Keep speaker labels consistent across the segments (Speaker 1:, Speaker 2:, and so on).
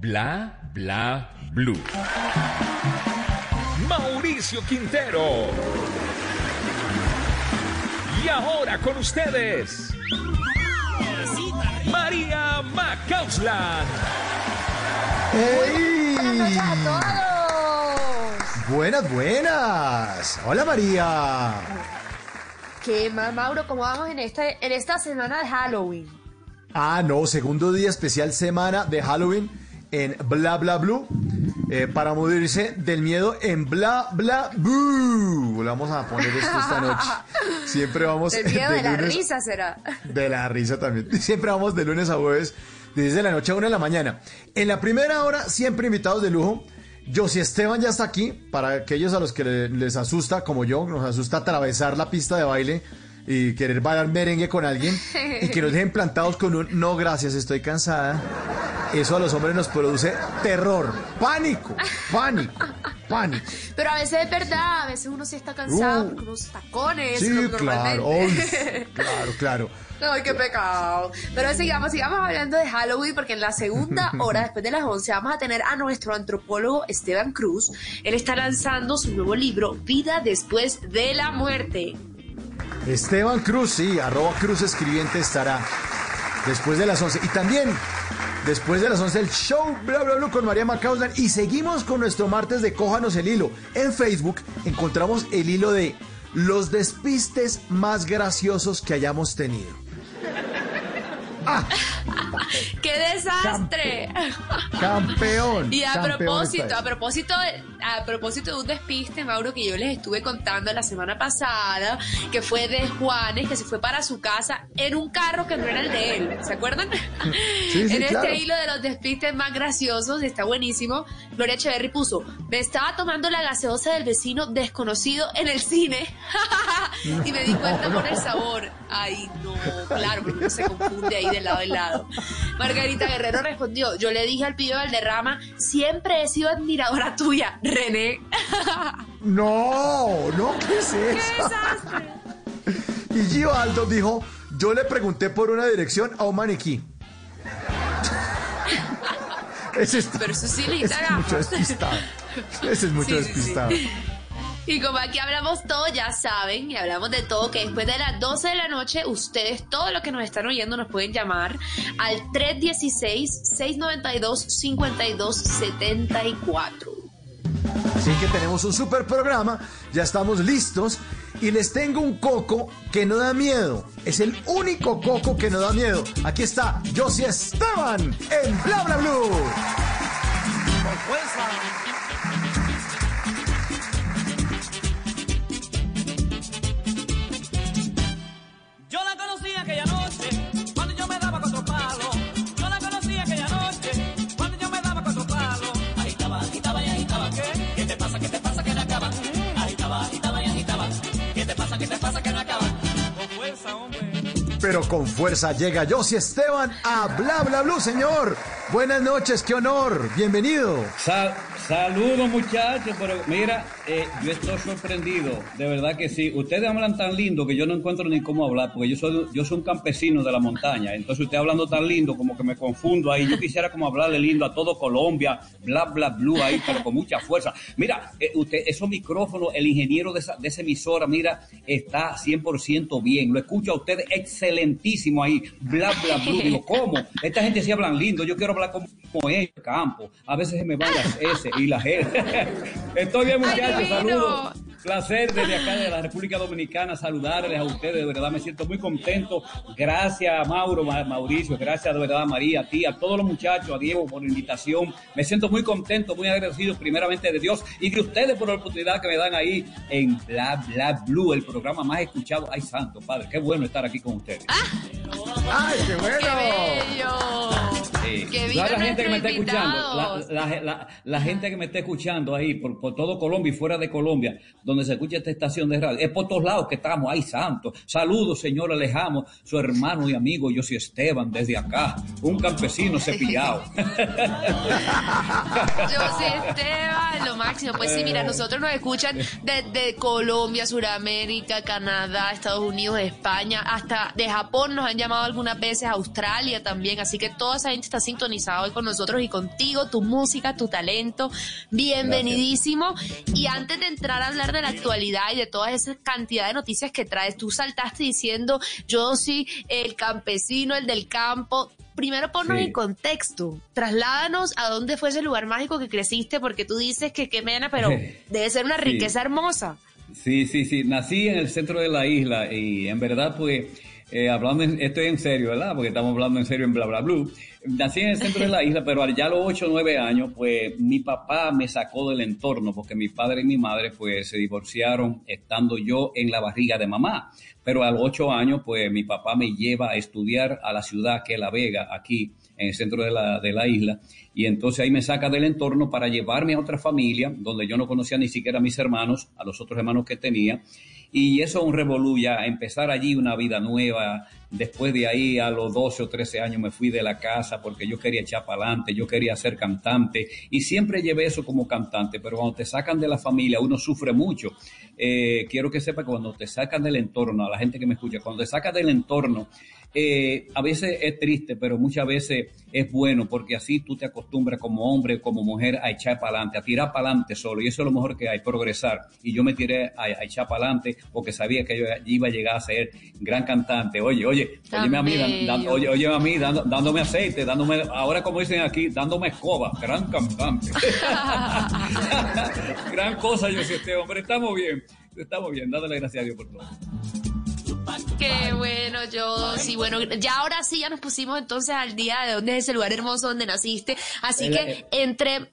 Speaker 1: Bla Bla Blue. Mauricio Quintero. Y ahora con ustedes. María Macausland.
Speaker 2: ¡Ey!
Speaker 3: Buenas noches a todos.
Speaker 2: Buenas, buenas. Hola María.
Speaker 3: ¿Qué más, Mauro? ¿Cómo vamos en esta, en esta semana de Halloween?
Speaker 2: Ah, no, segundo día especial semana de Halloween en Bla Bla Blue. eh, para morirse del miedo en Bla Bla Blue. Le vamos a poner esto esta noche. Siempre vamos
Speaker 3: Del miedo de la
Speaker 2: lunes-
Speaker 3: risa será.
Speaker 2: De la risa también. Siempre vamos de lunes a jueves, de 10 de la noche a 1 de la mañana. En la primera hora, siempre invitados de lujo. Josie Esteban ya está aquí, para aquellos a los que le- les asusta, como yo, nos asusta atravesar la pista de baile y querer bailar merengue con alguien y que nos dejen plantados con un no gracias, estoy cansada. Eso a los hombres nos produce terror, pánico, pánico, pánico.
Speaker 3: Pero a veces es verdad, a veces uno sí está cansado
Speaker 2: Uh.
Speaker 3: porque unos tacones.
Speaker 2: Sí, claro, uy, claro, claro.
Speaker 3: Ay, qué pecado. Pero sigamos, sigamos hablando de Halloween porque en la segunda hora, después de las 11, vamos a tener a nuestro antropólogo Esteban Cruz. Él está lanzando su nuevo libro, Vida después de la muerte.
Speaker 2: Esteban Cruz, sí, arroba Cruz Escribiente estará después de las 11. Y también después de las 11 el show bla bla bla con María Macauslan. Y seguimos con nuestro martes de Cójanos el Hilo. En Facebook encontramos el hilo de los despistes más graciosos que hayamos tenido.
Speaker 3: ¡Qué desastre!
Speaker 2: Campeón.
Speaker 3: Y a
Speaker 2: campeón
Speaker 3: propósito, a propósito, de, a propósito de un despiste, Mauro, que yo les estuve contando la semana pasada, que fue de Juanes, que se fue para su casa en un carro que no era el de él. ¿Se acuerdan?
Speaker 2: Sí, sí,
Speaker 3: en
Speaker 2: claro.
Speaker 3: este hilo de los despistes más graciosos, está buenísimo. Gloria Echeverry puso, me estaba tomando la gaseosa del vecino desconocido en el cine y me di cuenta por el sabor. Ay, no, claro, porque uno se confunde ahí de lado a lado. Margarita Guerrero respondió, yo le dije al Pío Valderrama, siempre he sido admiradora tuya, René.
Speaker 2: No, no, ¿qué es
Speaker 3: ¡Qué
Speaker 2: eso?
Speaker 3: desastre!
Speaker 2: Y Gio Aldo dijo, yo le pregunté por una dirección a un maniquí. Ese está-
Speaker 3: Pero eso sí le
Speaker 2: ese es mucho despistado. Ese es mucho
Speaker 3: Sí, sí, sí.
Speaker 2: despistado.
Speaker 3: Y como aquí hablamos todo, ya saben, y hablamos de todo, que después de las 12 de la noche, ustedes, todos los que nos están oyendo, nos pueden llamar al 316-692-5274.
Speaker 2: Así que tenemos un super programa, ya estamos listos y les tengo un coco que no da miedo. Es el único coco que no da miedo. Aquí está Josie Esteban en Bla Bla Blue. Pero con fuerza llega Josie Esteban a Bla Bla Blue, señor. Buenas noches, qué honor. Bienvenido.
Speaker 4: Sal- Saludos muchachos, pero mira, eh, yo estoy sorprendido, de verdad que sí. Ustedes hablan tan lindo que yo no encuentro ni cómo hablar, porque yo soy, yo soy un campesino de la montaña, entonces usted hablando tan lindo como que me confundo ahí. Yo quisiera como hablarle lindo a todo Colombia, bla, bla, blue ahí, pero con mucha fuerza. Mira, eh, usted, esos micrófonos, el ingeniero de esa, de esa emisora, mira, está 100% bien. Lo escucho a ustedes excelentísimo ahí, bla, bla, blue. Digo, ¿cómo? Esta gente sí hablan lindo, yo quiero hablar como, como ellos, campo. A veces se me van las S y las G. Estoy bien, muchachos, saludos. Placer desde acá de la República Dominicana saludarles a ustedes, de verdad me siento muy contento. Gracias Mauro, Ma- Mauricio, gracias de verdad María, a ti, a todos los muchachos, a Diego por la invitación. Me siento muy contento, muy agradecido primeramente de Dios y de ustedes por la oportunidad que me dan ahí en Bla Bla Blue, el programa más escuchado. Ay, santo padre, qué bueno estar aquí con ustedes.
Speaker 2: ¡Ay, qué bueno!
Speaker 3: ¡Qué bello!
Speaker 4: Sí.
Speaker 3: ¡Que
Speaker 4: Toda
Speaker 3: viva
Speaker 4: la gente que me está escuchando, la,
Speaker 3: invitados!
Speaker 4: la- la- la gente que me está escuchando ahí por, por todo Colombia y fuera de Colombia, donde se escucha esta estación de radio, es por todos lados que estamos, ay santo. Saludos, señor Alejamo, su hermano y amigo, yo soy Esteban, desde acá, un campesino cepillado.
Speaker 3: Yo soy Esteban, lo máximo. Pues sí, mira, nosotros nos escuchan desde Colombia, Sudamérica, Canadá, Estados Unidos, España, hasta de Japón nos han llamado algunas veces, Australia también. Así que toda esa gente está sintonizada hoy con nosotros y contigo, tu música, tu talento. Bienvenidísimo. Y antes de entrar a hablar de la actualidad y de toda esa cantidad de noticias que traes, tú saltaste diciendo, yo soy el campesino, el del campo. Primero ponnos
Speaker 4: Sí.
Speaker 3: en contexto, trasládanos a dónde fue ese lugar mágico que creciste, porque tú dices que qué mena, pero debe ser una
Speaker 4: Sí.
Speaker 3: riqueza hermosa.
Speaker 4: Sí, sí, sí. Nací en el centro de la isla y en verdad, pues, eh, hablando, en, estoy en serio, ¿verdad? Porque estamos hablando en serio en Bla Bla Blue. Nací en el centro de la isla, pero ya a los 8 o 9 años, pues, mi papá me sacó del entorno porque mi padre y mi madre, pues, se divorciaron estando yo en la barriga de mamá. Pero a los 8 años, pues, mi papá me lleva a estudiar a la ciudad que es La Vega, aquí, en el centro de la, de la isla. Y entonces ahí me saca del entorno para llevarme a otra familia, donde yo no conocía ni siquiera a mis hermanos, a los otros hermanos que tenía. Y eso es un revolú ya, empezar allí una vida nueva. Después de ahí, a los 12 o 13 años, me fui de la casa porque yo quería echar para adelante, yo quería ser cantante. Y siempre llevé eso como cantante, pero cuando te sacan de la familia, uno sufre mucho. Eh, quiero que sepa que cuando te sacan del entorno, a la gente que me escucha, cuando te sacan del entorno, eh, a veces es triste, pero muchas veces es bueno porque así tú te acostumbras como hombre, como mujer a echar para adelante, a tirar para adelante solo. Y eso es lo mejor que hay, progresar. Y yo me tiré a, a echar para adelante porque sabía que yo iba a llegar a ser gran cantante. Oye, oye, óyeme a mí, dan- oye, oye a mí dando- dándome aceite, dándome, ahora como dicen aquí, dándome escoba. Gran cantante. gran cosa, yo sé, este hombre. Estamos bien, estamos bien. Dándole gracias a Dios por todo.
Speaker 3: Qué bueno, yo sí, bueno, ya ahora sí ya nos pusimos entonces al día de dónde es ese lugar hermoso donde naciste. Así
Speaker 4: El-
Speaker 3: que entre,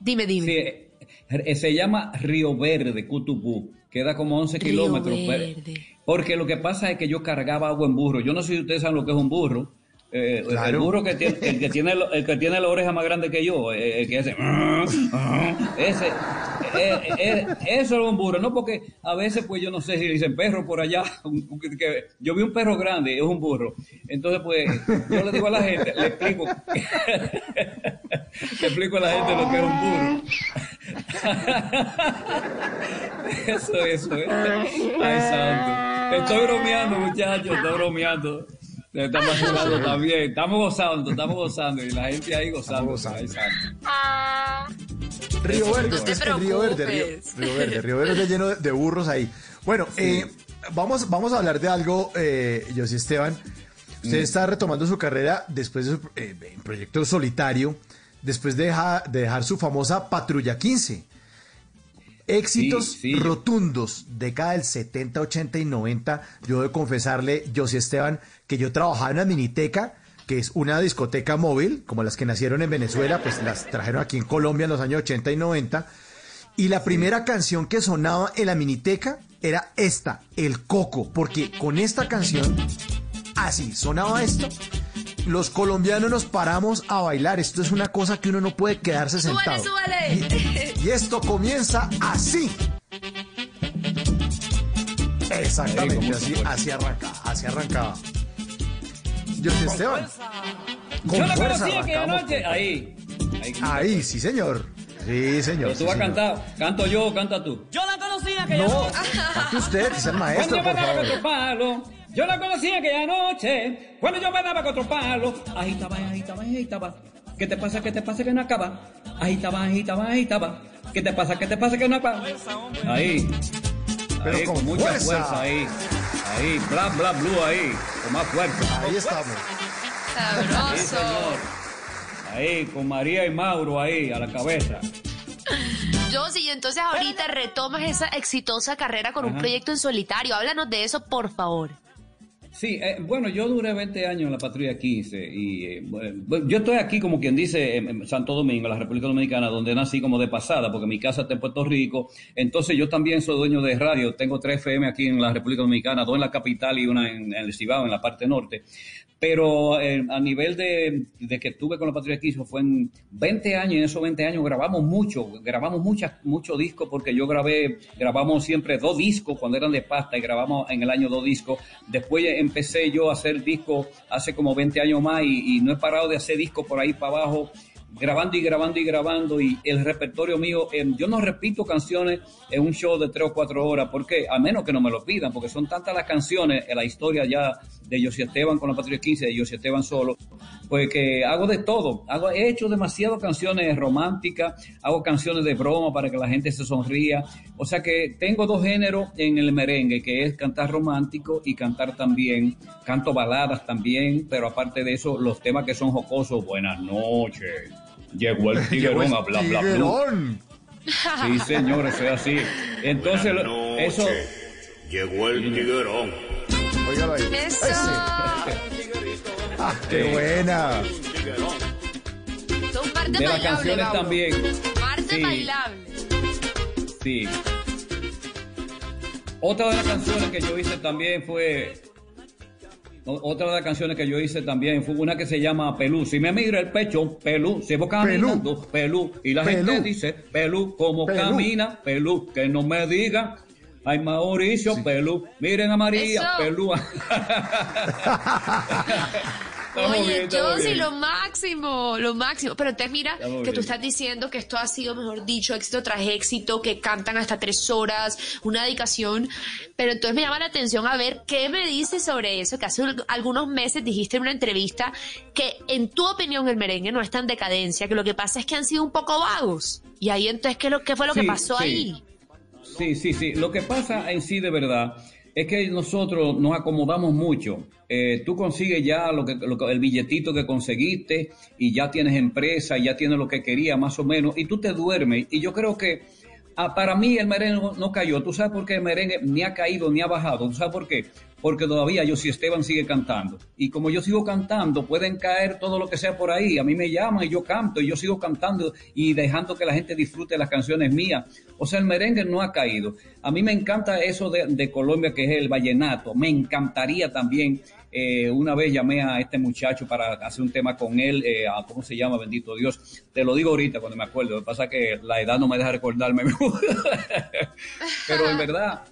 Speaker 3: dime, dime.
Speaker 4: Sí, eh, se llama Río Verde, Cutubú. Queda como 11
Speaker 3: Río
Speaker 4: kilómetros.
Speaker 3: Verde.
Speaker 4: Porque lo que pasa es que yo cargaba agua en burro. Yo no sé si ustedes saben lo que es un burro. Eh, El burro que tiene, el que tiene, el que tiene la oreja más grande que yo, eh, el que hace, ese, eh, eh, eso es un burro, no porque a veces pues yo no sé si dicen perro por allá, que- yo vi un perro grande, es un burro, entonces pues yo le digo a la gente, le explico, le explico a la gente lo que es un burro. Eso, eso, eh. Ay, santo. Estoy bromeando, muchachos, estoy bromeando. Estamos jugando también. Estamos gozando, estamos gozando. Y la gente ahí gozando.
Speaker 2: Estamos
Speaker 4: Ay, santo.
Speaker 2: Río Verde,
Speaker 3: No
Speaker 2: es que Río Verde, Río, Verde, Río Verde lleno de, de burros ahí. Bueno, eh, vamos, vamos a hablar de algo, eh, José Esteban. Usted está retomando su carrera después de su eh, en proyecto solitario, después de, deja- de dejar su famosa Patrulla 15. Éxitos
Speaker 4: Sí, sí.
Speaker 2: rotundos, década del 70, 80 y 90. Yo debo confesarle, José Esteban, que yo trabajaba en una miniteca, que es una discoteca móvil, como las que nacieron en Venezuela, pues las trajeron aquí en Colombia en los años 80 y 90. Y la primera canción que sonaba en la miniteca era esta, El Coco, porque con esta canción, así sonaba esto, los colombianos nos paramos a bailar. Esto es una cosa que uno no puede quedarse sentado.
Speaker 3: súbale.
Speaker 2: Y esto comienza así. Exactamente,
Speaker 4: con
Speaker 2: así, así arrancaba, así arrancaba. José Esteban. Con
Speaker 4: Yo la
Speaker 2: fuerza
Speaker 4: conocí aquella noche.
Speaker 2: con-
Speaker 4: Ahí. Ahí.
Speaker 2: Ahí, sí, señor. Sí, señor.
Speaker 4: Pero
Speaker 2: sí,
Speaker 4: tú vas a cantar, canto yo o canta tú.
Speaker 5: Yo la conocía aquella
Speaker 2: No,
Speaker 5: noche.
Speaker 2: cante usted, que es el
Speaker 4: Cuando
Speaker 2: maestro,
Speaker 4: yo me
Speaker 2: por
Speaker 4: daba
Speaker 2: favor.
Speaker 4: cuatro palos, yo la conocí aquella noche. Cuando yo me daba cuatro palos, agitaba, agitaba, agitaba. ¿Qué te pasa? ¿Qué te pasa que no acaba? Agitaba, agitaba, agitaba. ¿Qué te pasa? ¿Qué te pasa que no acaba? Ahí.
Speaker 2: Pero
Speaker 4: ahí,
Speaker 2: con
Speaker 4: con, mucha
Speaker 2: fuerza.
Speaker 4: fuerza. ahí. Ahí, bla, bla, blue ahí. Con más fuerza.
Speaker 2: Ahí estamos.
Speaker 3: Sabroso.
Speaker 4: señor. Ahí, con María y Mauro ahí, a la cabeza.
Speaker 3: Josie, y entonces ahorita retomas esa exitosa carrera con un proyecto en solitario. Háblanos de eso, por favor.
Speaker 4: Sí, eh, bueno, yo duré 20 años en la patrulla 15 y eh, yo estoy aquí como quien dice en, en Santo Domingo, en la República Dominicana, donde nací como de pasada, porque mi casa está en Puerto Rico. Entonces yo también soy dueño de radio, tengo tres FM aquí en la República Dominicana, dos en la capital y una en, en el Cibao, en la parte norte. Pero eh, a nivel de, de que estuve con la Patrulla 15 fue en 20 años, y en esos 20 años grabamos mucho, grabamos muchas, muchos discos porque yo grabé, grabamos siempre dos discos cuando eran de pasta y grabamos en el año dos discos. Después empecé yo a hacer discos hace como 20 años más y, no he parado de hacer discos por ahí para abajo grabando y grabando y grabando y el repertorio mío, yo no repito canciones en un show de tres o cuatro horas, porque a menos que no me lo pidan, porque son tantas las canciones en la historia ya de José Esteban con la Patria 15, de José Esteban solo, pues que hago de todo, hago, he hecho demasiadas canciones románticas, hago canciones de broma para que la gente se sonría, o sea que tengo dos géneros en el merengue, que es cantar romántico y cantar también, canto baladas también, pero aparte de eso, los temas que son jocosos, buenas noches. Llegó el tiguerón a bla bla bla.
Speaker 2: Tiguerón.
Speaker 4: Sí, señor, eso es así. Entonces, lo- eso.
Speaker 6: Llegó el tiguerón.
Speaker 2: Óigalo ahí.
Speaker 3: Eso.
Speaker 2: Ese. Ah, qué
Speaker 4: Sí.
Speaker 2: buena.
Speaker 3: Son parte
Speaker 4: De las
Speaker 3: bailable,
Speaker 4: canciones
Speaker 3: Mauro.
Speaker 4: también.
Speaker 3: Parte
Speaker 4: Sí.
Speaker 3: bailable.
Speaker 4: Sí. Otra de las canciones que yo hice también fue. Otra de las canciones que yo hice también fue una que se llama Pelú. Si me mira el pecho, Pelú. Si voy caminando, Pelú. Y la gente dice, Pelú, ¿cómo
Speaker 2: Pelú.
Speaker 4: camina? Pelú, que no me diga. Ay, Mauricio, Pelú. Miren a María,
Speaker 3: Eso.
Speaker 4: Pelú. Bien,
Speaker 3: Oye,
Speaker 4: estamos
Speaker 3: Josie,
Speaker 4: bien.
Speaker 3: lo máximo, lo máximo. Pero entonces mira
Speaker 4: Estamos
Speaker 3: que tú
Speaker 4: bien.
Speaker 3: estás diciendo que esto ha sido, mejor dicho, éxito tras éxito, que cantan hasta tres horas, una dedicación. Pero entonces me llama la atención a ver qué me dices sobre eso, que hace al- algunos meses dijiste en una entrevista que en tu opinión el merengue no está en decadencia, que lo que pasa es que han sido un poco vagos. Y ahí entonces, ¿qué, lo, qué fue lo que
Speaker 4: Sí,
Speaker 3: pasó
Speaker 4: sí.
Speaker 3: ahí?
Speaker 4: Sí, sí, sí. Lo que pasa en sí de verdad es que nosotros nos acomodamos mucho. Eh, tú consigues ya lo que, lo el billetito que conseguiste y ya tienes empresa y ya tienes lo que querías más o menos y tú te duermes. Y yo creo que ah, para mí el merengue no, cayó. ¿Tú sabes por qué el merengue ni ha caído ni ha bajado? ¿Tú sabes por qué? Porque todavía yo si Esteban sigue cantando. Y como yo sigo cantando, pueden caer todo lo que sea por ahí. A mí me llaman y yo canto y yo sigo cantando y dejando que la gente disfrute las canciones mías. O sea, el merengue no ha caído. A mí me encanta eso de, de Colombia, que es el vallenato. Me encantaría también. Eh, una vez llamé a este muchacho para hacer un tema con él. eh, ¿Cómo se llama? Bendito Dios. Te lo digo ahorita cuando me acuerdo. Lo que pasa es que la edad no me deja recordarme. Pero en verdad,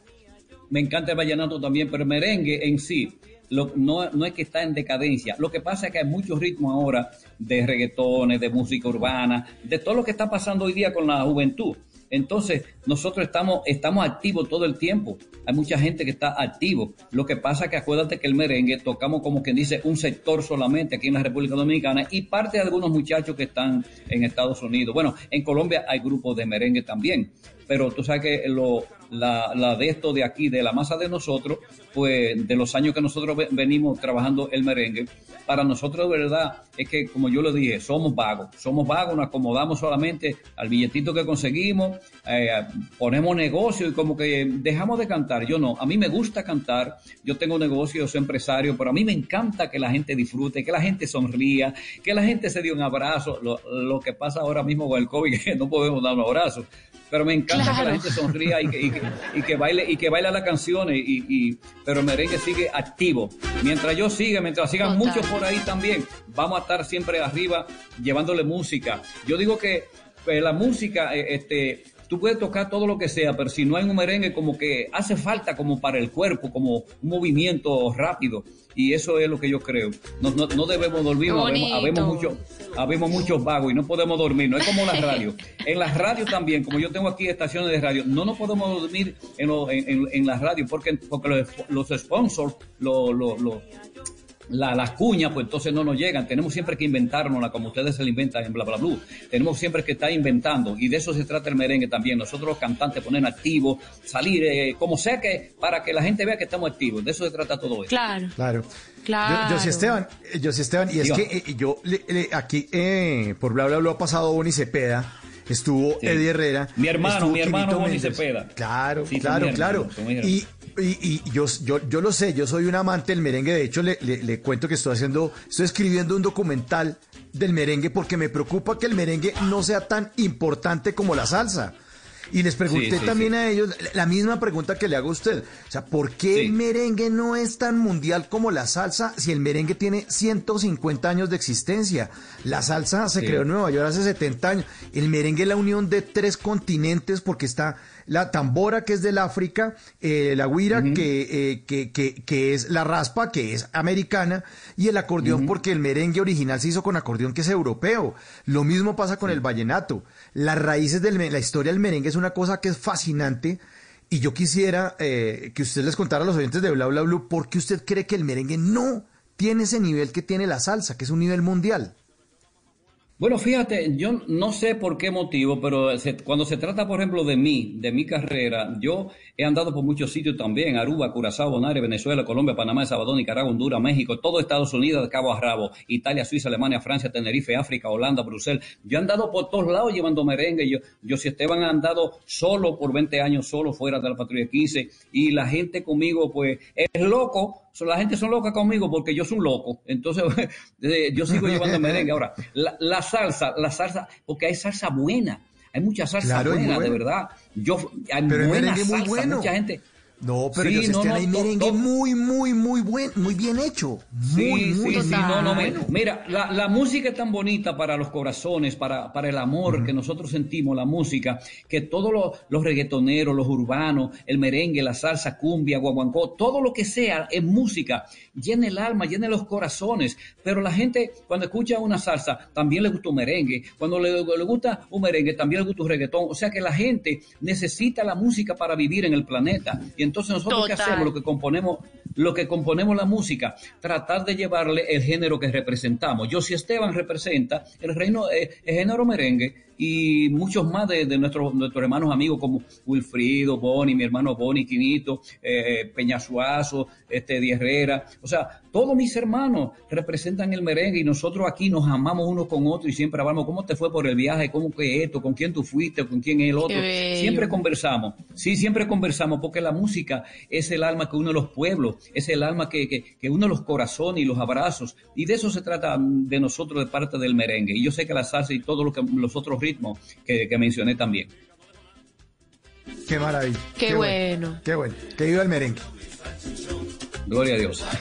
Speaker 4: me encanta el vallenato también, pero el merengue en sí lo- no, no es que está en decadencia. Lo que pasa es que hay muchos ritmos ahora de reggaetones, de música urbana, de todo lo que está pasando hoy día con la juventud. Entonces, nosotros estamos, estamos activos todo el tiempo. Hay mucha gente que está activo. Lo que pasa es que acuérdate que el merengue tocamos como quien dice un sector solamente aquí en la República Dominicana y parte de algunos muchachos que están en Estados Unidos. Bueno, en Colombia hay grupos de merengue también, pero tú sabes que lo, la, la de esto de aquí, de la masa de nosotros, pues de los años que nosotros ve- venimos trabajando el merengue, para nosotros de verdad es que, como yo lo dije, somos vagos, somos vagos, nos acomodamos solamente al billetito que conseguimos, eh, ponemos negocio y como que dejamos de cantar. Yo no, a mí me gusta cantar, yo tengo negocio, soy empresario, pero a mí me encanta que la gente disfrute, que la gente sonría, que la gente se dé un abrazo. Lo, lo que pasa ahora mismo con el COVID, que no podemos dar un abrazo, pero me encanta que la gente sonría y que, y que, y que baile y que baile las canciones y, y- pero el merengue sigue activo. Mientras yo siga mientras sigan
Speaker 3: Total.
Speaker 4: muchos por ahí también vamos a estar siempre arriba llevándole música. Yo digo que eh, la música eh, este tú puedes tocar todo lo que sea, pero si no hay un merengue como que hace falta como para el cuerpo, como un movimiento rápido. Y eso es lo que yo creo. No, no, no debemos dormir, habemos, mucho, habemos muchos vagos y no podemos dormir. No es como las radios. En las radios también, como yo tengo aquí estaciones de radio, no nos podemos dormir en, lo- en, en- en las radios porque, porque los, los sponsors, los, los- la- las cuñas, pues entonces no nos llegan. Tenemos siempre que inventárnosla, como ustedes se la inventan en bla bla bla. Tenemos siempre que estar inventando y de eso se trata el merengue también. Nosotros los cantantes poner activos, salir, eh, como sea que, para que la gente vea que estamos activos. De eso se trata todo esto.
Speaker 3: Claro,
Speaker 2: Claro.
Speaker 3: claro.
Speaker 2: Yo, yo sí, Esteban, eh, yo sí, Esteban, y es que eh, yo le- le- aquí eh, por bla bla bla ha pasado Boni Cepeda, estuvo
Speaker 4: Sí.
Speaker 2: Eddie Herrera.
Speaker 4: Mi hermano, mi hermano
Speaker 2: Méndez.
Speaker 4: Cepeda.
Speaker 2: Claro,
Speaker 4: Sí,
Speaker 2: claro, claro. Y, y, y yo, yo, yo lo sé, yo soy un amante del merengue. De hecho, le, le- le cuento que estoy haciendo, estoy escribiendo un documental del merengue porque me preocupa que el merengue no sea tan importante como la salsa. Y les pregunté
Speaker 4: Sí, sí,
Speaker 2: también
Speaker 4: sí.
Speaker 2: a ellos la- misma pregunta que le hago a usted. O sea, ¿por qué el merengue no es tan mundial como la salsa si el merengue tiene 150 años de existencia? La salsa se creó en Nueva York hace 70 años. El merengue es la unión de tres continentes porque está la tambora que es del África, eh, la guira que, eh, que, que, que es la raspa que es americana y el acordeón porque el merengue original se hizo con acordeón que es europeo. Lo mismo pasa con el vallenato. Las raíces de la historia del merengue es una cosa que es fascinante. Y yo quisiera eh, que usted les contara a los oyentes de Bla Bla Blue por qué usted cree que el merengue no tiene ese nivel que tiene la salsa, que es un nivel mundial.
Speaker 4: Bueno, fíjate, yo no sé por qué motivo, pero se- cuando se trata, por ejemplo, de mí, de mi carrera, yo he andado por muchos sitios también, Aruba, Curazao, Bonaire, Venezuela, Colombia, Panamá, El Salvador, Nicaragua, Honduras, México, todo Estados Unidos de cabo a rabo, Italia, Suiza, Alemania, Francia, Tenerife, África, Holanda, Bruselas. Yo he andado por todos lados llevando merengue. Yo, yo si Esteban ha andado solo por 20 años, solo fuera de la patrulla 15, y la gente conmigo, pues, es loco. La gente son locas conmigo porque yo soy un loco. Entonces, eh, yo sigo llevando merengue. Ahora, la, la salsa, la salsa, porque hay salsa buena. Hay mucha salsa
Speaker 2: Claro,
Speaker 4: buena,
Speaker 2: buena.
Speaker 4: de verdad. Yo, hay
Speaker 2: Pero
Speaker 4: buena
Speaker 2: muy
Speaker 4: salsa,
Speaker 2: bueno.
Speaker 4: mucha gente.
Speaker 2: No, pero
Speaker 4: Sí,
Speaker 2: yo sé
Speaker 4: no, no,
Speaker 2: merengue
Speaker 4: to-
Speaker 2: muy, muy, muy buen, muy bien hecho. Muy,
Speaker 4: Sí,
Speaker 2: muy
Speaker 4: sí, no, no,
Speaker 2: bueno.
Speaker 4: mira, la, la música es tan bonita para los corazones, para, para el amor que nosotros sentimos, la música, que todos los, los reggaetoneros, los urbanos, el merengue, la salsa, cumbia, guaguancó, todo lo que sea es música, llena el alma, llena los corazones, pero la gente cuando escucha una salsa también le gusta un merengue, cuando le, le gusta un merengue también le gusta un reggaetón, o sea que la gente necesita la música para vivir en el planeta, y entonces nosotros qué
Speaker 3: Total.
Speaker 4: hacemos, lo que componemos, lo que componemos la música, tratar de llevarle el género que representamos. Yo si Esteban representa el reino, eh, el género merengue y muchos más de, de nuestros, nuestros hermanos amigos como Wilfrido, Boni, mi hermano Boni, Quinito, eh, Peñasuazo, este Di Herrera, o sea, todos mis hermanos representan el merengue y nosotros aquí nos amamos unos con otros y siempre hablamos cómo te fue por el viaje, cómo que esto, con quién tú fuiste, con quién es el otro. Siempre conversamos, sí, siempre conversamos, porque la música es el alma que une los pueblos, es el alma que, que, que une los corazones y los abrazos, y de eso se trata de nosotros de parte del merengue. Y yo sé que la salsa y todos lo que, los otros ritmos que, que mencioné también.
Speaker 2: Qué maravilla.
Speaker 3: Qué bueno.
Speaker 2: Qué bueno. Que viva el merengue.
Speaker 4: Gloria a Dios.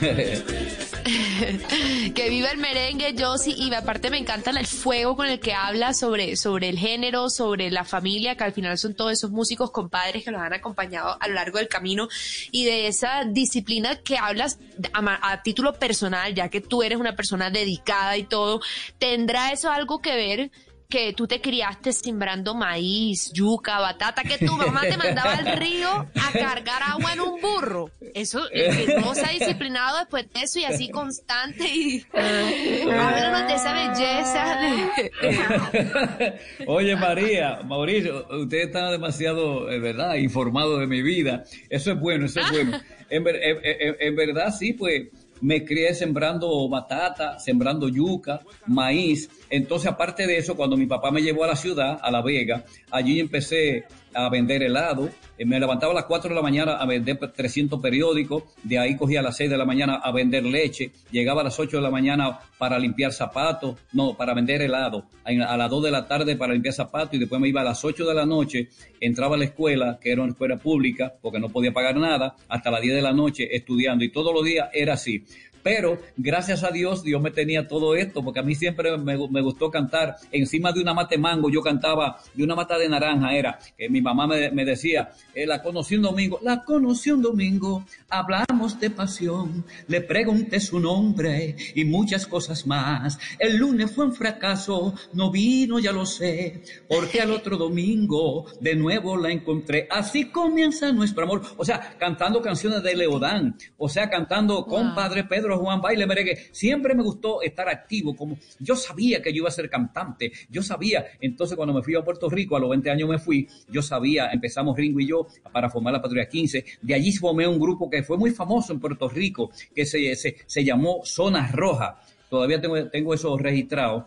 Speaker 3: que viva el merengue, Josie, y aparte me encanta el fuego con el que habla sobre, sobre el género, sobre la familia, que al final son todos esos músicos compadres que los han acompañado a lo largo del camino, y de esa disciplina que hablas a título personal, ya que tú eres una persona dedicada y todo, ¿tendrá eso algo que ver? Que tú te criaste sembrando maíz, yuca, batata, que tu mamá te mandaba al río a cargar agua en un burro. Eso, el que no se ha disciplinado después de eso y así constante y háblanos de esa belleza. de-
Speaker 4: Oye, María, Mauricio, usted está demasiado, eh, ¿verdad?, informado de mi vida. Eso es bueno, eso es bueno. En, ver- en- en- en verdad, sí, pues me crié sembrando batata, sembrando yuca, maíz. Entonces, aparte de eso, cuando mi papá me llevó a la ciudad, a La Vega, allí empecé a vender helado. Eh, Me levantaba a las 4 de la mañana a vender 300 periódicos, de ahí cogía a las 6 de la mañana a vender leche, llegaba a las 8 de la mañana para limpiar zapatos, no, para vender helado, a las 2 de la tarde para limpiar zapatos y después me iba a las 8 de la noche, entraba a la escuela, que era una escuela pública, porque no podía pagar nada, hasta las 10 de la noche estudiando y todos los días era así. Pero gracias a Dios, Dios me tenía todo esto, porque a mí siempre me, me gustó cantar encima de una mate mango, yo cantaba de una mata de naranja, era que mi mamá me, me decía, eh, la conocí un domingo, la conocí un domingo, hablamos de pasión, le pregunté su nombre y muchas cosas más. El lunes fue un fracaso, no vino, ya lo sé, porque al otro domingo de nuevo la encontré. Así comienza nuestro amor. O sea, cantando canciones de Leodán, o sea, cantando compadre Pedro Juan Baile Merengue. Siempre me gustó estar activo, como yo sabía que yo iba a ser cantante, yo sabía. Entonces, cuando me fui a Puerto Rico, a los 20 años me fui, yo sabía, empezamos Ringo y yo para formar la Patrulla 15. De allí formé un grupo que fue muy famoso en Puerto Rico, que se, se, se llamó Zona Roja. Todavía tengo, tengo eso registrado.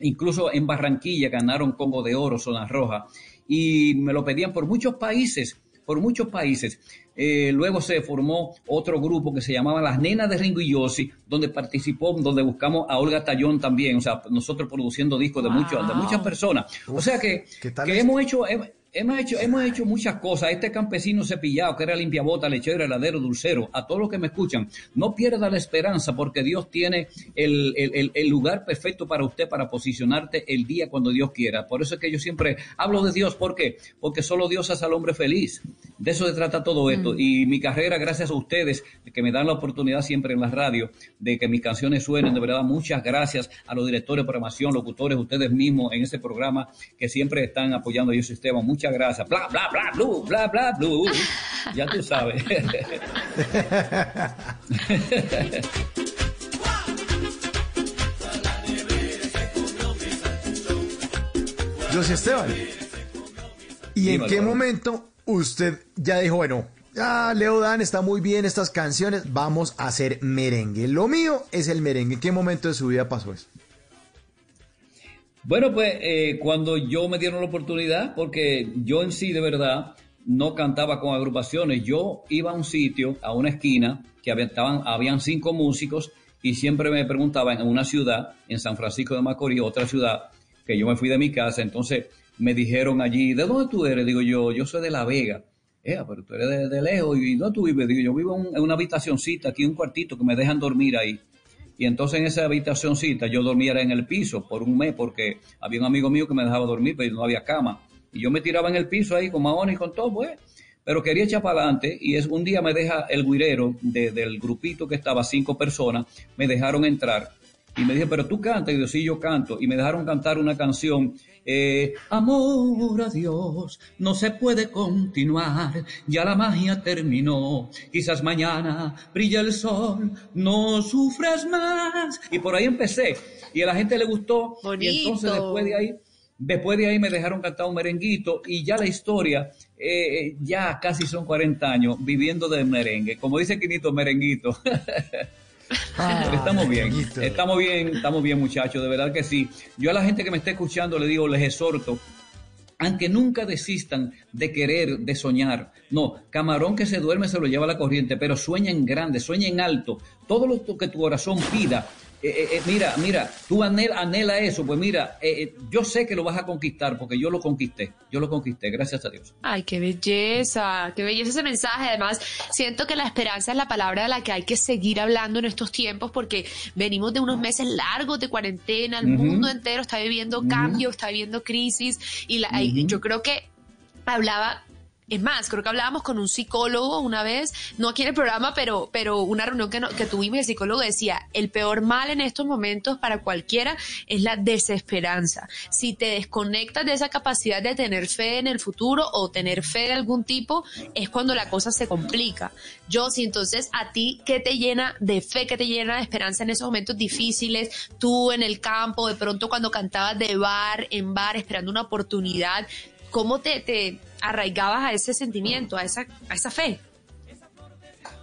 Speaker 4: Incluso en Barranquilla ganaron Congo de Oro, Zona Roja. Y me lo pedían por muchos países, por muchos países. Eh, luego se formó otro grupo que se llamaba Las Nenas de Ringo y Yossi, donde participó, donde buscamos a Olga Tallón también, o sea, nosotros produciendo discos de, muchos, de muchas personas. o sea que, hemos hecho... hem- Hemos hecho, hemos hecho muchas cosas. Este campesino cepillado, que era limpiabota, lechero, heladero, dulcero, a todos los que me escuchan, no pierda la esperanza porque Dios tiene el, el- el- lugar perfecto para usted para posicionarte el día cuando Dios quiera. Por eso es que yo siempre hablo de Dios. ¿Por qué? Porque solo Dios hace al hombre feliz. De eso se trata todo esto. Y mi carrera, gracias a ustedes, que me dan la oportunidad siempre en la radio de que mis canciones suenen. De verdad, muchas gracias a los directores de programación, locutores, ustedes mismos en este programa que siempre están apoyando a Dios Esteban. Muchas gracias. Bla, bla, bla, blue, bla, bla, blue. Ya tú sabes.
Speaker 2: José Esteban. ¿Y en qué momento usted ya dijo, bueno, ya Leo Dan está muy bien estas canciones, vamos a hacer merengue? Lo mío es el merengue. ¿En qué momento de su vida pasó eso?
Speaker 4: Bueno, pues eh, cuando yo me dieron la oportunidad, porque yo en sí de verdad no cantaba con agrupaciones, yo iba a un sitio, a una esquina, que estaban, habían cinco músicos y siempre me preguntaban en una ciudad, en San Francisco de Macorís, otra ciudad, que yo me fui de mi casa, entonces me dijeron allí, ¿de dónde tú eres? Digo yo, yo soy de La Vega. Pero tú eres de, lejos y ¿dónde tú vives? Digo, yo vivo en, en una habitacioncita, aquí un cuartito que me dejan dormir ahí. Y entonces en esa habitacioncita yo dormía en el piso por un mes porque había un amigo mío que me dejaba dormir, pero no había cama. Y yo me tiraba en el piso ahí con maones y con todo, pues. Pero quería echar para adelante y es un día me deja el guirero de- del grupito que estaba, cinco personas, me dejaron entrar. Y me dije, pero tú cantas. Y yo, sí, yo canto. Y me dejaron cantar una canción. Eh, Amor a Dios, no se puede continuar. Ya la magia terminó. Quizás mañana brilla el sol. No sufras más. Y por ahí empecé. Y a la gente le gustó. Y entonces después de ahí Después de ahí me dejaron cantar un merenguito y ya la historia, eh, ya casi son 40 años viviendo de merengue. Como dice Quinito, merenguito. Pero estamos bien, estamos bien, estamos bien muchachos, de verdad que sí. Yo a la gente que me está escuchando le digo, les exhorto, aunque nunca desistan de querer, de soñar. No, camarón que se duerme se lo lleva la corriente, pero sueña en grande, sueña en alto. Todo lo que tu corazón pida, eh, eh, eh, mira, mira, tú anhela, anhela eso, pues mira, eh, eh, yo sé que lo vas a conquistar porque yo lo conquisté, yo lo conquisté, gracias a Dios.
Speaker 3: Ay, qué belleza, qué belleza ese mensaje. Además, siento que la esperanza es la palabra de la que hay que seguir hablando en estos tiempos porque venimos de unos meses largos de cuarentena, el mundo entero está viviendo cambio, está viviendo crisis y la- y yo creo que hablaba es más, creo que hablábamos con un psicólogo una vez, no aquí en el programa, pero, pero una reunión que, que tuvimos y el psicólogo decía, el peor mal en estos momentos para cualquiera es la desesperanza. Si te desconectas de esa capacidad de tener fe en el futuro o tener fe de algún tipo, es cuando la cosa se complica. Yo, si entonces a ti, ¿qué te llena de fe, qué te llena de esperanza en esos momentos difíciles? Tú en el campo, de pronto cuando cantabas de bar en bar, esperando una oportunidad, ¿cómo te arraigabas a ese sentimiento, a esa, a esa fe?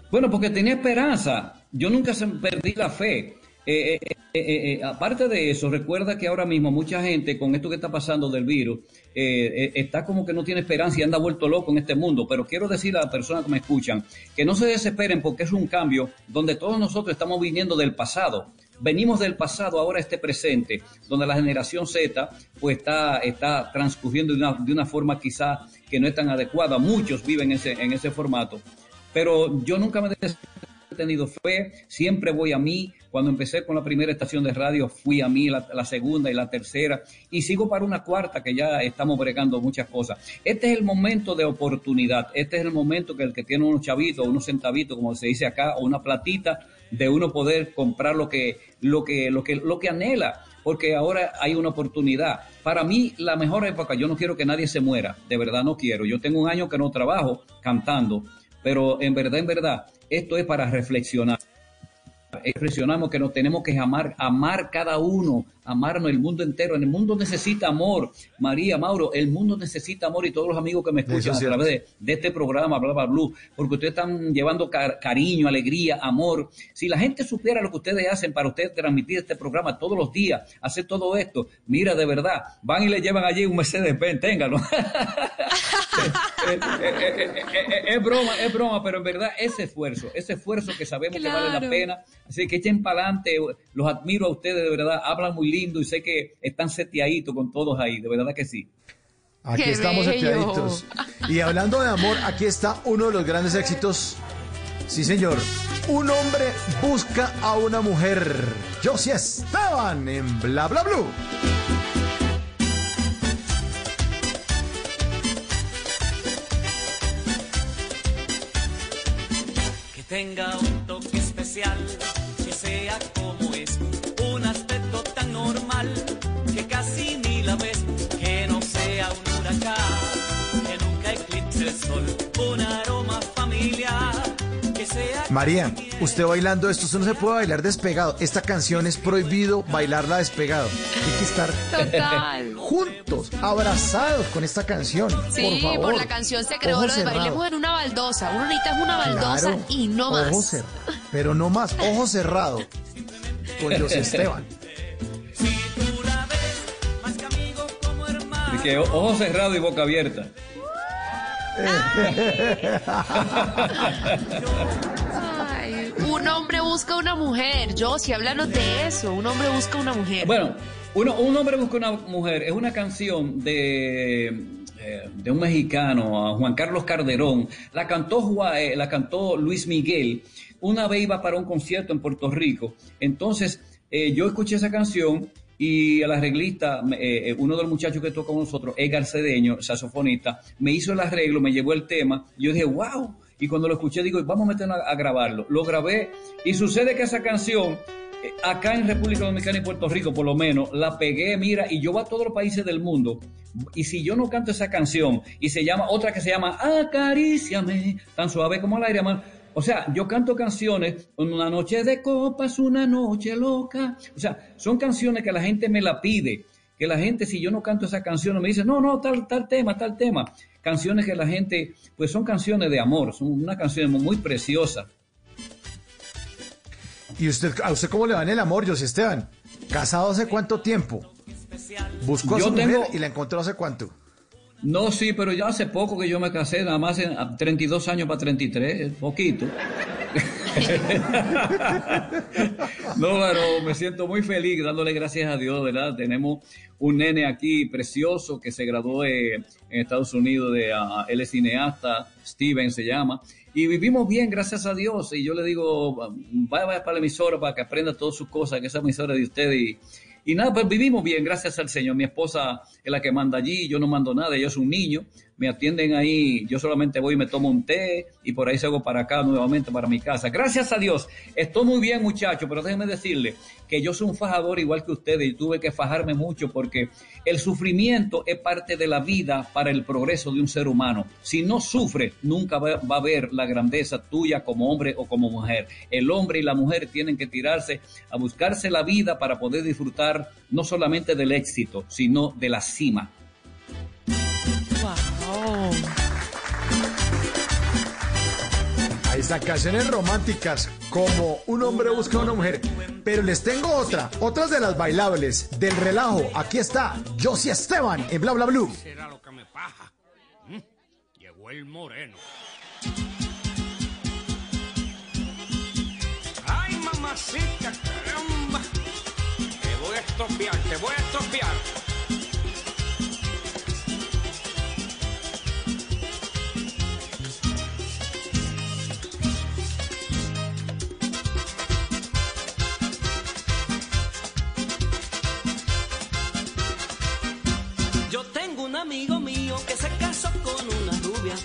Speaker 4: Bueno, porque tenía esperanza. Yo nunca perdí la fe. Eh, eh, eh, aparte de eso, recuerda que ahora mismo mucha gente con esto que está pasando del virus está como que no tiene esperanza y anda vuelto loco en este mundo. Pero quiero decirle a las personas que me escuchan que no se desesperen porque es un cambio donde todos nosotros estamos viniendo del pasado. Venimos del pasado ahora este presente, donde la generación Z pues está, está transcurriendo de una, de una forma quizá que no es tan adecuada. Muchos viven ese, en ese formato. Pero yo nunca me des- tenido fe, siempre voy a mí. Cuando empecé con la primera estación de radio, fui a mí, la, segunda y la tercera, y sigo para una cuarta que ya estamos bregando muchas cosas. Este es el momento de oportunidad, este es el momento que el que tiene unos chavitos, unos centavitos, como se dice acá, o una platita, de uno poder comprar lo que, lo que, lo que, lo que anhela porque ahora hay una oportunidad. Para mí, la mejor época, yo no quiero que nadie se muera, de verdad no quiero. Yo tengo un año que no trabajo cantando, pero en verdad, en verdad, esto es para reflexionar. Reflexionamos que nos tenemos que amar, amar cada uno, amarnos el mundo entero. El mundo necesita amor. María, Mauro, el mundo necesita amor y todos los amigos que me escuchan a través de, de, este programa, bla, bla, blue, porque ustedes están llevando car cariño, alegría, amor. Si la gente supiera lo que ustedes hacen para ustedes transmitir este programa todos los días, hacer todo esto, mira, de verdad, van y le llevan allí un Mercedes-Benz, téngalo. es broma, es broma, pero en verdad ese esfuerzo, ese esfuerzo que sabemos claro. que vale la pena, así que echen para adelante, los admiro a ustedes, de verdad, hablan muy lindo y sé que están seteaditos con todos ahí, de verdad que sí.
Speaker 2: Aquí Qué estamos seteaditos. Y hablando de amor, aquí está uno de los grandes éxitos. Sí, señor. Un hombre busca a una mujer. Josie Esteban en Bla Bla Blue.
Speaker 5: Que tenga un toque especial, que sea sea un huracán, que nunca eclipse el sol, un aroma familiar. Que sea
Speaker 2: María, usted bailando esto, usted no se puede bailar despegado. Esta canción es prohibido bailarla despegado. Hay que estar
Speaker 3: Total.
Speaker 2: juntos, abrazados con esta canción.
Speaker 3: Sí,
Speaker 2: por, favor.
Speaker 3: por la canción se creó
Speaker 2: Ojos
Speaker 3: lo de bailemos en una baldosa. Uno necesita una baldosa
Speaker 2: Claro,
Speaker 3: y no más.
Speaker 2: pero no más, ojo cerrado. Con José Esteban.
Speaker 5: Que
Speaker 4: o- ojos cerrados y boca abierta.
Speaker 3: Ay, un hombre busca una mujer. Yo, si háblanos de eso. Un hombre busca una mujer.
Speaker 4: Bueno, uno, un hombre busca una mujer es una canción de, eh, de un mexicano, Juan Carlos Calderón. La cantó, eh, la cantó Luis Miguel. Una vez iba para un concierto en Puerto Rico. Entonces, eh, yo escuché esa canción y el arreglista, eh, eh, uno de los muchachos que toca con nosotros, Edgar Cedeño, saxofonista, me hizo el arreglo, me llevó el tema. Yo dije, wow. Y cuando lo escuché, digo, vamos a meternos a, a grabarlo. Lo grabé y sucede que esa canción eh, acá en República Dominicana y Puerto Rico, por lo menos, la pegué, mira, y yo voy a todos los países del mundo. Y si yo no canto esa canción, y se llama, otra que se llama Acaríciame, tan suave como el aire, man. O sea, yo canto canciones, una noche de copas, una noche loca. O sea, son canciones que la gente me la pide. Que la gente, si yo no canto esa canción, me dice, no, no, tal, tal tema, tal tema. Canciones que la gente, pues son canciones de amor, son una canción muy preciosa.
Speaker 2: ¿Y usted, a usted cómo le va en el amor, José Esteban? ¿Casado hace cuánto tiempo? Buscó a
Speaker 4: Yo
Speaker 2: su mujer
Speaker 4: tengo-
Speaker 2: y la encontró hace cuánto.
Speaker 4: No, sí, pero ya hace poco que yo me casé, nada más en a 32 años para 33, poquito. no, pero me siento muy feliz dándole gracias a Dios, ¿verdad? Tenemos un nene aquí precioso que se graduó en Estados Unidos, de, ah, él es cineasta, Steven se llama, y vivimos bien, gracias a Dios. Y yo le digo, vaya, vaya para la emisora para que aprenda todas sus cosas, que esa emisora de ustedes. Y, y nada, pues vivimos bien, gracias al Señor. Mi esposa es la que manda allí, yo no mando nada, yo soy un niño. Me atienden ahí, yo solamente voy y me tomo un té y por ahí salgo para acá nuevamente para mi casa. Gracias a Dios, estoy muy bien muchachos, pero déjenme decirle que yo soy un fajador igual que ustedes y tuve que fajarme mucho porque el sufrimiento es parte de la vida para el progreso de un ser humano. Si no sufre, nunca va va a haber la grandeza tuya como hombre o como mujer. El hombre y la mujer tienen que tirarse a buscarse la vida para poder disfrutar no solamente del éxito, sino de la cima.
Speaker 3: Wow.
Speaker 2: Ahí están canciones románticas como Un hombre busca a una mujer. Pero les tengo otra, otras de las bailables, del relajo. Aquí está Josie Esteban en Bla Bla Blue.
Speaker 6: será lo que me paja. ¿Mm? Llegó el moreno. Ay, mamacita, caramba. Te voy a estropear, te voy a estropear.
Speaker 5: Amigo mío que se casó con una rubia,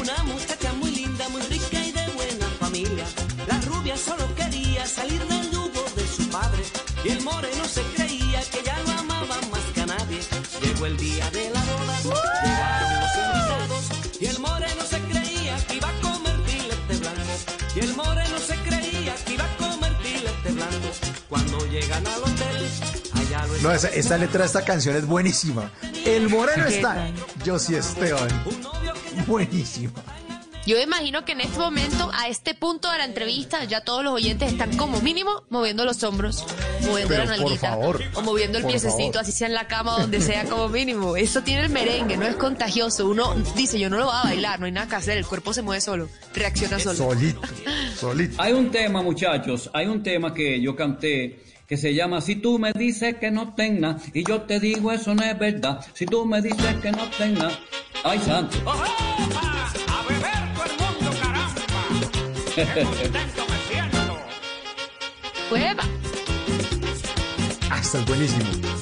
Speaker 5: una muchacha muy linda, muy rica y de buena familia. La rubia solo quería salir del yugo de su padre y el moreno se creía que ya lo amaba más que a nadie. Llegó el día de la boda, llegaron los invitados y el moreno se creía que iba a comer filete blanco y el moreno se creía que iba a comer filete blanco. Cuando llegan al hotel, allá lo
Speaker 2: No, esa, esta letra de esta canción es buenísima. El moreno está. Yo sí, Esteban. Buenísima.
Speaker 3: Yo imagino que en este momento, a este punto de la entrevista, ya todos los oyentes están como mínimo moviendo los hombros, moviendo
Speaker 2: Pero
Speaker 3: la
Speaker 2: por
Speaker 3: nalguita,
Speaker 2: favor,
Speaker 3: o moviendo el piececito,
Speaker 2: favor.
Speaker 3: así sea en la cama donde sea como mínimo. Eso tiene el merengue, no es contagioso. Uno dice, yo no lo voy a bailar, no hay nada que hacer, el cuerpo se mueve solo, reacciona solo.
Speaker 2: Solito. Solito.
Speaker 4: Hay un tema, muchachos, hay un tema que yo canté que se llama Si tú me dices que no tenga y yo te digo eso no es verdad. Si tú me dices que no tenga, ay santo.
Speaker 6: ¡Opa! ¡A beber todo el mundo, caramba! ¡Qué contento me siento!
Speaker 3: Hueva.
Speaker 2: Ah, esta es buenísimo.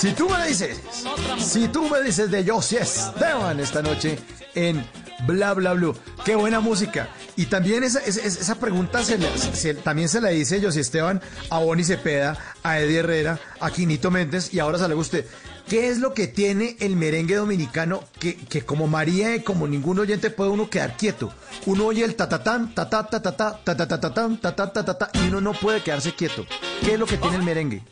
Speaker 5: Si tú me dices, si tú me dices
Speaker 2: de sí Esteban esta noche en Bla Bla Blue. Qué buena música. Y también esa, esa, pregunta se la- también se la dice José Esteban a Bonnie Cepeda, a Eddie Herrera, a Quinito Méndez y ahora sale usted. ¿Qué es lo que tiene el merengue dominicano que, que como María y como ningún oyente puede uno quedar quieto? Uno oye el tatatán, tatá, tatatá, tatatá, y uno no puede quedarse quieto. ¿Qué es lo que tiene el merengue?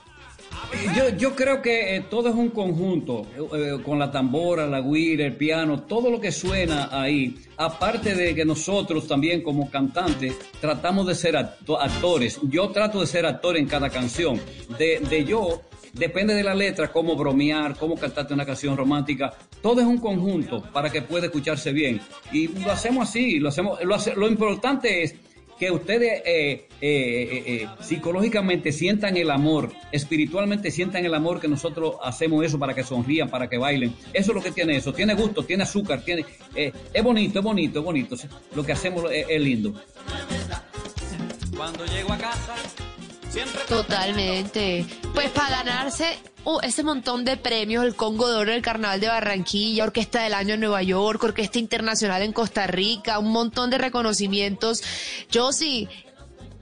Speaker 4: Yo, yo creo que eh, todo es un conjunto, eh, eh, con la tambora, la guira, el piano, todo lo que suena ahí. Aparte de que nosotros también como cantantes tratamos de ser acto- actores. Yo trato de ser actor en cada canción. De, de yo, depende de la letra, cómo bromear, cómo cantarte una canción romántica. Todo es un conjunto para que pueda escucharse bien. Y lo hacemos así, lo hacemos. Lo, hace- lo importante es que ustedes eh, eh, eh, psicológicamente sientan el amor, espiritualmente sientan el amor que nosotros hacemos eso para que sonrían, para que bailen. Eso es lo que tiene eso. Tiene gusto, tiene azúcar, tiene es bonito, es bonito, es bonito. Lo que hacemos es, es lindo.
Speaker 5: Cuando llego a casa,
Speaker 3: Totalmente. Pues para ganarse uh, ese montón de premios, el Congo de Oro el Carnaval de Barranquilla, Orquesta del Año en Nueva York, Orquesta Internacional en Costa Rica, un montón de reconocimientos. Yo sí.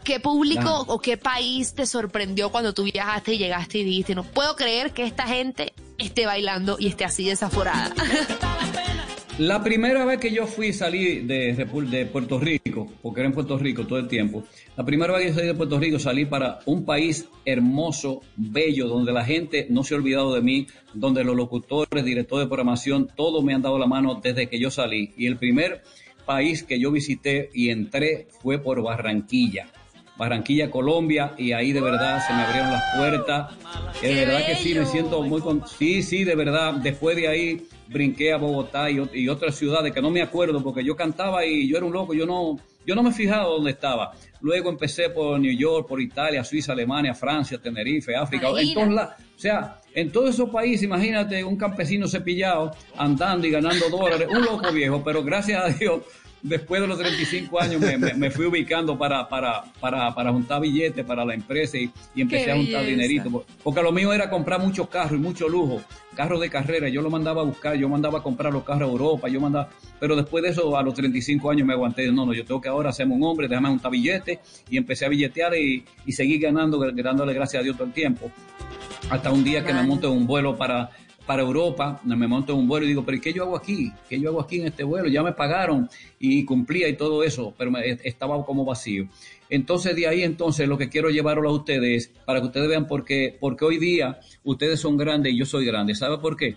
Speaker 3: ¿Qué público
Speaker 4: Claro.
Speaker 3: o qué país te sorprendió cuando tú viajaste y llegaste y dijiste, no puedo creer que esta gente esté bailando y esté así desaforada?
Speaker 4: La primera vez que yo fui salí de, de Puerto Rico, porque era en Puerto Rico todo el tiempo, la primera vez que yo salí de Puerto Rico salí para un país hermoso, bello, donde la gente no se ha olvidado de mí, donde los locutores, directores de programación, todos me han dado la mano desde que yo salí. Y el primer país que yo visité y entré fue por Barranquilla. Barranquilla, Colombia, y ahí de verdad se me abrieron las puertas.
Speaker 3: ¡Qué
Speaker 4: De verdad que sí, me siento muy con... Sí, sí, de verdad. Después de ahí brinqué a Bogotá y, ot- y otras ciudades que no me acuerdo porque yo cantaba y yo era un loco, yo no, yo no me fijaba dónde estaba. Luego empecé por New York, por Italia, Suiza, Alemania, Francia, Tenerife, África, en todos lados. O sea, en todos esos países, imagínate un campesino cepillado andando y ganando dólares, un loco viejo, pero gracias a Dios, después de los 35 años me, me- me fui ubicando para, para, para, para juntar billetes para la empresa y, y empecé
Speaker 3: Qué
Speaker 4: a juntar
Speaker 3: belleza.
Speaker 4: dinerito. por- Porque lo mío era comprar muchos carros y mucho lujo, carros de carrera. Yo lo mandaba a buscar, yo mandaba a comprar los carros a Europa, yo mandaba. Pero después de eso, a los 35 años me aguanté. No, no, yo tengo que ahora hacerme un hombre, déjame juntar billetes. Y empecé a billetear y, y seguir ganando, dándole gracias a Dios todo el tiempo. Hasta un día que me en un vuelo para, para Europa, me monto en un vuelo y digo, pero ¿y qué yo hago aquí? ¿Qué yo hago aquí en este vuelo? Ya me pagaron y cumplía y todo eso, pero me- estaba como vacío. Entonces de ahí entonces lo que quiero llevarlo a ustedes para que ustedes vean por qué, porque hoy día ustedes son grandes y yo soy grande. ¿Sabe por qué?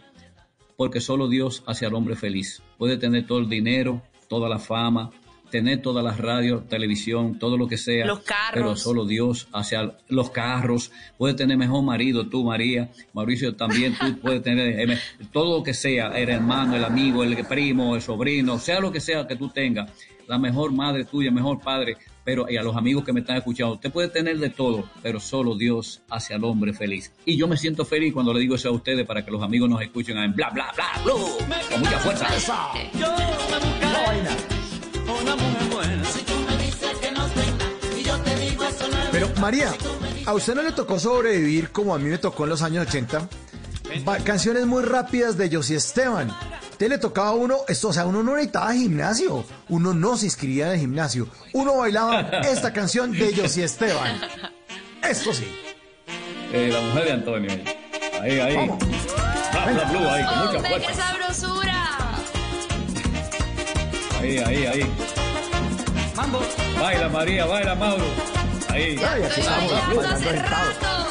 Speaker 4: Porque solo Dios hace al hombre feliz. Puede tener todo el dinero, toda la fama, tener todas las radios, televisión, todo lo que sea.
Speaker 3: Los carros.
Speaker 4: Pero solo Dios hace al- los carros. Puede tener mejor marido, tú, María. Mauricio también, tú puedes tener eh, todo lo que sea, el hermano, el amigo, el primo, el sobrino, sea lo que sea que tú tengas. La mejor madre tuya, mejor padre. pero y a los amigos que me están escuchando, usted puede tener de todo, pero solo Dios hace al hombre feliz. Y yo me siento feliz cuando le digo eso a ustedes para que los amigos nos escuchen en bla, bla, bla, bla, con mucha fuerza.
Speaker 5: Yo me buscaré una mujer buena.
Speaker 2: Pero María, ¿a usted no le tocó sobrevivir como a mí me tocó en los años 80? Va- canciones muy rápidas de Josie Esteban. Te le tocaba a uno, esto, o sea, uno no necesitaba gimnasio, uno no se inscribía en el gimnasio, uno bailaba esta canción de Josie Esteban. Esto sí.
Speaker 4: Eh, la mujer de Antonio. Ahí, ahí.
Speaker 2: Vamos.
Speaker 4: Bla, ahí, con mucha
Speaker 3: ¡Hombre, qué
Speaker 4: fuerza. Ahí, ahí, ahí.
Speaker 5: Mambo.
Speaker 4: Baila María, baila Mauro. Ahí.
Speaker 2: Ay, aquí estamos
Speaker 3: bailando
Speaker 2: sentados.
Speaker 3: rato.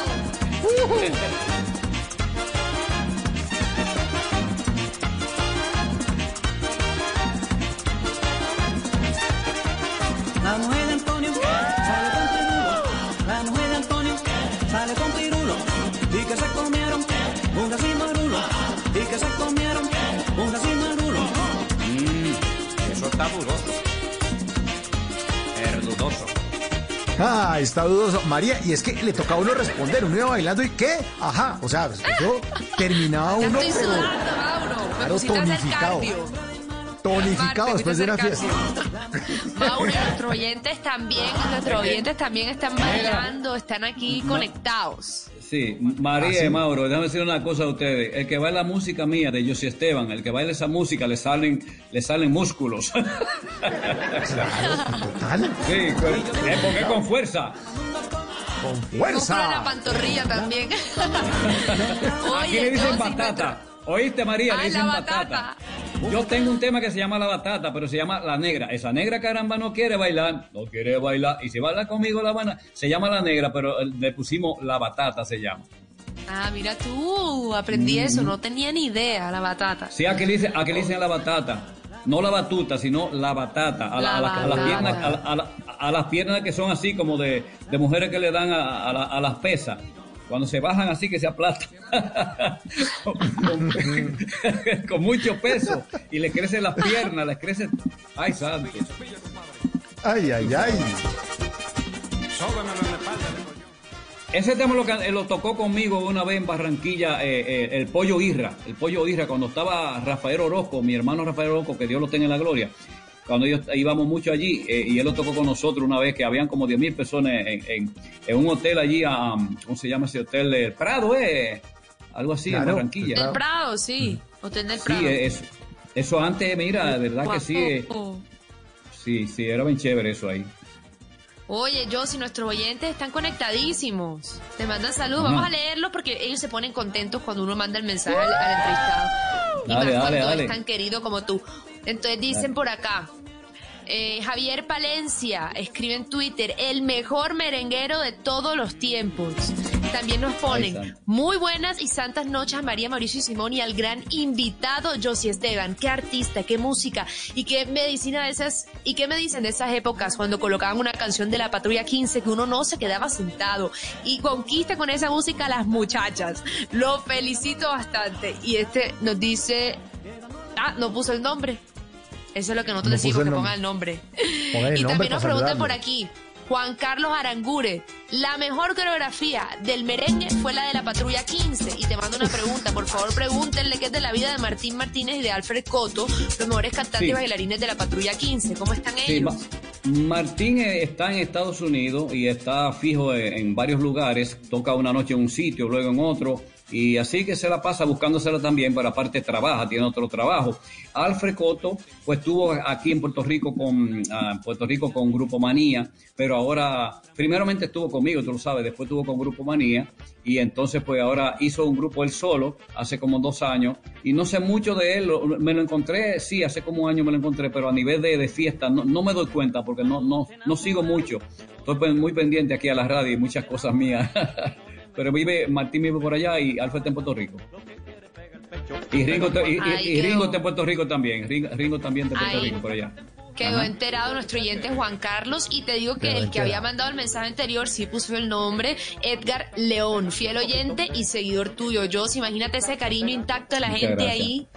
Speaker 5: La mujer de Antonio sale con pirulo. La mujer de Antonio sale con pirulo. Y que se comieron un racimo Y que se comieron
Speaker 6: está dudoso. Es dudoso.
Speaker 2: Ah, está dudoso. María, y es que le tocaba a uno responder, uno iba bailando y ¿qué? Ajá, o sea, eso terminaba
Speaker 3: Ya
Speaker 2: uno,
Speaker 3: estoy
Speaker 2: pero
Speaker 3: sudando, Mauro.
Speaker 2: Claro, tonificado. tonificado después de una fiesta.
Speaker 3: Mauro, y nuestros oyentes también, nuestros oyentes también están bailando, están aquí conectados.
Speaker 4: Sí, María y Mauro, déjame decir una cosa a ustedes. El que baila música mía de Josie Esteban, el que baila esa música le salen, le salen músculos.
Speaker 2: Total,
Speaker 4: sí, con- es porque con fuerza.
Speaker 2: con
Speaker 3: Compra la
Speaker 2: fuerza.
Speaker 3: pantorrilla también.
Speaker 4: Aquí le dicen batata. ¿Oíste, María?
Speaker 3: Ah,
Speaker 4: Le dicen
Speaker 3: la
Speaker 4: batata.
Speaker 3: batata.
Speaker 4: Yo tengo un tema que se llama la batata, pero se llama la negra. Esa negra caramba no quiere bailar, no quiere bailar. Y si baila conmigo la buena, se llama la negra, pero eh, le pusimos la batata, se llama.
Speaker 3: Ah, mira tú, aprendí eso, no tenía ni idea, la batata.
Speaker 4: Sí, aquí le dicen, aquí le dicen la batata. No la batuta, sino la batata. A, la- a la- a las piernas, a, a la- a las piernas que son así como de, de mujeres que le dan a, a la- a las pesas. Cuando se bajan así que se aplastan. con, con- con mucho peso. Y le crecen las piernas, les crecen... Ay, santo.
Speaker 2: Ay, ay, ay.
Speaker 4: Ese tema lo, eh, lo tocó conmigo una vez en Barranquilla, eh, eh, el Pollo Irra. El Pollo Irra, cuando estaba Rafael Orozco, mi hermano Rafael Orozco, que Dios lo tenga en la gloria. Cuando ellos íbamos mucho allí, eh, y él lo tocó con nosotros una vez que habían como 10 mil personas en, en- en un hotel allí, a, ¿cómo se llama ese hotel? El Prado, ¿eh? Algo así,
Speaker 2: Claro,
Speaker 4: en Barranquilla.
Speaker 3: Del Prado, sí. Hotel del Prado.
Speaker 4: Sí, eso, eso antes, mira, de verdad que sí. eh. Sí, sí, era bien chévere eso ahí.
Speaker 3: Oye, yo, si nuestros oyentes están conectadísimos, te mandan saludos, vamos a leerlos porque ellos se ponen contentos cuando uno manda el mensaje al, al entrevistado. Y
Speaker 4: Dale,
Speaker 3: más
Speaker 4: dale,
Speaker 3: cuando
Speaker 4: dale.
Speaker 3: es tan querido como tú. Entonces dicen por acá, eh, Javier Palencia escribe en Twitter, el mejor merenguero de todos los tiempos. También nos ponen, muy buenas y santas noches a María Mauricio y Simón y al gran invitado Josie Esteban. Qué artista, qué música y qué medicina de esas, y qué me dicen de esas épocas cuando colocaban una canción de la Patrulla 15 que uno no se quedaba sentado y conquista con esa música a las muchachas. Lo felicito bastante. Y este nos dice, ah, no puso el nombre. Eso es lo que nosotros
Speaker 2: No
Speaker 3: decimos, que ponga el nombre.
Speaker 2: El
Speaker 3: y
Speaker 2: nombre
Speaker 3: también nos preguntan por aquí. Juan Carlos Arangure, la mejor coreografía del merengue fue la de la Patrulla 15. Y te mando una pregunta, por favor pregúntenle qué es de la vida de Martín Martínez y de Alfred Coto, los mejores cantantes
Speaker 4: Sí.
Speaker 3: y bailarines de la Patrulla 15. ¿Cómo están
Speaker 4: Sí, Ma-
Speaker 3: ellos?
Speaker 4: Martín eh, está en Estados Unidos y está fijo en, en varios lugares, toca una noche en un sitio, luego en otro, y así que se la pasa buscándosela también, pero aparte trabaja, tiene otro trabajo. Alfred Coto, pues estuvo aquí en Puerto Rico con ah, Puerto Rico con Grupo Manía, pero ahora, primeramente estuvo conmigo, tú lo sabes, después estuvo con Grupo Manía, y entonces pues ahora hizo un grupo él solo, hace como dos años, y no sé mucho de él, me lo encontré, sí, hace como un año me lo encontré, pero a nivel de, de fiesta no, no me doy cuenta porque no, no, no sigo mucho. Estoy pues, muy pendiente aquí a la radio y muchas cosas mías. pero vive, Martín vive por allá y Alfred está en Puerto Rico. Y Ringo, y, y- y Ringo está en Puerto Rico también. Ringo, Ringo también está en Puerto. Rico por allá.
Speaker 3: Quedó
Speaker 4: Ajá.
Speaker 3: enterado nuestro oyente Juan Carlos y te digo que
Speaker 2: Quedó
Speaker 3: el que había mandado el mensaje anterior sí puso el nombre Edgar León, fiel oyente y seguidor tuyo. Yo, imagínate ese cariño intacto de la
Speaker 4: Muchas
Speaker 3: gente
Speaker 4: gracias.
Speaker 3: ahí.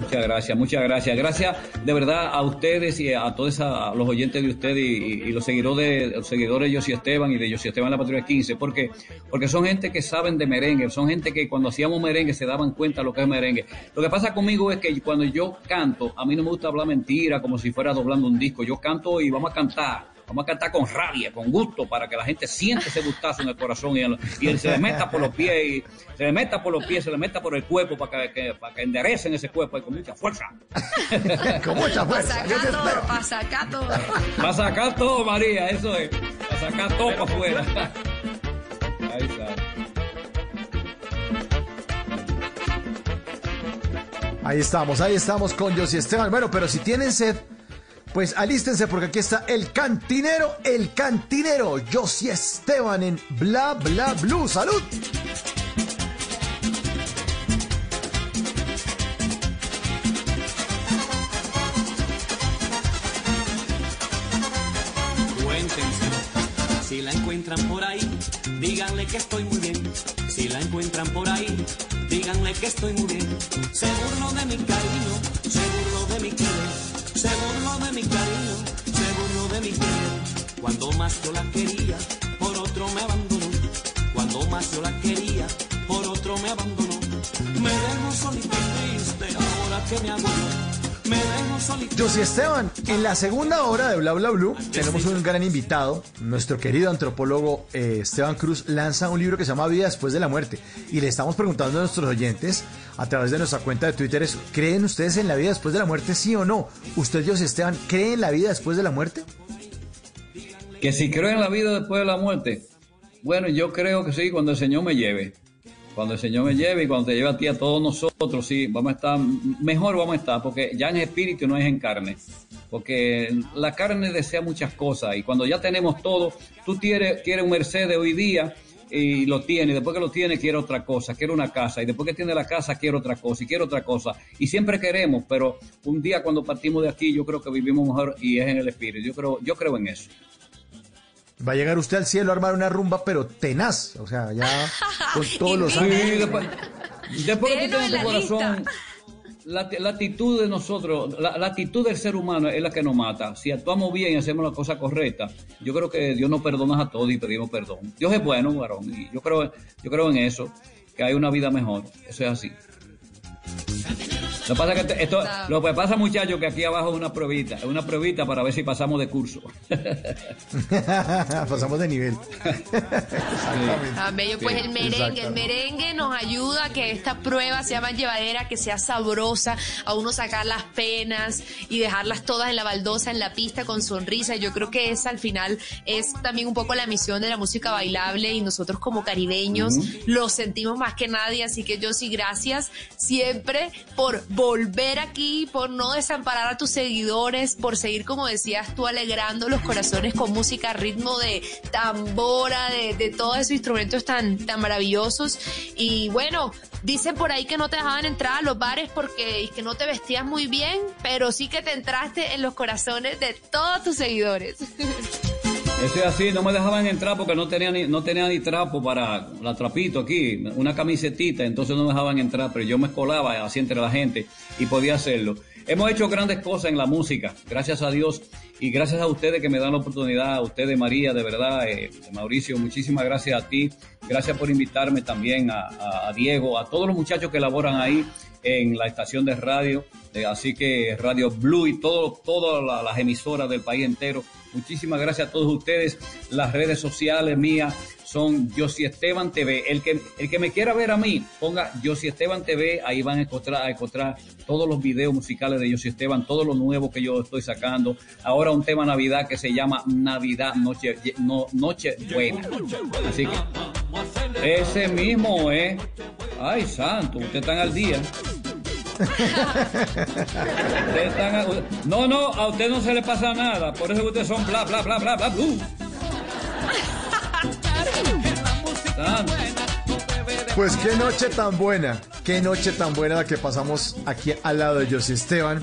Speaker 4: Muchas gracias, muchas gracias. Gracias de verdad a ustedes y a todos a los oyentes de ustedes y, y los seguidores los seguidores de Josie Esteban y de Josie Esteban La Patrulla 15, porque, porque son gente que saben de merengue, son gente que cuando hacíamos merengue se daban cuenta de lo que es merengue. Lo que pasa conmigo es que cuando yo canto, a mí no me gusta hablar mentira como si fuera doblando un disco. Yo canto y vamos a cantar. Vamos a cantar con rabia, con gusto, para que la gente siente ese gustazo en el corazón y, y él se le meta por los pies, y se le meta por los pies, se le meta por el cuerpo para que, que- para que enderecen ese cuerpo y con mucha fuerza.
Speaker 2: Con mucha fuerza.
Speaker 3: Pasacato,
Speaker 4: sacar todo, María, eso es. Para sacar todo para afuera. Ahí está.
Speaker 2: Ahí estamos, ahí estamos con Josie Esteban. Bueno, pero si tienen sed, pues alístense porque aquí está el cantinero, el cantinero, Josie Esteban en Bla Bla Blue. ¡Salud!
Speaker 5: Si la encuentran por ahí, díganle que estoy muy bien. Si la encuentran por ahí, díganle que estoy muy bien. Se burló de mi cariño, se burló de mi querer, se burló de mi cariño, se burló de mi querer. Cuando más yo la quería, por otro me abandonó. Cuando más yo la quería, por otro me abandonó. Me dejo solito y triste, ahora que me hago yo.
Speaker 2: Josie Esteban, en la segunda hora de Bla Bla Blue tenemos un gran invitado. Nuestro querido antropólogo eh, Esteban Cruz lanza un libro que se llama Vida después de la muerte. Y le estamos preguntando a nuestros oyentes a través de nuestra cuenta de Twitter: es, ¿creen ustedes en la vida después de la muerte, sí o no? ¿Usted, Josie Esteban, cree en la vida después de la muerte?
Speaker 4: Que si creo en la vida después de la muerte, bueno, yo creo que sí, cuando el Señor me lleve. Cuando el Señor me lleve y cuando te lleve a ti, a todos nosotros, sí, vamos a estar, mejor vamos a estar, porque ya en espíritu no es en carne. Porque la carne desea muchas cosas y cuando ya tenemos todo, tú quieres, quieres un Mercedes hoy día y lo tiene, después que lo tiene quiere otra cosa, quiere una casa, y después que tiene la casa quiere otra cosa, y quiere otra cosa, y siempre queremos, pero un día cuando partimos de aquí yo creo que vivimos mejor y es en el espíritu, yo creo, yo creo en eso.
Speaker 2: Va a llegar usted al cielo a armar una rumba, pero tenaz. O sea, ya con todos los
Speaker 4: Sí,
Speaker 2: ángeles.
Speaker 4: después, después que
Speaker 3: Déjelo
Speaker 4: tú tienes
Speaker 3: en
Speaker 4: en
Speaker 3: la
Speaker 4: tu corazón, la, la actitud de nosotros, la, la actitud del ser humano es la que nos mata. Si actuamos bien y hacemos la cosa correcta, yo creo que Dios nos perdona a todos y pedimos perdón. Dios es bueno, varón, y yo creo, yo creo en eso, que hay una vida mejor. Eso es así. Lo que pasa, es que te- esto, lo que pasa muchachos, que aquí abajo es una pruebita, es una pruebita para ver si pasamos de curso.
Speaker 2: Pasamos de nivel. Exactamente.
Speaker 3: Ah, bello, pues el merengue, el merengue nos ayuda a que esta prueba sea más llevadera, que sea sabrosa, a uno sacar las penas y dejarlas todas en la baldosa, en la pista con sonrisa. Yo creo que esa al final es también un poco la misión de la música bailable y nosotros como caribeños lo sentimos más que nadie. Así que yo sí, gracias siempre por volver aquí, por no desamparar a tus seguidores, por seguir, como decías tú, alegrando los corazones con música, ritmo de tambora, de, todos esos instrumentos tan, tan maravillosos. Y bueno, dicen por ahí que no te dejaban entrar a los bares porque y que no te vestías muy bien, pero sí que te entraste en los corazones de todos tus seguidores.
Speaker 4: Eso es así, no me dejaban entrar porque no tenía ni, no tenía ni trapo para la trapito aquí, una camisetita, entonces no me dejaban entrar, pero yo me colaba así entre la gente y podía hacerlo. Hemos hecho grandes cosas en la música, gracias a Dios y gracias a ustedes que me dan la oportunidad, a ustedes María, de verdad, eh, Mauricio, muchísimas gracias a ti, gracias por invitarme también a, Diego, a todos los muchachos que laboran ahí en la estación de radio, eh, así que Radio Blue y todo, todas la- las emisoras del país entero. Muchísimas gracias a todos ustedes. Las redes sociales mías son Josie Esteban TV. El que, el que me quiera ver a mí, ponga Josie Esteban TV, ahí van a encontrar, encontrar todos los videos musicales de Josie Esteban, todo lo nuevo que yo estoy sacando. Ahora un tema Navidad que se llama Navidad Noche, no, Noche Buena. Así que ese mismo es. Ay, santo, ustedes están al día. No, no, a usted no se le pasa nada. Por eso ustedes son bla, bla, bla, bla, bla, blue. Santo.
Speaker 2: Pues qué noche tan buena, qué noche tan buena la que pasamos aquí al lado de José Esteban.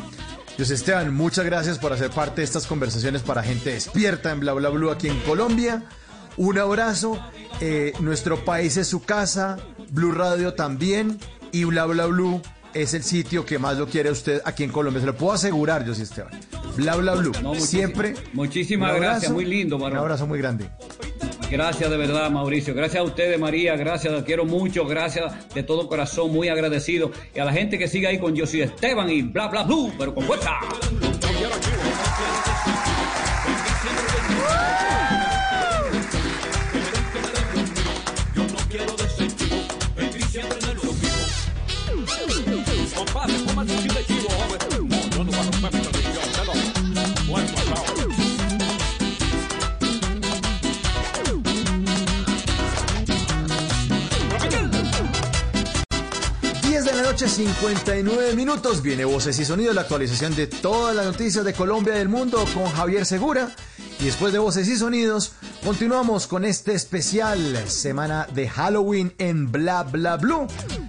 Speaker 2: José Esteban, muchas gracias por hacer parte de estas conversaciones para gente despierta en Bla Bla Blue aquí en Colombia. Un abrazo. eh, nuestro país es su casa, Blue Radio también y Bla Bla Blue es el sitio que más lo quiere usted aquí en Colombia. Se lo puedo asegurar, yo sí, Esteban. Bla, bla.
Speaker 4: No, muchísimas-
Speaker 2: Siempre.
Speaker 4: muchísimas
Speaker 2: abrazo,
Speaker 4: gracias, muy lindo, varón.
Speaker 2: Un abrazo muy grande.
Speaker 4: Gracias de verdad, Mauricio. Gracias a ustedes, María. Gracias, los quiero mucho. Gracias de todo corazón, muy agradecido. Y a la gente que sigue ahí con Yo soy Esteban y bla, bla, blue, pero con fuerza.
Speaker 2: Noche, 59 minutos. Viene Voces y Sonidos, la actualización de todas las noticias de Colombia y del mundo con Javier Segura. Y después de Voces y Sonidos, continuamos con este especial semana de Halloween en Bla Bla Blue.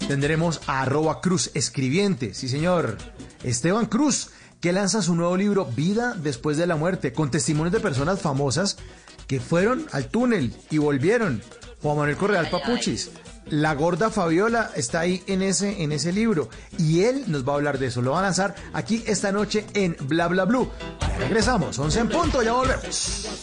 Speaker 2: Tendremos a arroba Cruz Escribiente, sí señor, Esteban Cruz, que lanza su nuevo libro Vida después de la muerte, con testimonios de personas famosas que fueron al túnel y volvieron. Juan Manuel Correal Papuchis. La gorda Fabiola está ahí en ese, en ese libro y él nos va a hablar de eso. Lo va a lanzar aquí esta noche en Bla Bla Blue. Regresamos, 11 en punto, ya volvemos.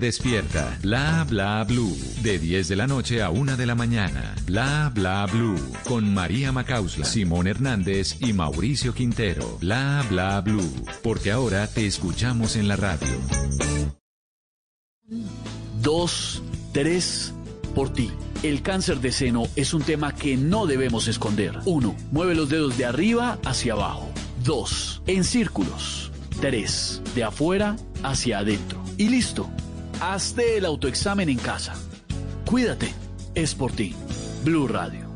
Speaker 7: despierta. Bla bla blue. De 10 de la noche a 1 de la mañana. Bla bla blue. Con María Macausla, Simón Hernández y Mauricio Quintero. Bla bla blue. Porque ahora te escuchamos en la radio.
Speaker 8: Dos, tres, por ti. El cáncer de seno es un tema que no debemos esconder. 1. Mueve los dedos de arriba hacia abajo. 2. En círculos. 3. De afuera hacia adentro. Y listo. Hazte el autoexamen en casa. Cuídate. Es por ti. Blue Radio.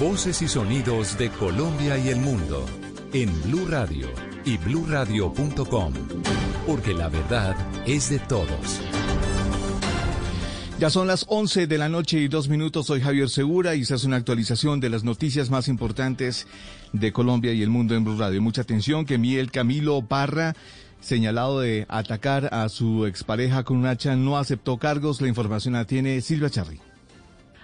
Speaker 7: Voces y sonidos de Colombia y el mundo en Blue Radio y bluradio.com, porque la verdad es de todos.
Speaker 9: Ya son las 11 de la noche y dos minutos. Soy Javier Segura y esta es una actualización de las noticias más importantes de Colombia y el mundo en Blue Radio. Mucha atención que Miel Camilo Parra, señalado de atacar a su expareja con un hacha, no aceptó cargos. La información la tiene Silvia Charri.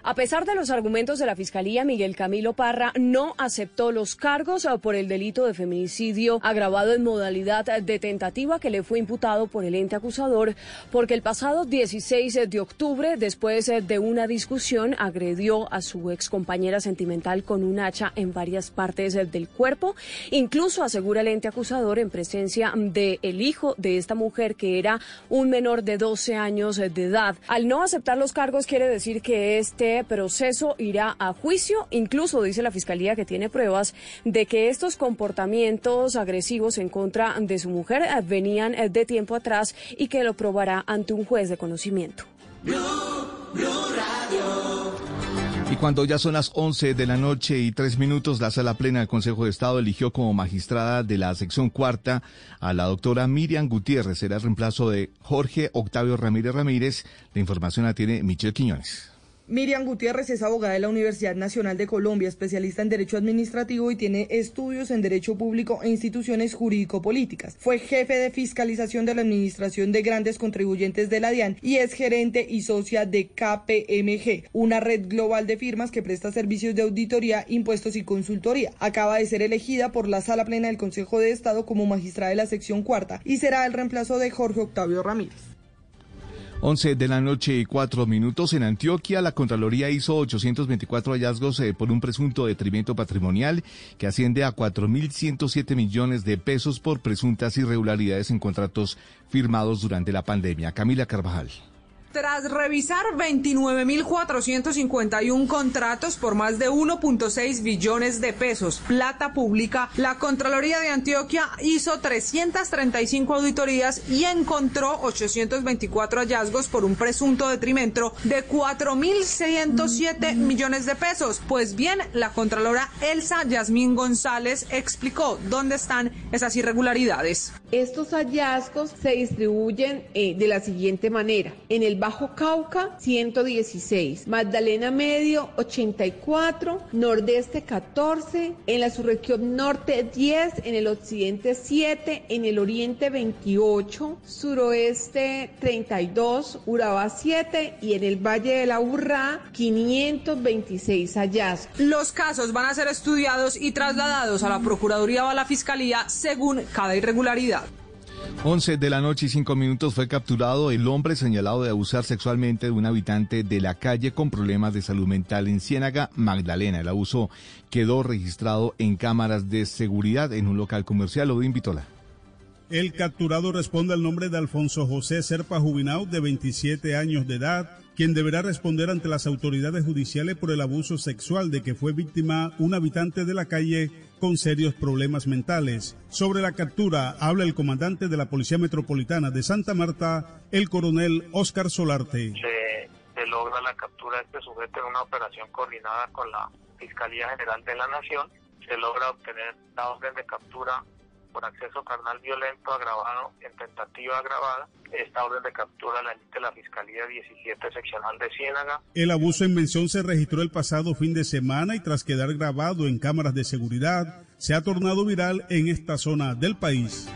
Speaker 10: A pesar de los argumentos de la Fiscalía, Miguel Camilo Parra no aceptó los cargos eh, por el delito de feminicidio agravado en modalidad de tentativa que le fue imputado por el ente acusador porque el pasado 16 de octubre, después eh, de una discusión, agredió a su ex compañera sentimental con un hacha en varias partes eh, del cuerpo. Incluso asegura el ente acusador en presencia del el hijo de esta mujer que era un menor de 12 años eh, de edad. Al no aceptar los cargos quiere decir que este proceso irá a juicio. Incluso dice la Fiscalía que tiene pruebas de que estos comportamientos agresivos en contra de su mujer eh, venían eh, de tiempo atrás y que lo probará ante un juez de conocimiento.
Speaker 9: Y cuando ya son las 11 de la noche y tres minutos, la Sala Plena del Consejo de Estado eligió como magistrada de la sección cuarta a la doctora Miriam Gutiérrez. Será el reemplazo de Jorge Octavio Ramírez Ramírez. La información la tiene Michelle Quiñones.
Speaker 11: Miriam Gutiérrez es abogada de la Universidad Nacional de Colombia, especialista en Derecho Administrativo y tiene estudios en Derecho Público e Instituciones Jurídico-Políticas. Fue jefe de fiscalización de la Administración de Grandes Contribuyentes de la DIAN y es gerente y socia de KPMG, una red global de firmas que presta servicios de auditoría, impuestos y consultoría. Acaba de ser elegida por la Sala Plena del Consejo de Estado como magistrada de la sección cuarta y será el reemplazo de Jorge Octavio Ramírez.
Speaker 9: 11 de la noche y 4 minutos en Antioquia, la Contraloría hizo 824 hallazgos eh, por un presunto detrimento patrimonial que asciende a 4.107 millones de pesos por presuntas irregularidades en contratos firmados durante la pandemia. Camila Carvajal.
Speaker 12: Tras revisar 29.451 contratos por más de 1.6 billones de pesos, plata pública, la Contraloría de Antioquia hizo 335 auditorías y encontró 824 hallazgos por un presunto detrimento de 4.607 millones de pesos. Pues bien, la Contralora Elsa Yasmín González explicó dónde están esas irregularidades.
Speaker 13: Estos hallazgos se distribuyen eh, de la siguiente manera. En el Bajo Cauca, 116. Magdalena Medio, 84. Nordeste, 14. En la subregión norte, 10. En el occidente, 7. En el oriente, 28. Suroeste, 32. Urabá, 7. Y en el Valle de la Urrá, 526 hallazgos.
Speaker 12: Los casos van a ser estudiados y trasladados a la Procuraduría o a la Fiscalía según cada irregularidad.
Speaker 9: 11 de la noche y 5 minutos fue capturado el hombre señalado de abusar sexualmente de un habitante de la calle con problemas de salud mental en Ciénaga, Magdalena. El abuso quedó registrado en cámaras de seguridad en un local comercial. Odín Vitola.
Speaker 14: El capturado responde al nombre de Alfonso José Serpa Jubinau, de 27 años de edad, quien deberá responder ante las autoridades judiciales por el abuso sexual de que fue víctima un habitante de la calle con serios problemas mentales. Sobre la captura habla el comandante de la Policía Metropolitana de Santa Marta, el coronel Oscar Solarte.
Speaker 15: Se, se logra la captura de este sujeto en una operación coordinada con la Fiscalía General de la Nación. Se logra obtener la orden de captura por acceso carnal violento agravado en tentativa agravada. Esta orden de captura la emite la Fiscalía 17 Seccional de Ciénaga.
Speaker 14: El abuso en mención se registró el pasado fin de semana y tras quedar grabado en cámaras de seguridad, se ha tornado viral en esta zona del país.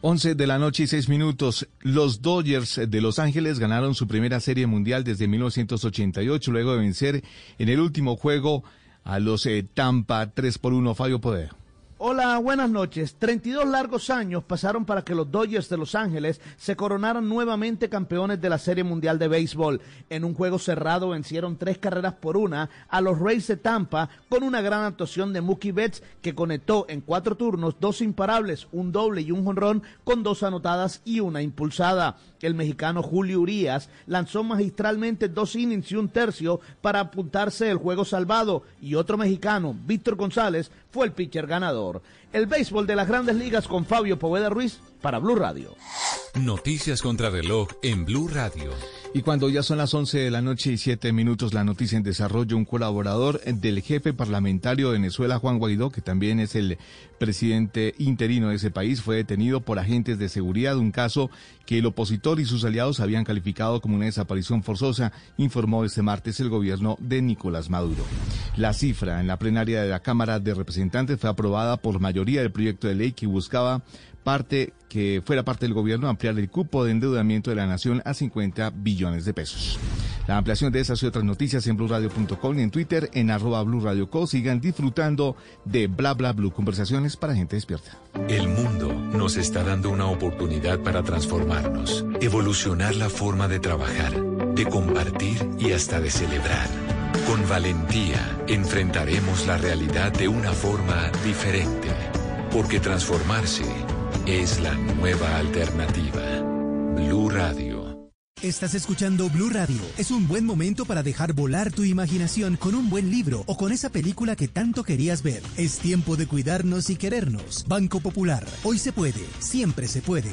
Speaker 9: 11 de la noche y 6 minutos. Los Dodgers de Los Ángeles ganaron su primera serie mundial desde 1988 luego de vencer en el último juego a los eh, Tampa 3 por 1. Fabio Poder.
Speaker 16: Hola, buenas noches. 32 largos años pasaron para que los Dodgers de Los Ángeles se coronaran nuevamente campeones de la Serie Mundial de Béisbol. En un juego cerrado vencieron tres carreras por una a los Rays de Tampa con una gran actuación de Mookie Betts que conectó en cuatro turnos dos imparables, un doble y un jonrón con dos anotadas y una impulsada. El mexicano Julio Urias lanzó magistralmente dos innings y un tercio para apuntarse el juego salvado y otro mexicano, Víctor González, fue el pitcher ganador. El béisbol de las grandes ligas con Fabio Poveda Ruiz para Blue Radio.
Speaker 7: Noticias contra reloj en Blue Radio.
Speaker 9: Y cuando ya son las 11 de la noche y 7 minutos, la noticia en desarrollo, un colaborador del jefe parlamentario de Venezuela, Juan Guaidó, que también es el presidente interino de ese país, fue detenido por agentes de seguridad, un caso que el opositor y sus aliados habían calificado como una desaparición forzosa, informó este martes el gobierno de Nicolás Maduro. La cifra en la plenaria de la Cámara de Representantes fue aprobada por mayoría del proyecto de ley que buscaba parte que fuera parte del gobierno ampliar el cupo de endeudamiento de la nación a 50 billones de pesos. La ampliación de esas y otras noticias en blurradio.com y en Twitter en arroba blurradioco. Sigan disfrutando de Bla Bla Blue, conversaciones para gente despierta.
Speaker 7: El mundo nos está dando una oportunidad para transformarnos, evolucionar la forma de trabajar, de compartir y hasta de celebrar. Con valentía enfrentaremos la realidad de una forma diferente, porque transformarse es la nueva alternativa. Blue Radio.
Speaker 17: Estás escuchando Blue Radio. Es un buen momento para dejar volar tu imaginación con un buen libro o con esa película que tanto querías ver. Es tiempo de cuidarnos y querernos. Banco Popular. Hoy se puede. Siempre se puede.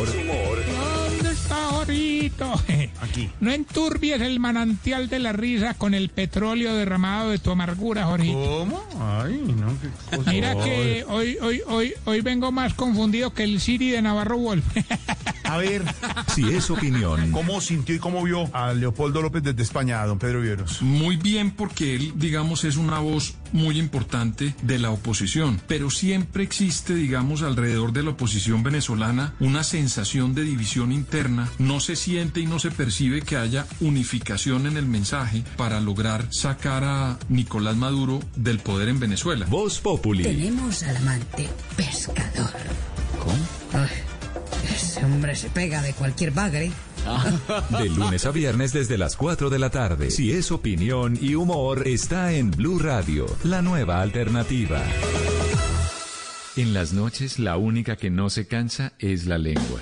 Speaker 18: Aquí. No enturbies el manantial de la risa con el petróleo derramado de tu amargura, Jorito.
Speaker 9: ¿Cómo? Ay, no, qué cosa.
Speaker 18: Mira que hoy, hoy, hoy, hoy vengo más confundido que el Siri de Navarro Wolf.
Speaker 9: A ver,
Speaker 7: Si es opinión,
Speaker 9: ¿cómo sintió y cómo vio a Leopoldo López desde España, a don Pedro Vieros?
Speaker 19: Muy bien porque él, digamos, es una voz muy importante de la oposición, pero siempre existe, digamos, alrededor de la oposición venezolana una sensación de división interna. No se siente y no se percibe que haya unificación en el mensaje para lograr sacar a Nicolás Maduro del poder en Venezuela.
Speaker 7: Voz Populi.
Speaker 20: Tenemos al amante pescador. ¿Cómo? ese hombre se pega de cualquier bagre.
Speaker 7: De lunes a viernes desde las 4 de la tarde. Si es opinión y humor, está en Blue Radio, la nueva alternativa. En las noches, la única que no se cansa es la lengua.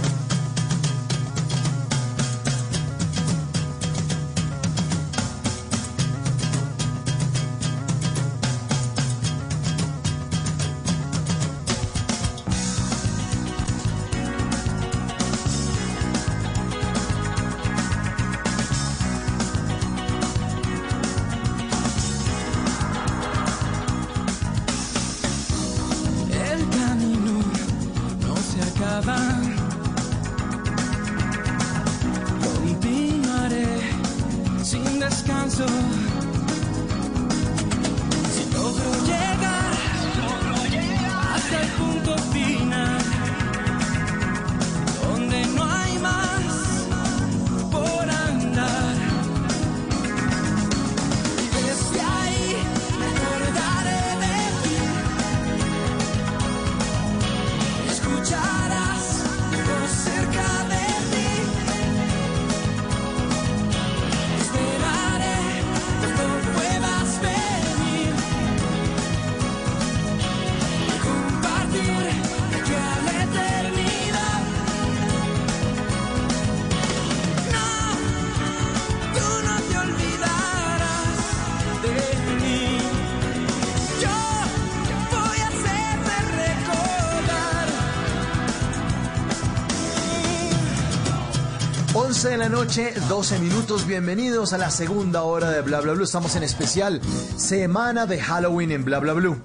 Speaker 2: 11 de la noche, 12 minutos. Bienvenidos a la segunda hora de Bla Bla Blue. Estamos en especial semana de Halloween en Bla Bla Blue.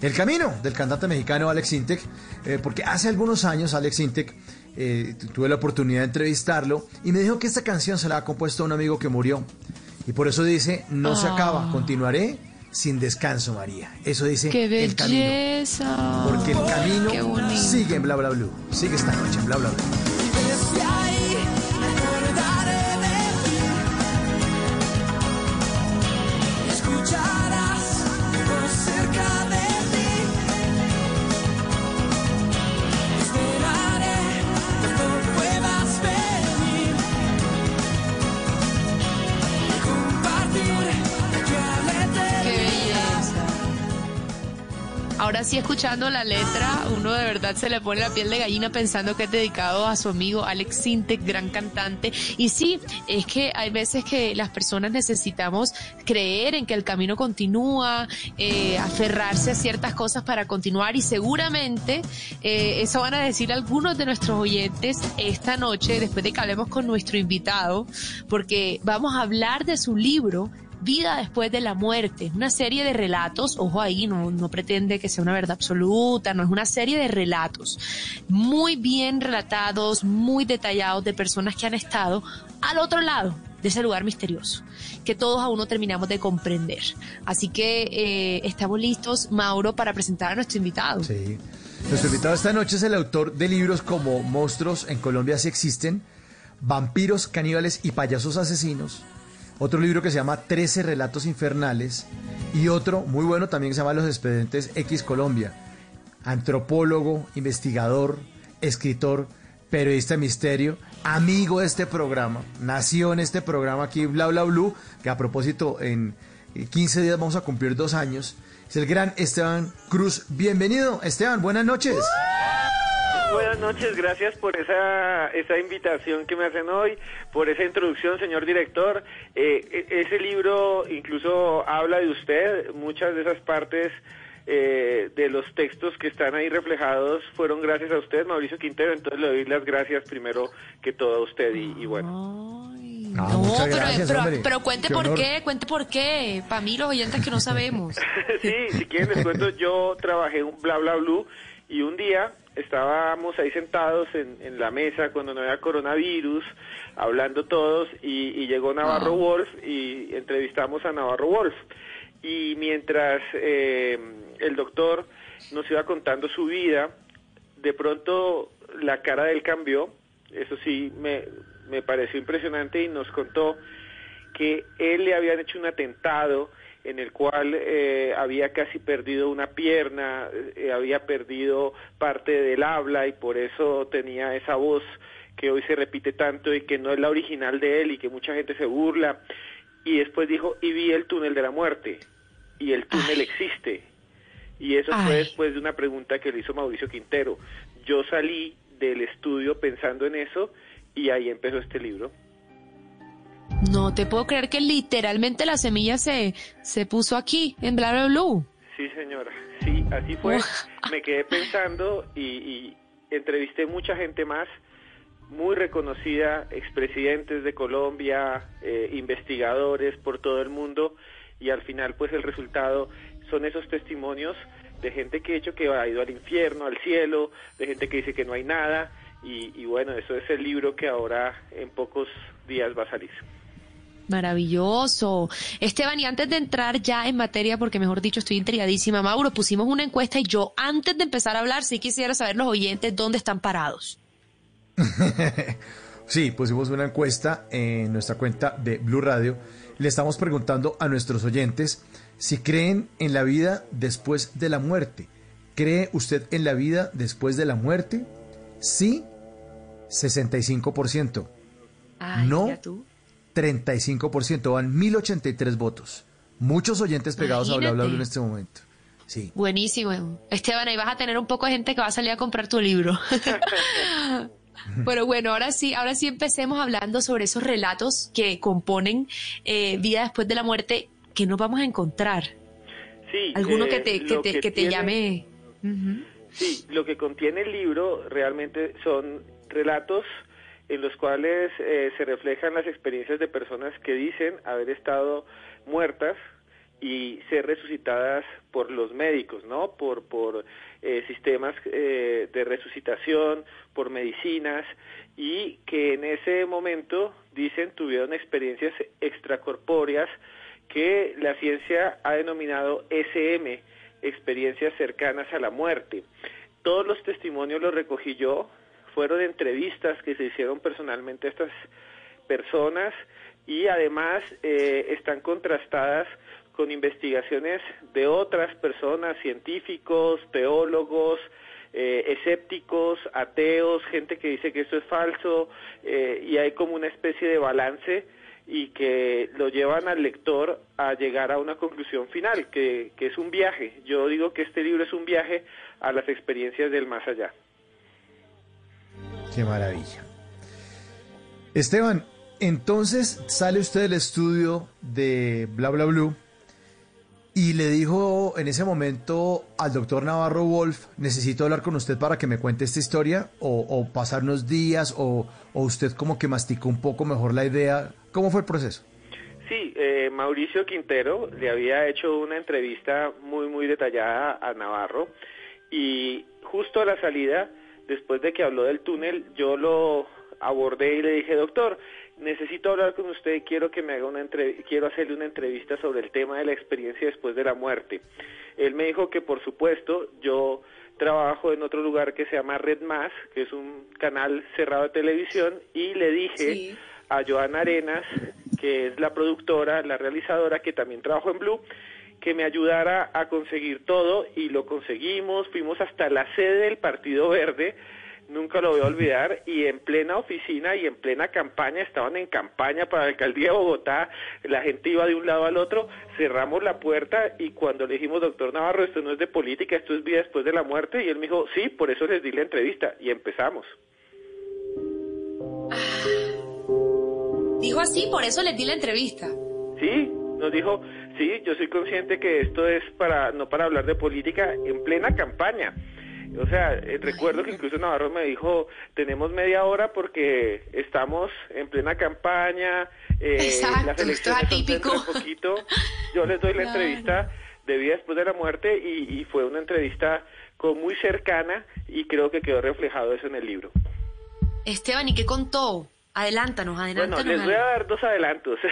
Speaker 2: El camino del cantante mexicano Alex Intec, eh, porque hace algunos años Alex Intec eh, tu- tuve la oportunidad de entrevistarlo y me dijo que esta canción se la ha compuesto a un amigo que murió. Y por eso dice, no se
Speaker 3: Ah.
Speaker 2: acaba, continuaré sin descanso, María. Eso dice
Speaker 3: ¡Qué
Speaker 2: el camino. Porque el camino sigue en Bla Bla Blue. Sigue esta noche en Bla Bla Blue.
Speaker 3: Escuchando la letra, uno de verdad se le pone la piel de gallina pensando que es dedicado a su amigo Alex Sintek, gran cantante. Y sí, es que hay veces que las personas necesitamos creer en que el camino continúa, eh, aferrarse a ciertas cosas para continuar y seguramente eh, eso van a decir algunos de nuestros oyentes esta noche, después de que hablemos con nuestro invitado, porque vamos a hablar de su libro Vida después de la muerte, una serie de relatos, ojo ahí, no, no pretende que sea una verdad absoluta, no es una serie de relatos muy bien relatados, muy detallados de personas que han estado al otro lado de ese lugar misterioso, que todos aún no terminamos de comprender. Así que eh, estamos listos, Mauro, para presentar a nuestro invitado.
Speaker 2: Sí. Nuestro invitado esta noche es el autor de libros como Monstruos en Colombia sí existen, Vampiros, Caníbales y Payasos Asesinos. Otro libro que se llama 13 Relatos Infernales. Y otro muy bueno también que se llama Los Expedientes X Colombia. Antropólogo, investigador, escritor, periodista de misterio, amigo de este programa. Nació en este programa aquí, Bla Bla Blue, que a propósito en 15 días vamos a cumplir dos años. Es el gran Esteban Cruz. Bienvenido, Esteban, buenas noches.
Speaker 21: Buenas noches, gracias por esa, esa invitación que me hacen hoy, por esa introducción, señor director. Eh, e- ese libro incluso habla de usted, muchas de esas partes eh, de los textos que están ahí reflejados fueron gracias a usted, Mauricio Quintero, entonces le doy las gracias primero que todo a usted y, y bueno.
Speaker 2: Ah,
Speaker 3: No,
Speaker 2: muchas
Speaker 3: pero,
Speaker 2: gracias,
Speaker 3: pero,
Speaker 2: hombre.
Speaker 3: pero cuente
Speaker 2: Qué
Speaker 3: por
Speaker 2: honor.
Speaker 3: qué, cuente por qué, para mí los oyentes que no sabemos.
Speaker 21: sí, si quieren les cuento, yo trabajé un bla bla blue y un día estábamos ahí sentados en, en la mesa cuando no había coronavirus, hablando todos y, y llegó Navarro
Speaker 22: Ah.
Speaker 21: Wolf y entrevistamos a Navarro Wolf. Y mientras eh, el doctor nos iba contando su vida, de pronto la cara de él cambió, eso sí me, me pareció impresionante y nos contó que él le habían hecho un atentado en el cual eh, había casi perdido una pierna, eh, había perdido parte del habla y por eso tenía esa voz que hoy se repite tanto y que no es la original de él y que mucha gente se burla. Y después dijo, y vi el túnel de la muerte, y el túnel existe. Y eso fue después de una pregunta que le hizo Mauricio Quintero. Yo salí del estudio pensando en eso y ahí empezó este libro.
Speaker 3: No te puedo creer que literalmente la semilla se, se puso aquí, en Bla Bla Blue.
Speaker 21: Sí, señora. Sí, así fue. Me quedé pensando y, y entrevisté mucha gente más, muy reconocida, expresidentes de Colombia, eh, investigadores por todo el mundo, y al final, pues el resultado son esos testimonios de gente que ha hecho que ha ido al infierno, al cielo, de gente que dice que no hay nada, y, y bueno, eso es el libro que ahora en pocos días va a salir.
Speaker 3: Maravilloso. Esteban, y antes de entrar ya en materia, porque mejor dicho estoy intrigadísima, Mauro, pusimos una encuesta y yo antes de empezar a hablar sí quisiera saber los oyentes dónde están parados.
Speaker 2: Sí, pusimos una encuesta en nuestra cuenta de Blue Radio. Le estamos preguntando a nuestros oyentes si creen en la vida después de la muerte. ¿Cree usted en la vida después de la muerte? Sí, 65%.
Speaker 3: Ay,
Speaker 2: no,
Speaker 3: mira tú.
Speaker 2: 35%. Van 1083 votos. Muchos oyentes pegados a Bla Bla Bla
Speaker 3: Imagínate.
Speaker 2: en este momento. Sí.
Speaker 3: Buenísimo. Esteban, ahí vas a tener un poco de gente que va a salir a comprar tu libro. Pero bueno, ahora sí, ahora sí empecemos hablando sobre esos relatos que componen eh, vida después de la muerte que nos vamos a encontrar.
Speaker 21: Sí,
Speaker 3: Alguno
Speaker 21: eh,
Speaker 3: que te, que
Speaker 21: lo
Speaker 3: te,
Speaker 21: que
Speaker 3: que te
Speaker 21: tiene-
Speaker 3: llame.
Speaker 21: Sí, lo que contiene el libro realmente son relatos en los cuales eh, se reflejan las experiencias de personas que dicen haber estado muertas y ser resucitadas por los médicos, ¿no? Por, por eh, sistemas eh, de resucitación, por medicinas y que en ese momento, dicen, tuvieron experiencias extracorpóreas que la ciencia ha denominado SM, experiencias cercanas a la muerte. Todos los testimonios los recogí yo, fueron entrevistas que se hicieron personalmente a estas personas y además eh, están contrastadas con investigaciones de otras personas, científicos, teólogos, eh, escépticos, ateos, gente que dice que esto es falso, eh, y hay como una especie de balance y que lo llevan al lector a llegar a una conclusión final, que, que es un viaje. Yo digo que este libro es un viaje a las experiencias del más allá.
Speaker 2: Qué maravilla. Esteban, entonces sale usted del estudio de Bla Bla Blue y le dijo en ese momento al doctor Navarro Wolf, necesito hablar con usted para que me cuente esta historia, o, o pasar unos días, o, o, usted como que masticó un poco mejor la idea. ¿Cómo fue el proceso?
Speaker 21: Sí, eh, Mauricio Quintero le había hecho una entrevista muy, muy detallada a Navarro y justo a la salida, después de que habló del túnel, yo lo abordé y le dije, doctor, necesito hablar con usted, quiero que me haga una quiero hacerle una entrevista sobre el tema de la experiencia después de la muerte. Él me dijo que por supuesto yo trabajo en otro lugar que se llama Red Más, que es un canal cerrado de televisión, y le dije sí. a Joana Arenas, que es la productora, la realizadora, que también trabajo en Blue, que me ayudara a conseguir todo y lo conseguimos, fuimos hasta la sede del Partido Verde, nunca lo voy a olvidar, y en plena oficina y en plena campaña, estaban en campaña para la alcaldía de Bogotá, la gente iba de un lado al otro, cerramos la puerta y cuando le dijimos, doctor Navarro, esto no es de política, esto es vida después de la muerte, y él me dijo, sí, por eso les di la entrevista, y empezamos.
Speaker 3: Dijo así, por eso les di la entrevista.
Speaker 21: Sí, nos dijo, sí, yo soy consciente que esto es para, no para hablar de política, en plena campaña. O sea, eh, recuerdo que incluso Navarro me dijo, tenemos media hora porque estamos en plena campaña, eh,
Speaker 3: Exacto,
Speaker 21: las elecciones son poquito. Yo les doy la entrevista de vida después de la muerte y, y fue una entrevista con muy cercana y creo que quedó reflejado eso en el libro.
Speaker 3: Esteban, ¿y qué contó? Adelántanos, adelántanos.
Speaker 21: Bueno, les voy a dar dos adelantos.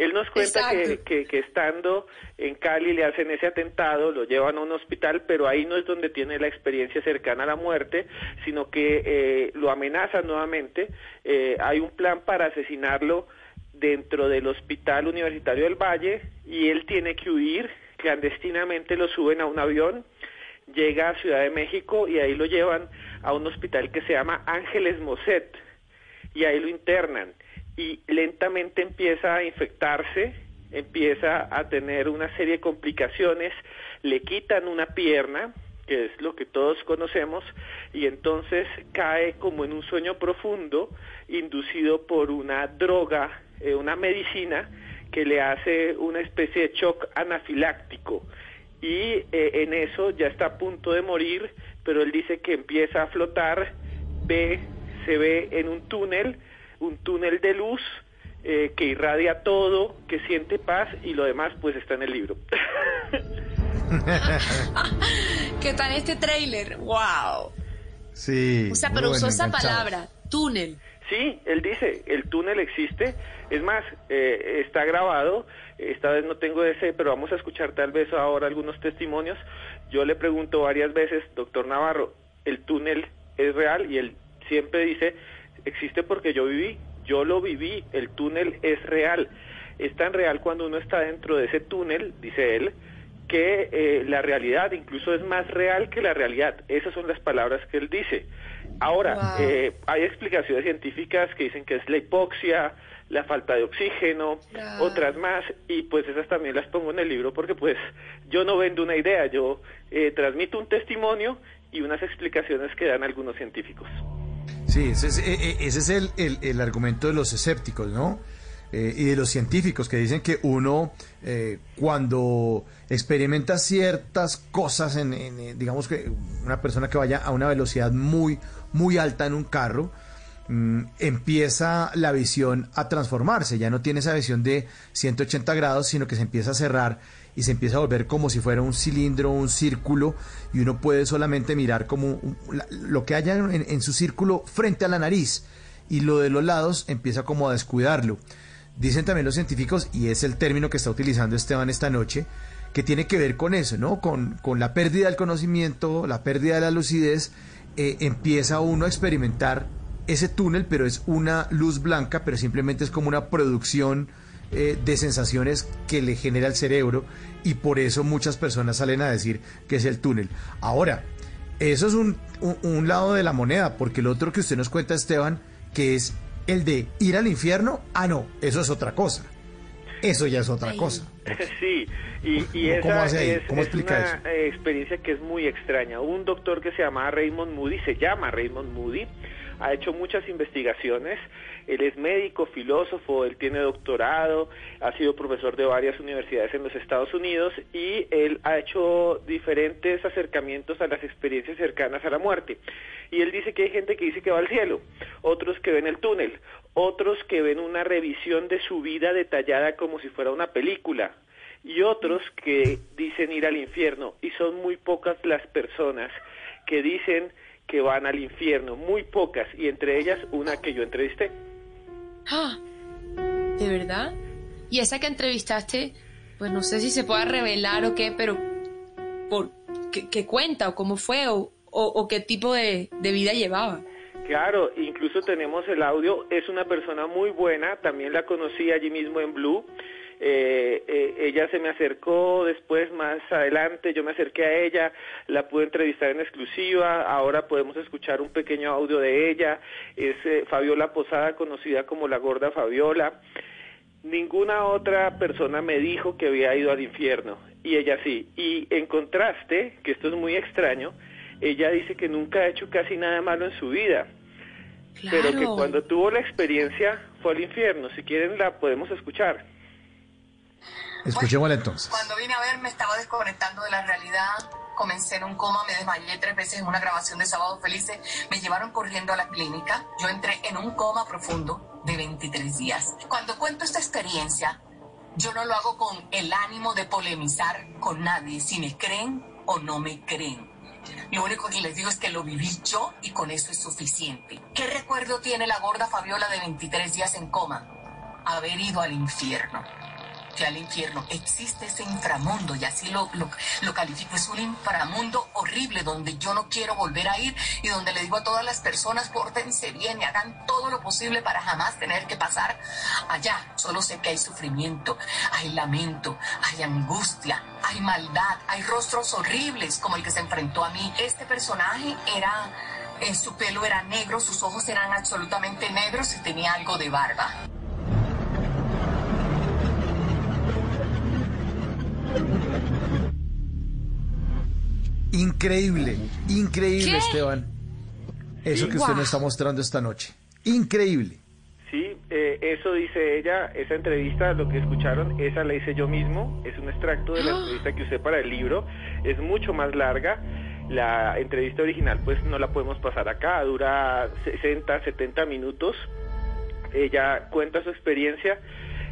Speaker 21: Él nos cuenta que, que, que, estando en Cali le hacen ese atentado, lo llevan a un hospital, pero ahí no es donde tiene la experiencia cercana a la muerte, sino que eh, lo amenazan nuevamente. Eh, hay un plan para asesinarlo dentro del Hospital Universitario del Valle y él tiene que huir. Clandestinamente lo suben a un avión, llega a Ciudad de México y ahí lo llevan a un hospital que se llama Ángeles Moset y ahí lo internan y lentamente empieza a infectarse, empieza a tener una serie de complicaciones, le quitan una pierna, que es lo que todos conocemos, y entonces cae como en un sueño profundo, inducido por una droga, eh, una medicina que le hace una especie de shock anafiláctico. Y eh, en eso ya está a punto de morir, pero él dice que empieza a flotar, ve, se ve en un túnel, un túnel de luz eh, que irradia todo, que siente paz y lo demás pues está en el libro.
Speaker 3: ¿Qué tal este tráiler? ¡Wow!
Speaker 2: Sí.
Speaker 3: O sea, pero
Speaker 2: bueno,
Speaker 3: usó esa palabra, túnel.
Speaker 21: Sí, él dice, el túnel existe. Es más, eh, está grabado. Esta vez no tengo ese, pero vamos a escuchar tal vez ahora algunos testimonios. Yo le pregunto varias veces, doctor Navarro, ¿el túnel es real? Y él siempre dice, existe porque yo viví, yo lo viví, el túnel es real. Es tan real cuando uno está dentro de ese túnel, dice él, que eh, la realidad incluso es más real que la realidad. Esas son las palabras que él dice. Ahora,
Speaker 3: Wow.
Speaker 21: eh, hay explicaciones científicas que dicen que es la hipoxia, la falta de oxígeno, otras más, y pues esas también las pongo en el libro porque pues yo no vendo una idea, yo eh, transmito un testimonio y unas explicaciones que dan algunos científicos.
Speaker 2: Sí, ese es, eh, eh, ese es el, el- el argumento de los escépticos, ¿no? Eh, y de los científicos que dicen que uno eh, cuando experimenta ciertas cosas en, eh, digamos que una persona que vaya a una velocidad muy muy alta en un carro mm, empieza la visión a transformarse ya no tiene esa visión de 180 grados sino que se empieza a cerrar y se empieza a volver como si fuera un cilindro un círculo y uno puede solamente mirar como lo que haya en, en su círculo frente a la nariz y lo de los lados empieza como a descuidarlo. Dicen también los científicos, y es el término que está utilizando Esteban esta noche, que tiene que ver con eso, ¿no? Con, con la pérdida del conocimiento, la pérdida de la lucidez, eh, empieza uno a experimentar ese túnel, pero es una luz blanca, pero simplemente es como una producción eh, de sensaciones que le genera el cerebro y por eso muchas personas salen a decir que es el túnel. Ahora, eso es un, un, un lado de la moneda, porque el otro que usted nos cuenta, Esteban, que es el de ir al infierno, ah, no, eso es otra cosa. Eso ya es otra cosa.
Speaker 21: Sí, y, y
Speaker 2: ¿Cómo
Speaker 21: esa
Speaker 2: hace
Speaker 21: es,
Speaker 2: ¿Cómo
Speaker 21: es
Speaker 2: explica
Speaker 21: una
Speaker 2: eso?
Speaker 21: experiencia que es muy extraña. Un doctor que se llama Raymond Moody, se llama Raymond Moody, ha hecho muchas investigaciones. Él es médico, filósofo, él tiene doctorado, ha sido profesor de varias universidades en los Estados Unidos y él ha hecho diferentes acercamientos a las experiencias cercanas a la muerte. Y él dice que hay gente que dice que va al cielo, otros que ven el túnel, otros que ven una revisión de su vida detallada como si fuera una película y otros que dicen ir al infierno y son muy pocas las personas que dicen que van al infierno, muy pocas y entre ellas una que yo entrevisté.
Speaker 3: Ah, ¿De verdad? Y esa que entrevistaste, pues no sé si se pueda revelar o qué, pero por qué, qué cuenta o cómo fue o, o, o qué tipo de, de vida llevaba.
Speaker 21: Claro, incluso tenemos el audio, es una persona muy buena, también la conocí allí mismo en Blue. Eh, eh, ella se me acercó después, más adelante, yo me acerqué a ella, la pude entrevistar en exclusiva, ahora podemos escuchar un pequeño audio de ella, es eh, Fabiola Posada, conocida como la gorda Fabiola. Ninguna otra persona me dijo que había ido al infierno, y ella sí. Y en contraste, que esto es muy extraño, ella dice que nunca ha hecho casi nada malo en su vida, pero que cuando tuvo la experiencia fue al infierno. Si quieren la podemos escuchar.
Speaker 2: Escuchémosla entonces.
Speaker 22: Cuando vine a ver me estaba desconectando de la realidad, comencé en un coma, me desmayé tres veces en una grabación de Sábado Felices, me llevaron corriendo a la clínica, yo entré en un coma profundo de 23 días. Cuando cuento esta experiencia, yo no lo hago con el ánimo de polemizar con nadie, si me creen o no me creen. Lo único que les digo es que lo viví yo y con eso es suficiente. ¿Qué recuerdo tiene la gorda Fabiola de 23 días en coma? Haber ido al infierno. Fui al infierno. Existe ese inframundo y así lo, lo, lo califico. Es un inframundo horrible donde yo no quiero volver a ir y donde le digo a todas las personas, pórtense bien y hagan todo lo posible para jamás tener que pasar allá. Solo sé que hay sufrimiento, hay lamento, hay angustia, hay maldad, hay rostros horribles como el que se enfrentó a mí. Este personaje era, eh, su pelo era negro, sus ojos eran absolutamente negros y tenía algo de barba.
Speaker 2: Increíble, increíble,
Speaker 3: ¿Qué?
Speaker 2: Esteban. Eso
Speaker 21: Sí.
Speaker 2: que usted
Speaker 21: Guau.
Speaker 2: nos está mostrando esta noche. Increíble.
Speaker 21: Sí, eh, eso dice ella, esa entrevista, lo que escucharon, esa la hice yo mismo, es un extracto de la entrevista que usé para el libro, es mucho más larga, la entrevista original pues no la podemos pasar acá, dura 60, 70 minutos, ella cuenta su experiencia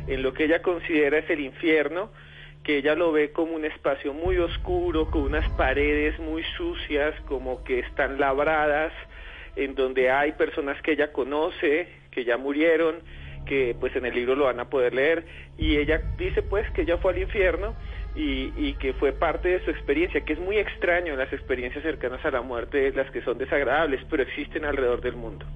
Speaker 21: en lo que ella considera es el infierno, que ella lo ve como un espacio muy oscuro, con unas paredes muy sucias, como que están labradas, en donde hay personas que ella conoce, que ya murieron, que pues en el libro lo van a poder leer, y ella dice pues que ella fue al infierno y, y que fue parte de su experiencia, que es muy extraño las experiencias cercanas a la muerte, las que son desagradables, pero existen alrededor del mundo.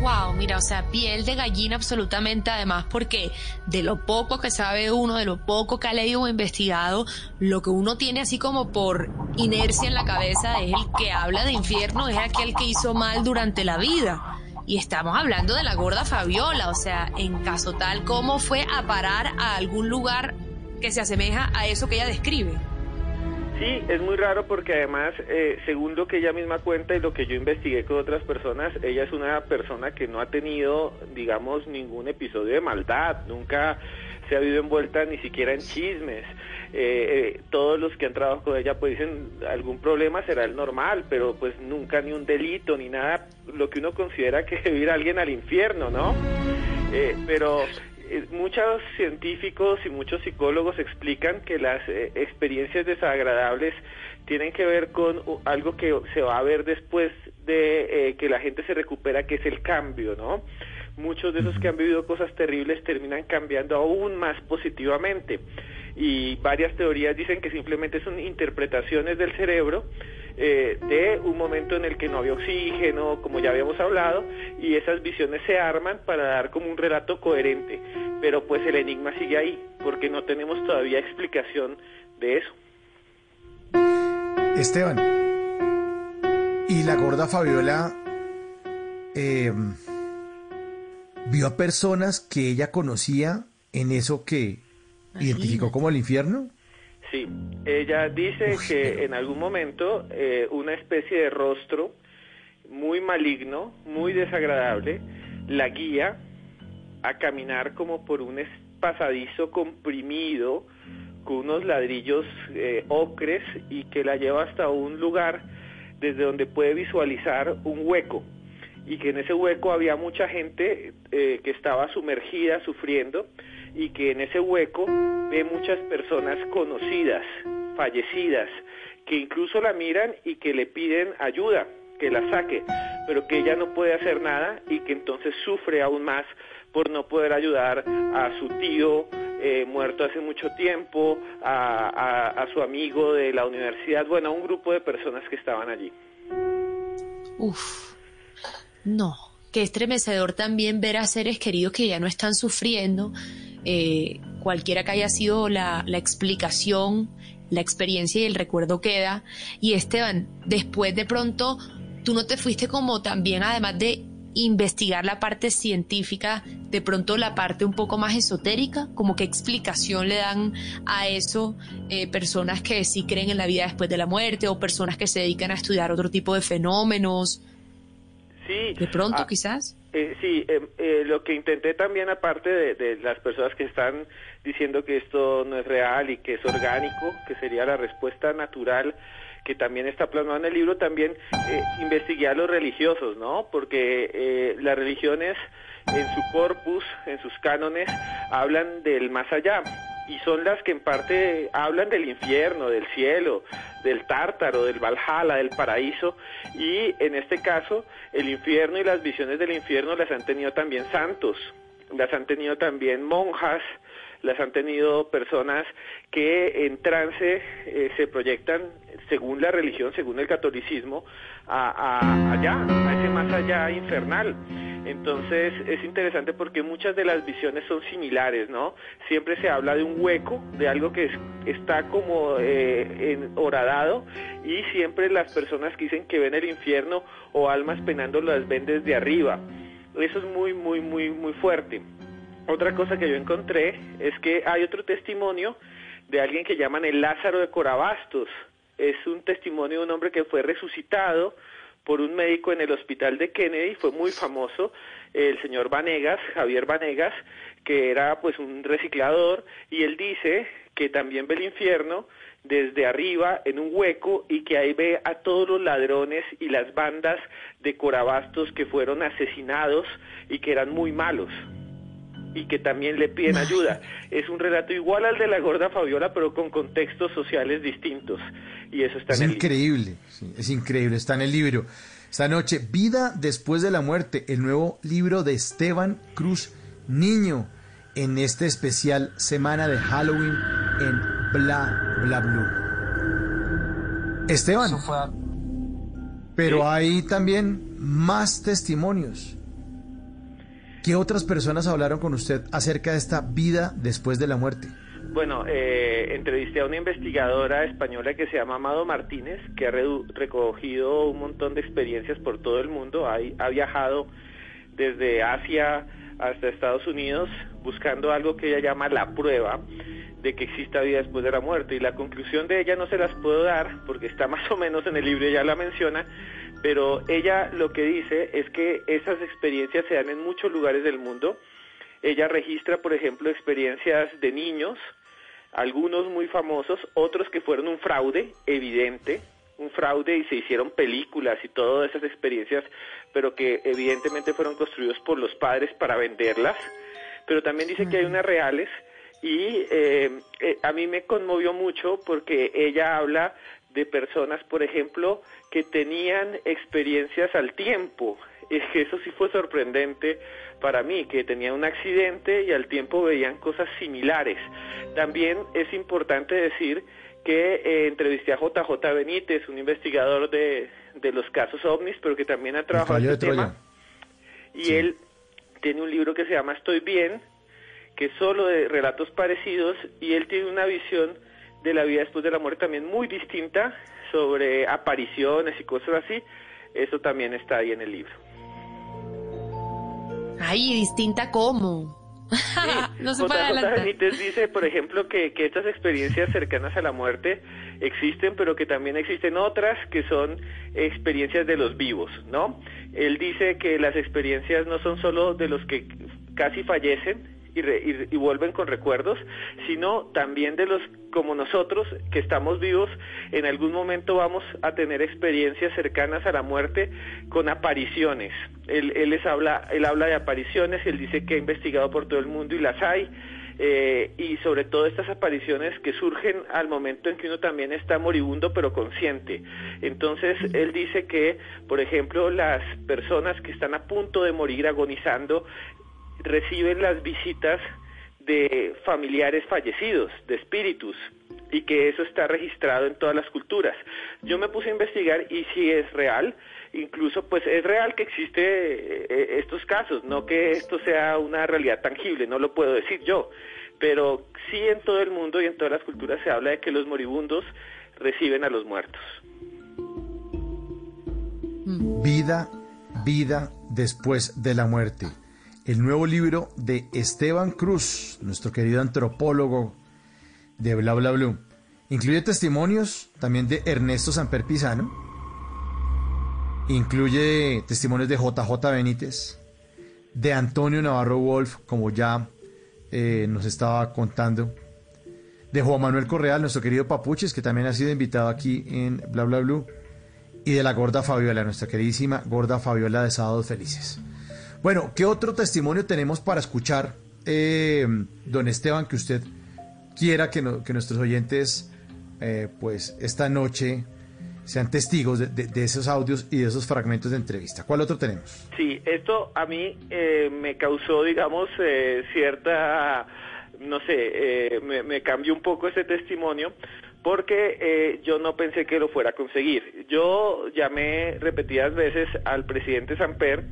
Speaker 3: Wow, mira, o sea, piel de gallina absolutamente, además, porque de lo poco que sabe uno, de lo poco que ha leído o investigado, lo que uno tiene así como por inercia en la cabeza es el que habla de infierno, es aquel que hizo mal durante la vida. Y estamos hablando de la gorda Fabiola, o sea, en caso tal, ¿cómo fue a parar a algún lugar que se asemeja a eso que ella describe?
Speaker 21: Sí, es muy raro porque además, eh, según lo que ella misma cuenta y lo que yo investigué con otras personas, ella es una persona que no ha tenido, digamos, ningún episodio de maldad, nunca se ha visto envuelta ni siquiera en chismes. Eh, eh, todos los que han trabajado con ella pues dicen algún problema será el normal, pero pues nunca ni un delito ni nada, lo que uno considera que debe ir alguien al infierno, ¿no? Eh, pero eh, muchos científicos y muchos psicólogos explican que las eh, experiencias desagradables tienen que ver con algo que se va a ver después de eh, que la gente se recupera, que es el cambio, ¿no? Muchos de esos que han vivido cosas terribles terminan cambiando aún más positivamente y varias teorías dicen que simplemente son interpretaciones del cerebro eh, de un momento en el que no había oxígeno, como ya habíamos hablado, y esas visiones se arman para dar como un relato coherente. Pero pues el enigma sigue ahí, porque no tenemos todavía explicación de eso.
Speaker 2: Esteban, y la gorda Fabiola eh, vio a personas que ella conocía en eso que identificó como el infierno.
Speaker 21: Sí, ella dice que en algún momento eh, una especie de rostro muy maligno, muy desagradable, la guía a caminar como por un pasadizo comprimido con unos ladrillos eh, ocres y que la lleva hasta un lugar desde donde puede visualizar un hueco y que en ese hueco había mucha gente eh, que estaba sumergida, sufriendo, y que en ese hueco ve muchas personas conocidas, fallecidas, que incluso la miran y que le piden ayuda, que la saque, pero que ella no puede hacer nada y que entonces sufre aún más por no poder ayudar a su tío eh, muerto hace mucho tiempo, a, a- su amigo de la universidad, bueno, a un grupo de personas que estaban allí.
Speaker 3: Uf, no, qué estremecedor también ver a seres queridos que ya no están sufriendo, eh, cualquiera que haya sido la, explicación, la experiencia y el recuerdo queda. Y Esteban, después de pronto, tú no te fuiste como también, además de investigar la parte científica, de pronto la parte un poco más esotérica, como qué explicación le dan a eso eh, personas que sí creen en la vida después de la muerte o personas que se dedican a estudiar otro tipo de fenómenos.
Speaker 21: Sí.
Speaker 3: De pronto,
Speaker 21: ah,
Speaker 3: quizás.
Speaker 21: Eh, sí, eh, eh, lo que intenté también, aparte de, de las personas que están diciendo que esto no es real y que es orgánico, que sería la respuesta natural que también está plasmado en el libro, también investigué a los religiosos, ¿no? Porque eh, las religiones en su corpus, en sus cánones, hablan del más allá y son las que en parte hablan del infierno, del cielo, del tártaro, del Valhalla, del paraíso y en este caso el infierno y las visiones del infierno las han tenido también santos, las han tenido también monjas, las han tenido personas que en trance eh, se proyectan según la religión, según el catolicismo, a, a- allá, a ese más allá infernal. Entonces es interesante porque muchas de las visiones son similares, ¿no? Siempre se habla de un hueco, de algo que es- está como eh, en- horadado y siempre las personas que dicen que ven el infierno o almas penando las ven desde arriba. Eso es muy, muy, muy, muy fuerte. Otra cosa que yo encontré es que hay otro testimonio de alguien que llaman el Lázaro de Corabastos. Es un testimonio de un hombre que fue resucitado por un médico en el hospital de Kennedy, fue muy famoso, el señor Vanegas, Javier Vanegas, que era pues un reciclador, y él dice que también ve el infierno desde arriba en un hueco y que ahí ve a todos los ladrones y las bandas de Corabastos que fueron asesinados y que eran muy malos y que también le piden ayuda. Es un relato igual al de la gorda Fabiola, pero con contextos sociales distintos. Y eso está
Speaker 2: Es
Speaker 21: en el libro.
Speaker 2: increíble, sí, es increíble, está en el libro. Esta noche, Vida después de la muerte, el nuevo libro de Esteban Cruz Niño, en este especial semana de Halloween en Bla Bla Blue. Esteban, pero hay también más testimonios. ¿Qué otras personas hablaron con usted acerca de esta vida después de la muerte?
Speaker 21: Bueno, eh, entrevisté a una investigadora española que se llama Amado Martínez, que ha recogido un montón de experiencias por todo el mundo. Ha, ha viajado desde Asia hasta Estados Unidos buscando algo que ella llama la prueba de que exista vida después de la muerte. Y la conclusión de ella no se las puedo dar porque está más o menos en el libro, ella la menciona, pero ella lo que dice es que esas experiencias se dan en muchos lugares del mundo. Ella registra, por ejemplo, experiencias de niños, algunos muy famosos, otros que fueron un fraude evidente, un fraude y se hicieron películas y todas esas experiencias, pero que evidentemente fueron construidos por los padres para venderlas. Pero también dice que hay unas reales y eh, eh, a mí me conmovió mucho porque ella habla de personas, por ejemplo, que tenían experiencias al tiempo. Es que eso sí fue sorprendente para mí, que tenían un accidente y al tiempo veían cosas similares. También es importante decir que eh, entrevisté a JJ Benítez, un investigador de, de los casos ovnis, pero que también ha trabajado en este tema. Y él tiene un libro que se llama Estoy bien, que es solo de relatos parecidos, y él tiene una visión de la vida después de la muerte también muy distinta sobre apariciones y cosas así. Eso también está ahí en el libro.
Speaker 3: Ay, distinta cómo. no se puede adelantar.
Speaker 21: Benítez dice, por ejemplo, que, que estas experiencias cercanas a la muerte existen, pero que también existen otras que son experiencias de los vivos, ¿no? Él dice que las experiencias no son solo de los que casi fallecen y, re- y- vuelven con recuerdos, sino también de los como nosotros que estamos vivos, en algún momento vamos a tener experiencias cercanas a la muerte con apariciones. Él, él les habla, él habla de apariciones, él dice que ha investigado por todo el mundo y las hay. eh, y sobre todo estas apariciones que surgen al momento en que uno también está moribundo pero consciente. Entonces él dice que, por ejemplo, las personas que están a punto de morir agonizando reciben las visitas de familiares fallecidos, de espíritus, y que eso está registrado en todas las culturas. Yo me puse a investigar y si es real, incluso pues es real que existe eh, estos casos, no que esto sea una realidad tangible, no lo puedo decir yo, pero sí en todo el mundo y en todas las culturas se habla de que los moribundos reciben a los muertos.
Speaker 2: Vida, vida después de la muerte. El nuevo libro de Esteban Cruz, nuestro querido antropólogo de Bla Bla Blue. Incluye testimonios también de Ernesto Samper Pizano. Incluye testimonios de JJ Benítez, de Antonio Navarro Wolf, como ya eh, nos estaba contando, de Juan Manuel Correal, nuestro querido Papuches, que también ha sido invitado aquí en Bla Bla Blue, y de la gorda Fabiola, nuestra queridísima gorda Fabiola de Sábados Felices. Bueno, ¿qué otro testimonio tenemos para escuchar, eh, don Esteban, que usted quiera que, no- que nuestros oyentes, eh, pues esta noche sean testigos de, esos audios y de esos fragmentos de entrevista? ¿Cuál otro tenemos?
Speaker 21: Sí, esto a mí eh, me causó, digamos, eh, cierta, no sé, eh, me, me cambió un poco ese testimonio porque eh, yo no pensé que lo fuera a conseguir. Yo llamé repetidas veces al presidente Samper.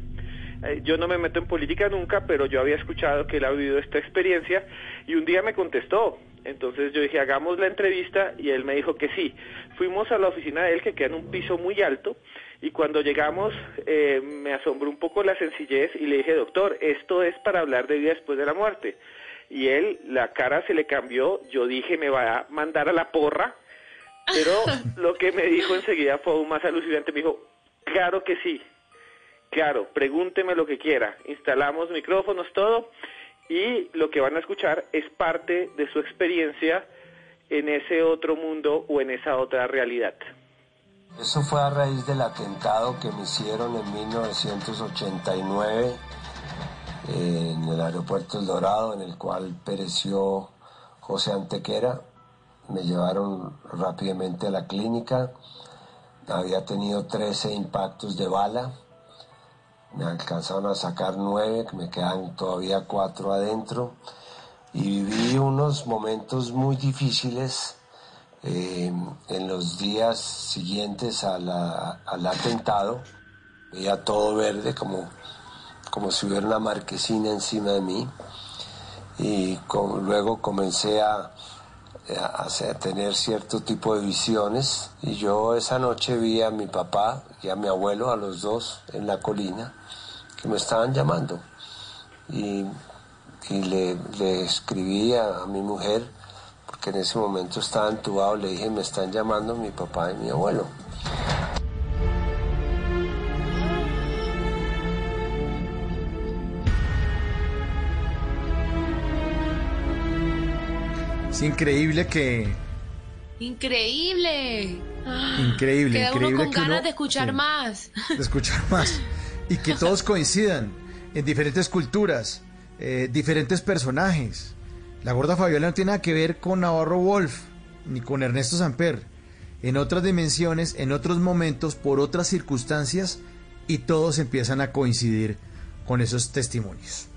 Speaker 21: Eh, Yo no me meto en política nunca, pero yo había escuchado que él ha vivido esta experiencia y un día me contestó. Entonces yo dije, hagamos la entrevista y él me dijo que sí. Fuimos a la oficina de él que queda en un piso muy alto y cuando llegamos eh, me asombró un poco la sencillez y le dije, doctor, esto es para hablar de vida después de la muerte. Y él, la cara se le cambió, yo dije, me va a mandar a la porra, pero lo que me dijo enseguida fue aún más alucinante, me dijo, claro que sí, claro, pregúnteme lo que quiera, instalamos micrófonos, todo, y lo que van a escuchar es parte de su experiencia en ese otro mundo o en esa otra realidad.
Speaker 23: Eso fue a raíz del atentado que me hicieron en 1989 eh, en el aeropuerto El Dorado, en el cual pereció José Antequera. Me llevaron rápidamente a la clínica. Había tenido 13 impactos de bala. Me alcanzaron a sacar 9, me quedan todavía 4 adentro. Y viví unos momentos muy difíciles eh, en los días siguientes al atentado. Veía todo verde como, como si hubiera una marquesina encima de mí. Y luego comencé a, a, a tener cierto tipo de visiones. Y yo esa noche vi a mi papá y a mi abuelo, a los dos, en la colina, que me estaban llamando. Y, y le, le escribí a, a mi mujer, porque en ese momento estaba entubado, le dije, me están llamando mi papá y mi abuelo.
Speaker 2: Es increíble que...
Speaker 3: Increíble.
Speaker 2: Increíble,
Speaker 3: Queda
Speaker 2: increíble
Speaker 3: uno con
Speaker 2: que
Speaker 3: ganas
Speaker 2: uno-
Speaker 3: de escuchar
Speaker 2: sí.
Speaker 3: más.
Speaker 2: de escuchar más y que todos coincidan en diferentes culturas, eh, diferentes personajes. La gorda Fabiola no tiene nada que ver con Navarro Wolf ni con Ernesto Samper. En otras dimensiones, en otros momentos, por otras circunstancias, y todos empiezan a coincidir con esos testimonios.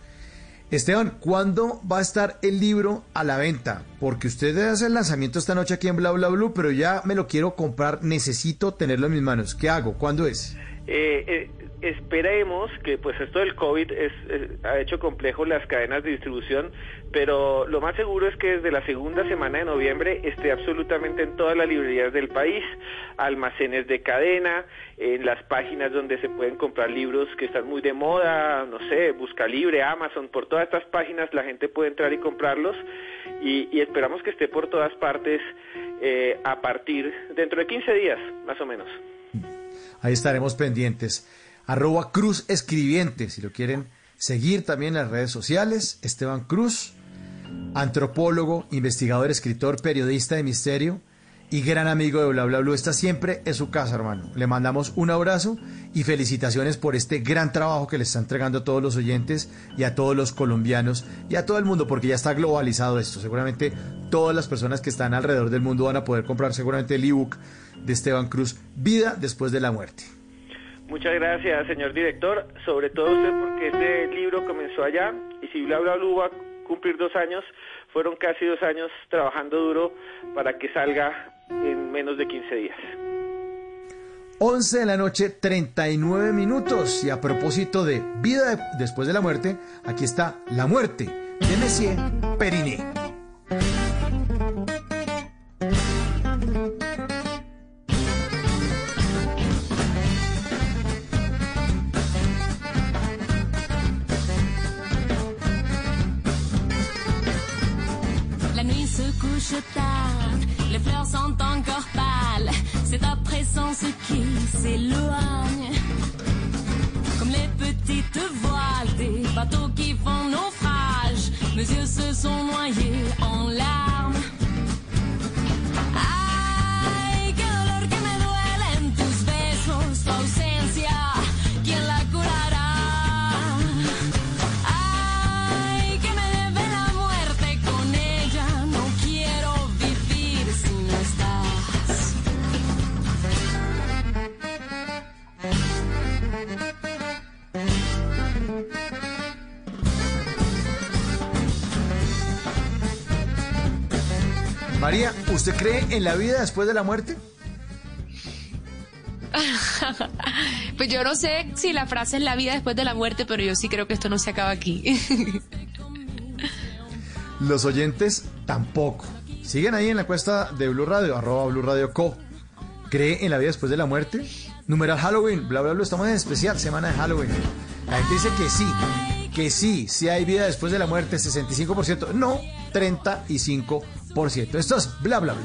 Speaker 2: Esteban, ¿cuándo va a estar el libro a la venta? Porque usted hace el lanzamiento esta noche aquí en Bla Bla Blue, pero ya me lo quiero comprar, necesito tenerlo en mis manos. ¿Qué hago? ¿Cuándo es?
Speaker 21: Eh, eh, esperemos que pues esto del COVID es, ha hecho complejo las cadenas de distribución, pero lo más seguro es que desde la segunda semana de noviembre esté absolutamente en todas las librerías del país, almacenes de cadena, en las páginas donde se pueden comprar libros que están muy de moda, no sé, Busca Libre, Amazon, por todas estas páginas la gente puede entrar y comprarlos y, y esperamos que esté por todas partes eh, a partir dentro de 15 días, más o menos.
Speaker 2: Ahí estaremos pendientes. Arroba Cruz Escribiente, si lo quieren seguir también en las redes sociales. Esteban Cruz, antropólogo, investigador, escritor, periodista de misterio y gran amigo de Bla Bla Blue. Está siempre en su casa, hermano. Le mandamos un abrazo y felicitaciones por este gran trabajo que le está entregando a todos los oyentes y a todos los colombianos y a todo el mundo, porque ya está globalizado esto. Seguramente todas las personas que están alrededor del mundo van a poder comprar seguramente el ebook de Esteban Cruz, Vida después de la muerte.
Speaker 21: Muchas gracias, señor director. Sobre todo usted porque este libro comenzó allá y si Bla Bla Blue va a cumplir dos años, fueron casi dos años trabajando duro para que salga en menos de 15 días.
Speaker 2: 11 de la noche, 39 minutos. Y a propósito de vida de- después de la muerte, aquí está La muerte de Messier Periné.
Speaker 24: Mes yeux se sont noyés en larmes.
Speaker 2: María, ¿usted cree en la vida después de la muerte?
Speaker 3: pues yo no sé si la frase es la vida después de la muerte, pero yo sí creo que esto no se acaba aquí.
Speaker 2: Los oyentes tampoco. Siguen ahí en la encuesta de Blue Radio, arroba Blue Radio Co. ¿Cree en la vida después de la muerte? Numeral Halloween, bla bla bla, estamos en especial, semana de Halloween. La gente dice que sí, que sí, sí hay vida después de la muerte, 65%, no, 35%. Esto es bla bla bla.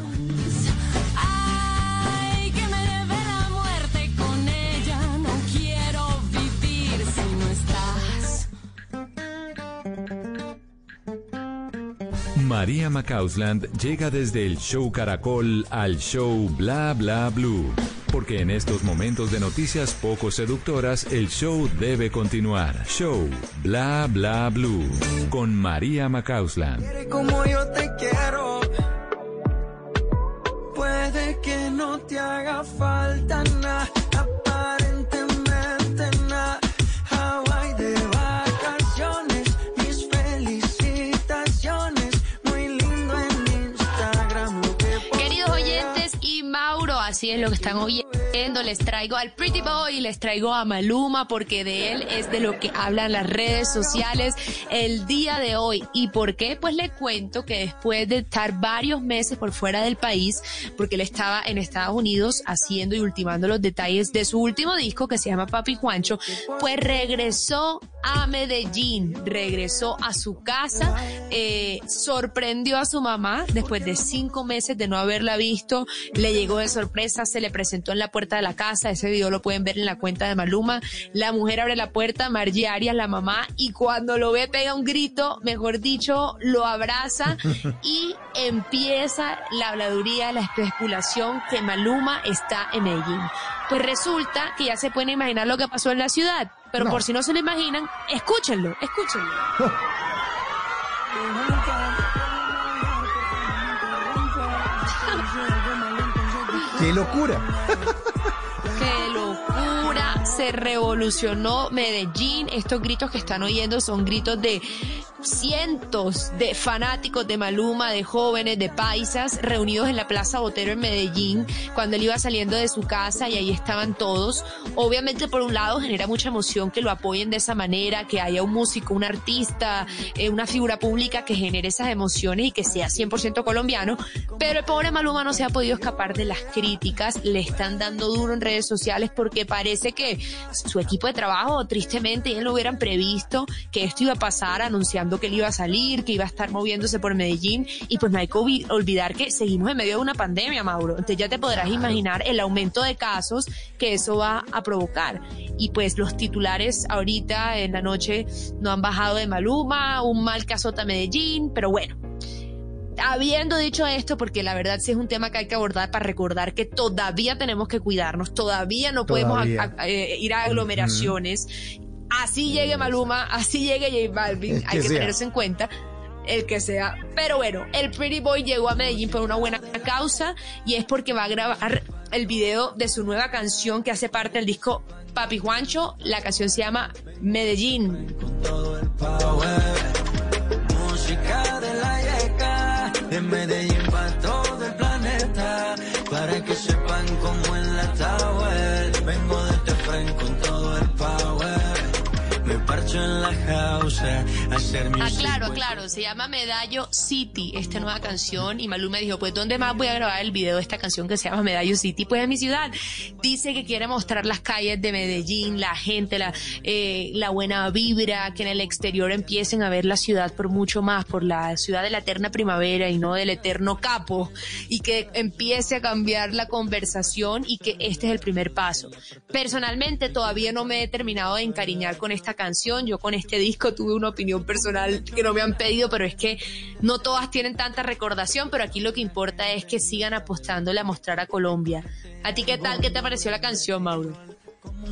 Speaker 24: Ay, que me debe la muerte con ella. No quiero vivir si no estás.
Speaker 7: María Macausland llega desde el show Caracol al show Bla Bla Blue. Porque en estos momentos de noticias poco seductoras, el show debe continuar. Show Bla Bla Blue. Con María Macausland.
Speaker 25: como yo te quiero. Puede que no te haga falta nada,
Speaker 3: así es lo que están oyendo. Les traigo al Pretty Boy, les traigo a Maluma, porque de él es de lo que hablan las redes sociales el día de hoy. ¿Y por qué? Pues le cuento que después de estar varios meses por fuera del país, porque él estaba en Estados Unidos haciendo y ultimando los detalles de su último disco que se llama Papi Juancho, pues regresó a Medellín, regresó a su casa, eh, sorprendió a su mamá después de cinco meses de no haberla visto, le llegó de sorpresa, se le presentó en la puerta de la casa, ese video lo pueden ver en la cuenta de Maluma, la mujer abre la puerta, Margie Arias, la mamá, y cuando lo ve pega un grito, mejor dicho, lo abraza y empieza la habladuría, la especulación que Maluma está en Medellín. Pues resulta que ya se pueden imaginar lo que pasó en la ciudad, pero
Speaker 2: No.
Speaker 3: por si no se lo imaginan, escúchenlo, escúchenlo.
Speaker 2: ¡Qué locura!
Speaker 3: ¡Qué locura! Se revolucionó Medellín. Estos gritos que están oyendo son gritos de cientos de fanáticos de Maluma, de jóvenes, de paisas, reunidos en la Plaza Botero en Medellín, cuando él iba saliendo de su casa y ahí estaban todos. Obviamente, por un lado, genera mucha emoción que lo apoyen de esa manera, que haya un músico, un artista, eh, una figura pública que genere esas emociones y que sea 100% colombiano, pero el pobre Maluma no se ha podido escapar de las críticas, le están dando duro en redes sociales porque parece que su equipo de trabajo, tristemente, ya lo hubieran previsto que esto iba a pasar anunciando que él iba a salir, que iba a estar moviéndose por Medellín y pues no hay que olvi- olvidar que seguimos en medio de una pandemia, Mauro. Entonces ya te podrás imaginar el aumento de casos que eso va a provocar. Y pues los titulares ahorita en la noche no han bajado de Maluma, un mal que azota Medellín, pero bueno. Habiendo dicho esto, porque la verdad sí es un tema que hay que abordar para recordar que todavía tenemos que cuidarnos, todavía no podemos
Speaker 2: Todavía.
Speaker 3: a- a- eh, ir a aglomeraciones. Así llegue Maluma, así llegue J Balvin,
Speaker 2: El
Speaker 3: hay
Speaker 2: que
Speaker 3: que
Speaker 2: sea.
Speaker 3: tenerse en cuenta el que sea. Pero bueno, el Pretty Boy llegó a Medellín por una buena causa y es porque va a grabar el video de su nueva canción que hace parte del disco Papi Juancho. La canción se llama Medellín.
Speaker 25: Música de la yeca, de Medellín house, a hacer
Speaker 3: Ah, claro, claro, se llama Medallo City, esta nueva canción, y Maluma dijo, pues ¿dónde más voy a grabar el video de esta canción que se llama Medallo City? Pues en mi ciudad. Dice que quiere mostrar las calles de Medellín, la gente, la, eh, la buena vibra, que en el exterior empiecen a ver la ciudad por mucho más, por la ciudad de la eterna primavera y no del eterno capo, y que empiece a cambiar la conversación y que este es el primer paso. Personalmente todavía no me he terminado de encariñar con esta canción, yo con este disco tuve una opinión personal que no me han pedido, pero es que no todas tienen tanta recordación, pero aquí lo que importa es que sigan apostándole a mostrar a Colombia. ¿A ti qué tal? ¿Qué te pareció la canción, Mauro?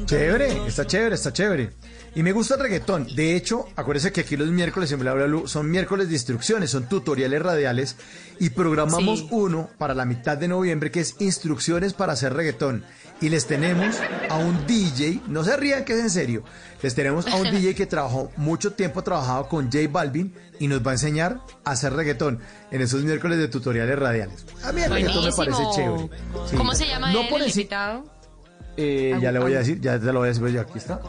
Speaker 2: Chévere, está chévere, está chévere. Y me gusta el reggaetón. De hecho, acuérdense que aquí los miércoles en Bla Bla Blue son miércoles de instrucciones, son tutoriales radiales y programamos
Speaker 3: Sí.
Speaker 2: uno para la mitad de noviembre que es instrucciones para hacer reggaetón. Y les tenemos a un DJ, no se rían que es en serio, les tenemos a un DJ que trabajó mucho tiempo, ha trabajado con J Balvin y nos va a enseñar a hacer reggaetón en esos miércoles de tutoriales radiales. A mí el reggaetón me parece chévere. Sí.
Speaker 3: ¿Cómo se llama
Speaker 2: No
Speaker 3: él,
Speaker 2: por
Speaker 3: el
Speaker 2: enci-
Speaker 3: invitado?
Speaker 2: Eh, ya le voy a decir, ya te lo voy a decir, pues, ya aquí está.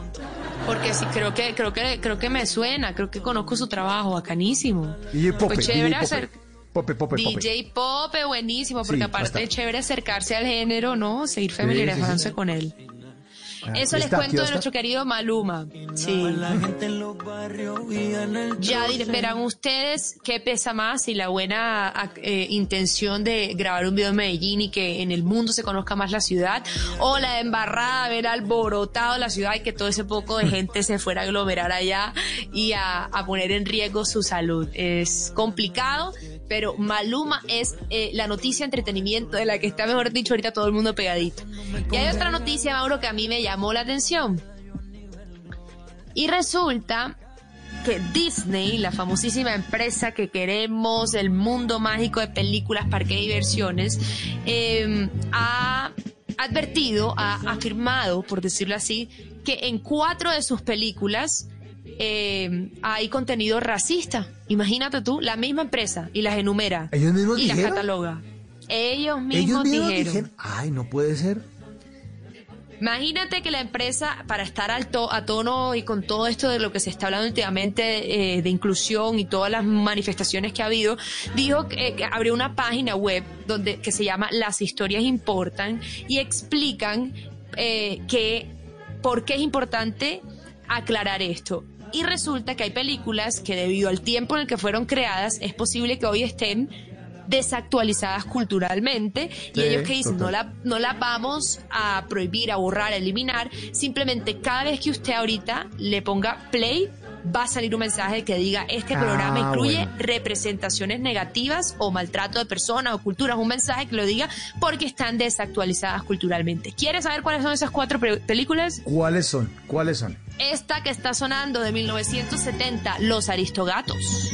Speaker 3: Porque sí, creo que, creo que, creo que me suena, creo que conozco su trabajo, bacanísimo.
Speaker 2: DJ Pope,
Speaker 3: Pues chévere
Speaker 2: DJ Pope.
Speaker 3: hacer-
Speaker 2: Pope, Pope, Pope.
Speaker 3: DJ Pope, buenísimo, porque
Speaker 2: Sí,
Speaker 3: aparte es chévere acercarse al género, ¿no? Seguir
Speaker 2: sí,
Speaker 3: familiarizándose
Speaker 2: sí.
Speaker 3: con él.
Speaker 2: Ah,
Speaker 3: Eso les cuento de
Speaker 2: a
Speaker 3: nuestro querido Maluma. Sí. Ya verán ustedes qué pesa más, si la buena eh, intención de grabar un video en Medellín y que en el mundo se conozca más la ciudad, o la embarrada, haber alborotado la ciudad y que todo ese poco de gente se fuera a aglomerar allá y a, a poner en riesgo su salud. Es complicado, pero Maluma es eh, la noticia entretenimiento de la que está, mejor dicho, ahorita todo el mundo pegadito. Y hay otra noticia, Mauro, que a mí me llamó la atención. Y resulta que Disney, la famosísima empresa que queremos, el mundo mágico de películas, parque de diversiones, eh, ha advertido, ha afirmado, por decirlo así, que en cuatro de sus películas eh, hay contenido racista. Imagínate tú, la misma empresa y las enumera
Speaker 2: ¿Ellos mismos
Speaker 3: y las cataloga. Ellos mismos dijeron.
Speaker 2: dijeron, ay, no puede ser.
Speaker 3: Imagínate que la empresa, para estar al to- a tono y con todo esto de lo que se está hablando últimamente eh, de inclusión y todas las manifestaciones que ha habido, dijo que, que abrió una página web donde que se llama Las historias importan y explican eh, que por qué es importante aclarar esto. Y resulta que hay películas que debido al tiempo en el que fueron creadas es posible que hoy estén desactualizadas culturalmente y
Speaker 26: Sí,
Speaker 3: ellos que dicen no la, no la vamos a prohibir, a borrar, a eliminar, simplemente cada vez que usted ahorita le ponga play va a salir un mensaje que diga este
Speaker 26: Ah,
Speaker 3: programa incluye
Speaker 26: bueno.
Speaker 3: representaciones negativas o maltrato de personas o culturas, un mensaje que lo diga porque están desactualizadas culturalmente. ¿Quieres saber cuáles son esas cuatro pe- películas?
Speaker 2: ¿Cuáles son? ¿Cuáles son?
Speaker 3: Esta que está sonando de 1970, Los Aristogatos.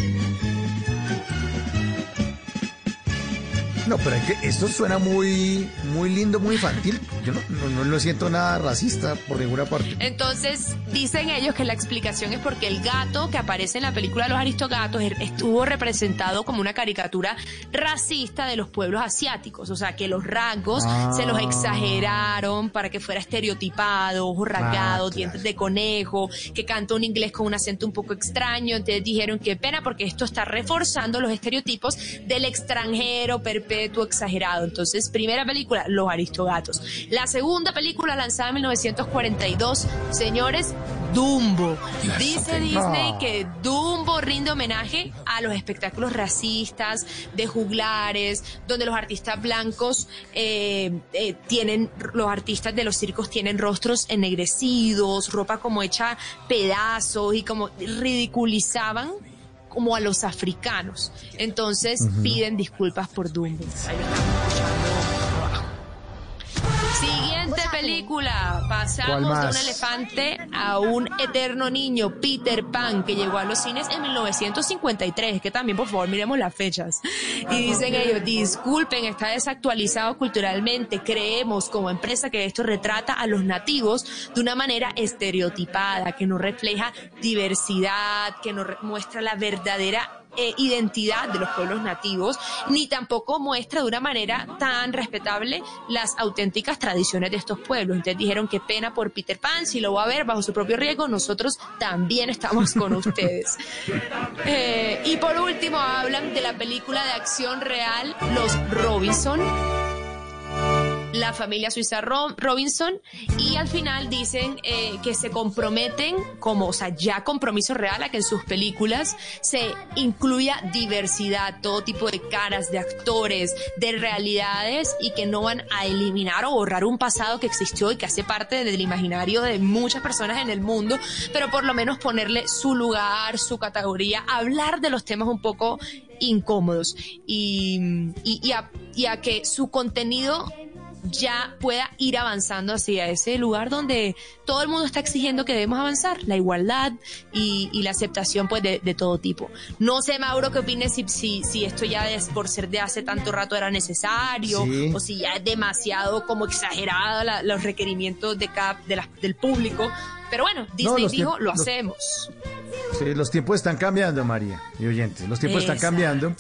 Speaker 2: No, pero es que esto suena muy, muy lindo, muy infantil. Yo no, no, no lo siento nada racista por ninguna parte.
Speaker 3: Entonces, dicen ellos que la explicación es porque el gato que aparece en la película Los Aristogatos er- estuvo representado como una caricatura racista de los pueblos asiáticos. O sea, que los rasgos
Speaker 26: Ah.
Speaker 3: se los exageraron para que fuera estereotipado, ojos rasgados,
Speaker 26: claro.
Speaker 3: dientes de conejo, que canta un inglés con un acento un poco extraño. Entonces dijeron que pena porque esto está reforzando los estereotipos del extranjero perpetuo exagerado. Entonces, primera película, Los Aristogatos. La segunda película lanzada en 1942, señores, Dumbo. Dice Disney
Speaker 26: No.
Speaker 3: que Dumbo rinde homenaje a los espectáculos racistas de juglares, donde los artistas blancos eh, eh, tienen, los artistas de los circos tienen rostros ennegrecidos, ropa como hecha pedazos y como ridiculizaban como a los africanos. Entonces piden disculpas por Dumbo. Ahí lo estamos escuchando Siguiente película. Pasamos
Speaker 26: ¿Cuál
Speaker 3: de un elefante a un eterno niño, Peter Pan, que llegó a los cines en 1953. Que también, por favor, miremos las fechas. Y dicen ellos, disculpen, está desactualizado culturalmente. Creemos como empresa que esto retrata a los nativos de una manera estereotipada, que no refleja diversidad, que no re- muestra la verdadera eh, identidad de los pueblos nativos, ni tampoco muestra de una manera tan respetable las auténticas tradiciones de estos pueblos. Entonces dijeron que pena por Peter Pan, si lo va a ver bajo su propio riesgo, nosotros también estamos con ustedes. Eh, y por último hablan de la película de acción real Los Robinson la familia suiza Ro- Robinson y al final dicen eh, que se comprometen como, o sea, ya compromiso real a que en sus películas se incluya diversidad, todo tipo de caras, de actores, de realidades y que no van a eliminar o borrar un pasado que existió y que hace parte del imaginario de muchas personas en el mundo, pero por lo menos ponerle su lugar, su categoría, hablar de los temas un poco incómodos. Y, y a que su contenido ya pueda ir avanzando hacia ese lugar donde todo el mundo está exigiendo que debemos avanzar, la igualdad y, y la aceptación pues de, de todo tipo. No sé, Mauro, qué opines si, si, si esto ya es por ser de hace tanto rato era necesario
Speaker 2: Sí.
Speaker 3: o si ya es demasiado como exagerado la- los requerimientos de cada, de la- del público. Pero bueno, Disney dijo, lo
Speaker 2: los-
Speaker 3: hacemos.
Speaker 2: Sí, los tiempos están cambiando, María y oyentes. Los tiempos están cambiando.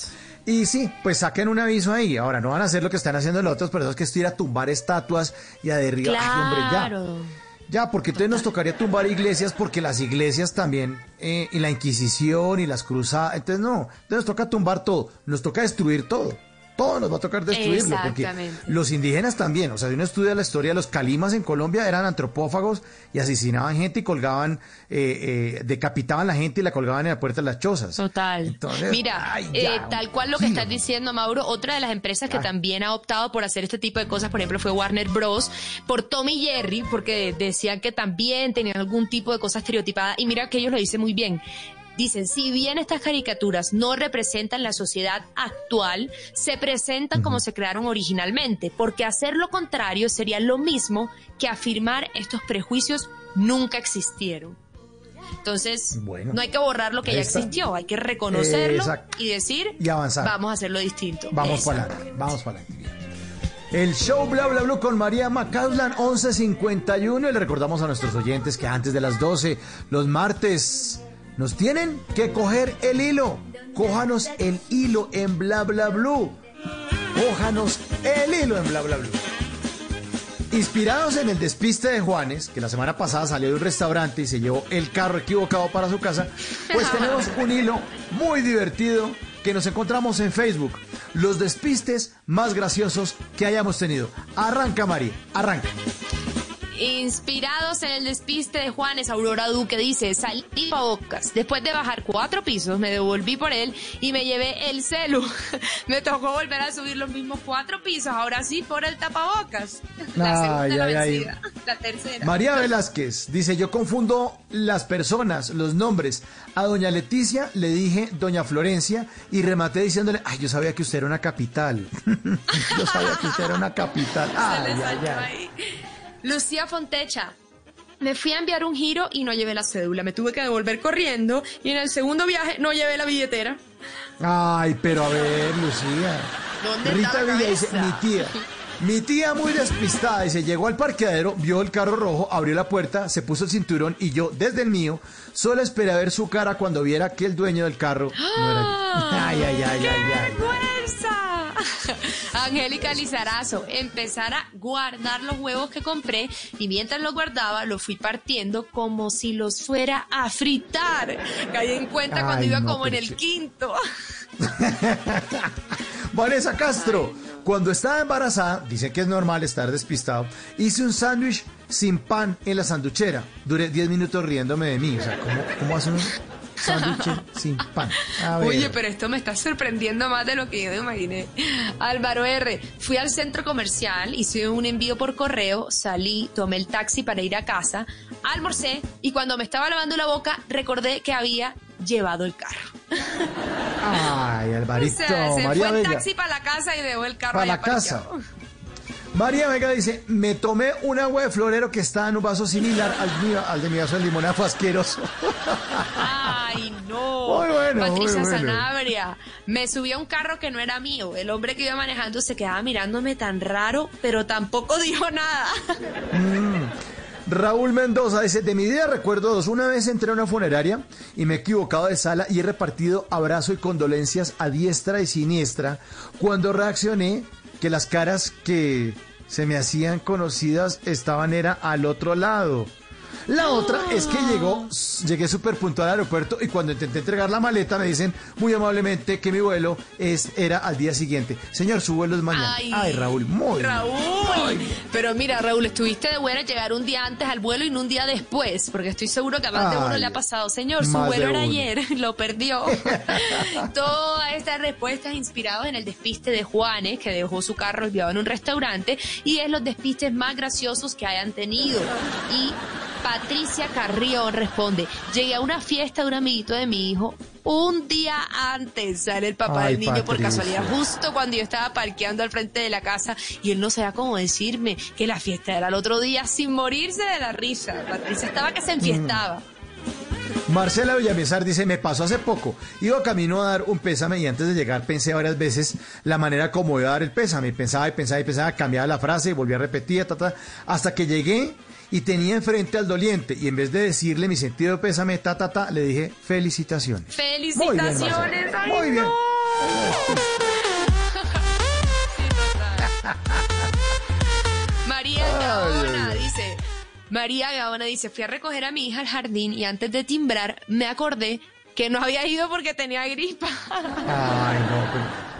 Speaker 2: Y sí, pues saquen un aviso ahí. Ahora, no van a hacer lo que están haciendo los otros, pero eso es que esto ir a tumbar estatuas y a derribar. Ay, hombre, ya.
Speaker 3: Claro.
Speaker 2: Ya, porque entonces nos tocaría tumbar iglesias, porque las iglesias también, eh, y la Inquisición y las cruzadas, entonces no, entonces nos toca tumbar todo, nos toca destruir todo, todo nos va a tocar destruirlo, porque los indígenas también, o sea, si uno estudia la historia, los calimas en Colombia eran antropófagos y asesinaban gente y colgaban, eh, eh, decapitaban a la gente y la colgaban en la puerta de las chozas.
Speaker 3: Total.
Speaker 2: Entonces,
Speaker 3: Mira,
Speaker 2: ay,
Speaker 3: eh, tal cual lo que estás diciendo, Mauro, otra de las empresas que
Speaker 2: Ah.
Speaker 3: también ha optado por hacer este tipo de cosas, por ejemplo, fue Warner Bros. por Tommy Jerry, porque decían que también tenían algún tipo de cosa estereotipada. Y mira que ellos lo dicen muy bien. Dicen, si bien estas caricaturas no representan la sociedad actual, se presentan como se crearon originalmente, porque hacer lo contrario sería lo mismo que afirmar estos prejuicios nunca existieron. Entonces,
Speaker 2: Bueno,
Speaker 3: no hay que borrar lo que ya existió, hay que reconocerlo
Speaker 2: Exacto.
Speaker 3: y decir,
Speaker 2: Y avanzar.
Speaker 3: vamos a hacerlo distinto.
Speaker 2: Vamos para adelante, vamos para adelante. El show Bla Bla Blue con María Macauslan 1151 y le recordamos a nuestros oyentes que antes de las 12, los martes, nos tienen que coger el hilo. Cójanos el hilo en Bla Bla Blue. Cójanos el hilo en Bla Bla Blue. Inspirados en el despiste de Juanes, que la semana pasada salió de un restaurante y se llevó el carro equivocado para su casa, pues tenemos un hilo muy divertido que nos encontramos en Facebook. Los despistes más graciosos que hayamos tenido. Arranca, María, arranca.
Speaker 3: Inspirados en el despiste de Juanes, Aurora Duque dice, salí bocas. Después de bajar cuatro pisos, me devolví por él y me llevé el celu. me tocó volver a subir los mismos cuatro pisos, ahora sí por el tapabocas. La segunda
Speaker 2: Ay,
Speaker 3: la
Speaker 2: ay.
Speaker 3: vencida. La tercera.
Speaker 2: María Velázquez dice, yo confundo las personas, los nombres. A doña Leticia le dije doña Florencia y rematé diciéndole, ay, yo sabía que usted era una capital. yo sabía que usted era una capital. Ay, ay, ay.
Speaker 3: Lucía Fontecha. Me fui a enviar un giro y no llevé la cédula. Me tuve que devolver corriendo y en el segundo viaje no llevé la billetera.
Speaker 2: Ay, pero a ver, Lucía.
Speaker 3: ¿Dónde
Speaker 2: Rita
Speaker 3: está la
Speaker 2: Villa dice, mi tía. Mi tía muy despistada, dice, llegó al parqueadero, vio el carro rojo, abrió la puerta, se puso el cinturón y yo, desde el mío, solo esperé a ver su cara cuando viera que el dueño del carro no era yo. Ay, ay, ay,
Speaker 3: ¡Qué
Speaker 2: ay, ay.
Speaker 3: Angélica Lizarazo, empezar a guardar los huevos que compré y mientras los guardaba los fui partiendo como si los fuera a fritar. Caí en cuenta cuando iba
Speaker 2: no,
Speaker 3: como en el
Speaker 2: sí.
Speaker 3: quinto.
Speaker 2: Vanessa Castro, cuando estaba embarazada, dice que es normal estar despistado, hice un sándwich sin pan en la sanduchera. Duré 10 minutos riéndome de mí. O sea, ¿cómo, cómo hace un sándwich sin pan? A ver.
Speaker 3: Oye, pero esto me está sorprendiendo más de lo que yo me imaginé. Álvaro R. Fui al centro comercial, hice un envío por correo, salí, tomé el taxi para ir a casa, almorcé y cuando me estaba lavando la boca recordé que había llevado el carro.
Speaker 2: Ay, Alvarito,
Speaker 3: o sea, se
Speaker 2: María
Speaker 3: fue en
Speaker 2: Vega.
Speaker 3: taxi para la casa y dejó el carro
Speaker 2: Para la casa. María Vega dice, me tomé un agua de florero que está en un vaso similar al, mío, al de mi vaso de limonada, fue asqueroso.
Speaker 3: Ay, no.
Speaker 2: Muy bueno,
Speaker 3: Patricia
Speaker 2: muy bueno.
Speaker 3: Sanabria. Me subí a un carro que no era mío. El hombre que iba manejando se quedaba mirándome tan raro, pero tampoco dijo nada.
Speaker 2: Raúl Mendoza dice, de mi vida recuerdo dos. Una vez entré a una funeraria y me he equivocado de sala y he repartido abrazo y condolencias a diestra y siniestra cuando reaccioné que las caras que se me hacían conocidas estaban era al otro lado. La otra es que llegó, llegué súper puntual al aeropuerto y cuando intenté entregar la maleta me dicen muy amablemente que mi vuelo es, era al día siguiente. Señor, su vuelo es mañana. Ay, Raúl, muy bien.
Speaker 3: Raúl. Pero mira, Raúl, estuviste de buena llegar un día antes al vuelo y no un día después, porque estoy seguro que a más de uno le ha pasado. Señor, su vuelo era ayer, lo perdió. Todas estas respuestas inspiradas en el despiste de Juanes, que dejó su carro olvidado en un restaurante, y es los despistes más graciosos que hayan tenido. Y Patricia Carrión responde, llegué a una fiesta de un amiguito de mi hijo. Un día antes sale el papá
Speaker 2: Ay,
Speaker 3: del niño por casualidad, justo cuando yo estaba parqueando al frente de la casa y él no sabía cómo decirme que la fiesta era el otro día sin morirse de la risa. Patricia estaba que se enfiestaba.
Speaker 2: Marcela Villamizar dice, me pasó hace poco. Iba camino a dar un pésame y antes de llegar pensé varias veces la manera como iba a dar el pésame. Pensaba y pensaba y pensaba, cambiaba la frase y volvía a repetir, ta, ta, hasta que llegué y tenía enfrente al doliente y en vez de decirle mi sentido de pésame, ta, ta, ta, le dije felicitaciones. Muy bien.
Speaker 3: ¡Felicitaciones! ¡Ay,
Speaker 2: Muy bien.
Speaker 3: no! María Gaona dice, María Gaona dice, fui a recoger a mi hija al jardín y antes de timbrar me acordé que no había ido porque tenía gripa.
Speaker 2: Ay, no, pero-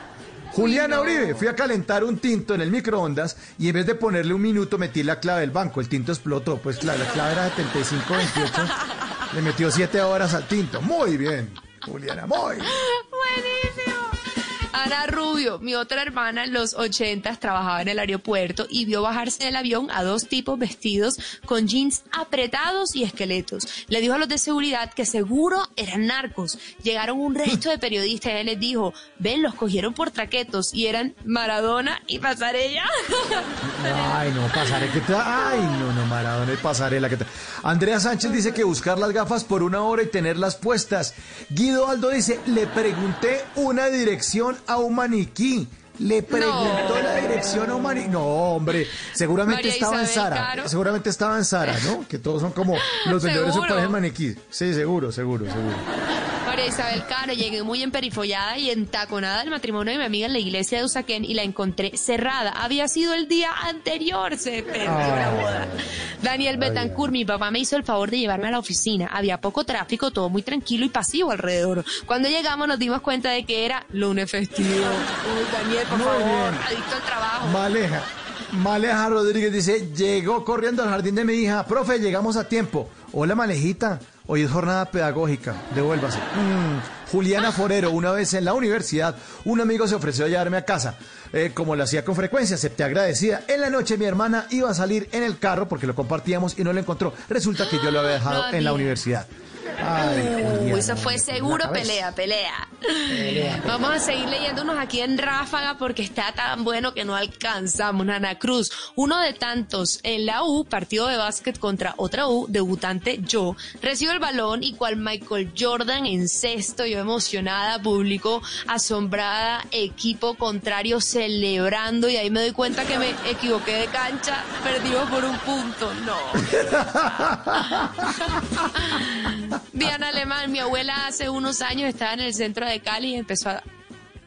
Speaker 2: Juliana Uribe, fui a calentar un tinto en el microondas y en vez de ponerle un minuto metí la clave del banco. El tinto explotó. Pues la clave era 7528. Le metió 7 horas al tinto. Muy bien, Juliana, muy.
Speaker 3: Buenísimo. Ana Rubio, mi otra hermana en los ochentas trabajaba en el aeropuerto y vio bajarse del avión a dos tipos vestidos con jeans apretados y esqueletos. Le dijo a los de seguridad que seguro eran narcos. Llegaron un resto de periodistas y él les dijo, ven, los cogieron por traquetos y eran Maradona y Pasarella.
Speaker 2: Ay, no, pasarela. ¿qué tal? Ay, no, no, Maradona y pasarela. ¿qué tal? Andrea Sánchez dice que buscar las gafas por una hora y tenerlas puestas. Guido Aldo dice, le pregunté una dirección a un maniquí. Le preguntó
Speaker 3: No.
Speaker 2: la dirección a un maniquí. No, hombre, seguramente
Speaker 3: María
Speaker 2: estaba en Sara.
Speaker 3: Caro.
Speaker 2: Seguramente estaba en Sara, ¿no? Que todos son como los vendedores
Speaker 3: Seguro.
Speaker 2: que parecen maniquí. Sí, seguro, seguro, seguro.
Speaker 3: María Isabel Caro, llegué muy emperifollada y entaconada al matrimonio de mi amiga en la iglesia de Usaquén y la encontré cerrada. Había sido el día anterior, se perdió la
Speaker 2: Ah.
Speaker 3: boda. Daniel Betancourt, mi papá me hizo el favor de llevarme a la oficina. Había poco tráfico, todo muy tranquilo y pasivo alrededor. Cuando llegamos nos dimos cuenta de que era lunes festivo. Uy, Daniel, por
Speaker 2: Muy
Speaker 3: favor,
Speaker 2: bien.
Speaker 3: adicto al trabajo.
Speaker 2: Maleja. Maleja Rodríguez dice, llegó corriendo al jardín de mi hija. Profe, llegamos a tiempo. Hola, Malejita. Hoy es jornada pedagógica. Devuélvase. Mm. Juliana Forero, una vez en la universidad, un amigo se ofreció a llevarme a casa. Eh, como lo hacía con frecuencia, acepté agradecida. En la noche mi hermana iba a salir en el carro porque lo compartíamos y no lo encontró. Resulta que yo lo había dejado
Speaker 3: No
Speaker 2: en la universidad.
Speaker 27: Ay,
Speaker 3: Uh, eso fue seguro pelea, pelea.
Speaker 27: Pelea,
Speaker 3: Vamos a seguir leyéndonos aquí en Ráfaga porque está tan bueno que no alcanzamos. Nana Cruz, uno de tantos en la U, partido de básquet contra otra U, debutante yo, recibo el balón y cual Michael Jordan en sexto, yo emocionada, público asombrada, equipo contrario celebrando y ahí me doy cuenta que me equivoqué de cancha, perdimos por un punto. No. Diana Alemán, mi abuela hace unos años estaba en el centro de Cali y empezó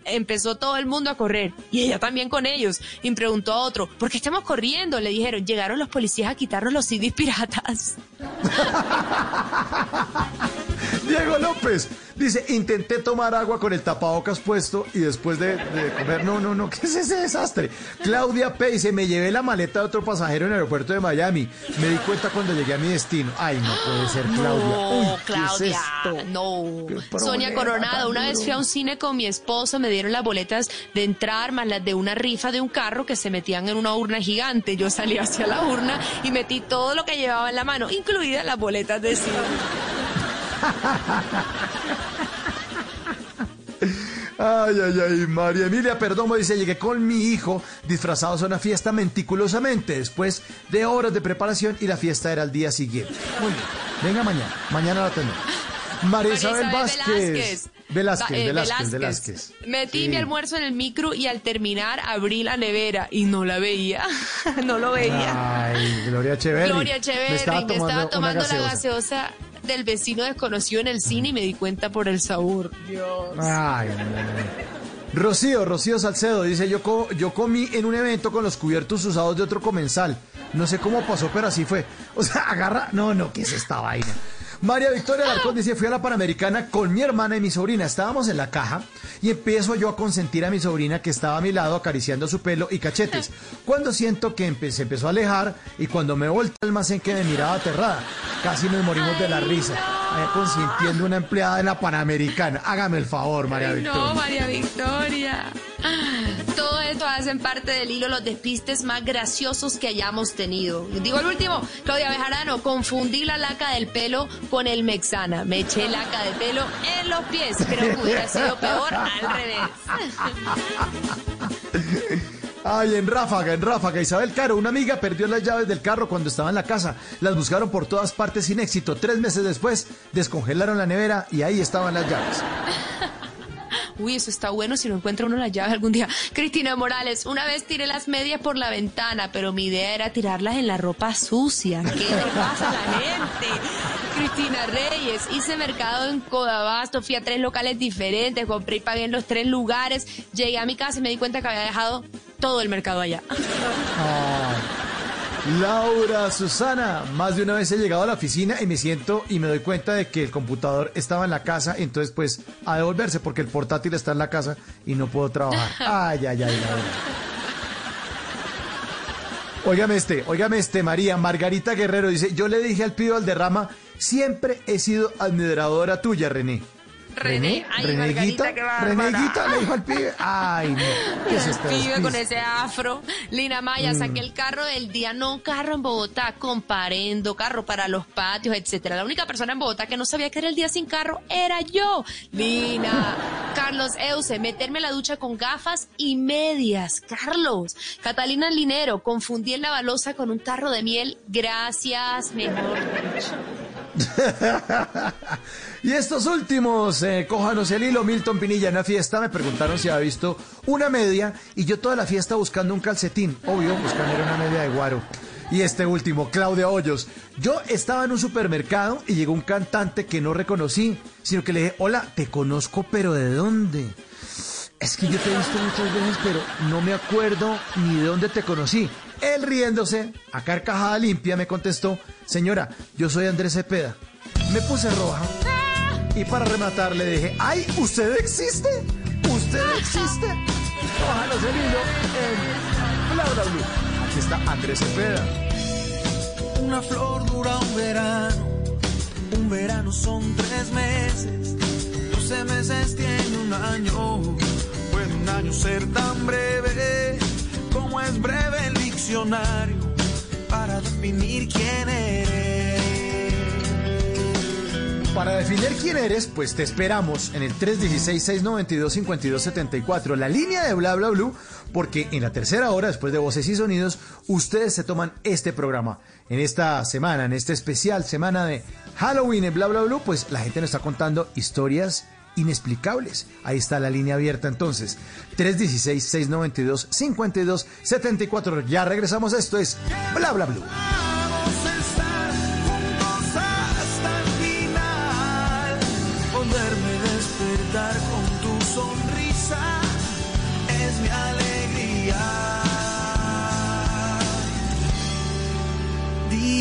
Speaker 3: empezó todo el mundo a correr y ella también con ellos y preguntó a otro, ¿por qué estamos corriendo? Le dijeron, llegaron los policías a quitarnos los CDs piratas.
Speaker 2: Diego López dice, intenté tomar agua con el tapabocas puesto y después de, de comer, no, no, no, ¿qué es ese desastre? Claudia P. dice, me llevé la maleta de otro pasajero en el aeropuerto de Miami. Me di cuenta cuando llegué a mi destino. Ay, no puede ser, Claudia.
Speaker 3: No,
Speaker 2: Uy, ¿qué es
Speaker 3: Claudia,
Speaker 2: esto?
Speaker 3: no. Sonia Coronado, una vez fui a un cine con mi esposo, me dieron las boletas de entrar más las de una rifa de un carro que se metían en una urna gigante. Yo salí hacia la urna y metí todo lo que llevaba en la mano, incluidas las boletas de cine.
Speaker 2: Ay, ay, ay, María Emilia Perdomo dice, llegué con mi hijo disfrazados a una fiesta meticulosamente, después de horas de preparación y la fiesta era al día siguiente. Muy bien, venga mañana, mañana la tenemos. María Isabel Vázquez. Velázquez,
Speaker 3: Eh,
Speaker 2: Velázquez, Velázquez.
Speaker 3: Metí
Speaker 2: Sí.
Speaker 3: mi almuerzo en el micro y al terminar abrí la nevera y no la veía. no lo veía.
Speaker 2: Ay, Gloria Echeverri.
Speaker 3: Gloria
Speaker 2: Me
Speaker 3: Echeverri,
Speaker 2: estaba
Speaker 3: me
Speaker 2: tomando,
Speaker 3: estaba tomando la
Speaker 2: gaseosa.
Speaker 3: del vecino desconocido en el cine y me di cuenta por el sabor. Dios.
Speaker 2: Ay. Rocío, Rocío Salcedo dice, yo, co- yo comí en un evento con los cubiertos usados de otro comensal. No sé cómo pasó, pero así fue. O sea, agarra... No, no, ¿qué es esta vaina? María Victoria Alarcón dice, fui a la Panamericana con mi hermana y mi sobrina. Estábamos en la caja y empiezo yo a consentir a mi sobrina que estaba a mi lado acariciando su pelo y cachetes. Cuando siento que empe- se empezó a alejar y cuando me volteé al almacén que me miraba aterrada. Casi nos morimos de la risa. Ahí consintiendo una empleada en la Panamericana. Hágame el favor, María Victoria.
Speaker 3: No, María Victoria. Hacen parte del hilo los despistes más graciosos que hayamos tenido. Digo el último, Claudia Bejarano, confundí la laca del pelo con el Mexana. Me eché laca de pelo en los pies. Creo que hubiera sido peor al revés.
Speaker 2: Ay, en Ráfaga, en Ráfaga, Isabel Caro, una amiga perdió las llaves del carro cuando estaba en la casa. Las buscaron por todas partes sin éxito. Tres meses después, descongelaron la nevera y ahí estaban las llaves.
Speaker 3: Uy, eso está bueno si no encuentra uno las llaves algún día. Cristina Morales, una vez tiré las medias por la ventana, pero mi idea era tirarlas en la ropa sucia. ¿Qué le pasa a la gente? Cristina Reyes, hice mercado en Codabasto, fui a tres locales diferentes, compré y pagué en los tres lugares. Llegué a mi casa y me di cuenta que había dejado todo el mercado allá.
Speaker 2: Ay. Laura, Susana, más de una vez he llegado a la oficina y me siento y me doy cuenta de que el computador estaba en la casa, entonces pues a devolverse porque el portátil está en la casa y no puedo trabajar. Ay, ay, ay, Laura. Óigame este, óigame este, María. Margarita Guerrero dice, yo le dije al pibe Valderrama, siempre he sido admiradora tuya, René.
Speaker 3: René, ay,
Speaker 2: Reneguita,
Speaker 3: Margarita, qué bárbara.
Speaker 2: Reneguita le dijo al pibe. Ay, no. ¿Qué es?
Speaker 3: Pibe con ese afro. Lina Maya,
Speaker 2: Mm.
Speaker 3: saqué el carro del día, no carro en Bogotá, comparendo, carro para los patios, etcétera. La única persona en Bogotá que no sabía que era el día sin carro era yo. Lina, Carlos Euse, meterme a la ducha con gafas y medias. Carlos, Catalina Linero, confundí en la balosa con un tarro de miel. Gracias, mejor dicho.
Speaker 2: Y estos últimos, eh, cójanos el hilo, Milton Pinilla, en una fiesta me preguntaron si había visto una media y yo toda la fiesta buscando un calcetín, obvio, buscando una media de guaro. Y este último, Claudia Hoyos, yo estaba en un supermercado y llegó un cantante que no reconocí, sino que le dije, hola, te conozco, pero ¿de dónde? Es que yo te he visto muchas veces, pero no me acuerdo ni de dónde te conocí. Él riéndose, a carcajada limpia, me contestó, señora, yo soy Andrés Cepeda. Me puse roja y para rematar le dije, ¡ay, usted existe! ¡Usted existe! Cójanos el hilo en Bla Bla Blue. Aquí está Andrés Cepeda.
Speaker 25: Una flor dura un verano, un verano son tres meses, doce meses tiene un año. Puede un año ser tan breve como es breve el diccionario para definir quién eres.
Speaker 2: Para definir quién eres, pues te esperamos en el 316-692-5274, la línea de Bla Bla Blue, porque en la tercera hora, después de Voces y Sonidos, ustedes se toman este programa. En esta semana, en esta especial semana de Halloween en Bla Bla Blue, pues la gente nos está contando historias inexplicables. Ahí está la línea abierta entonces. 316-692-5274. Ya regresamos. Esto es Bla Bla Blue.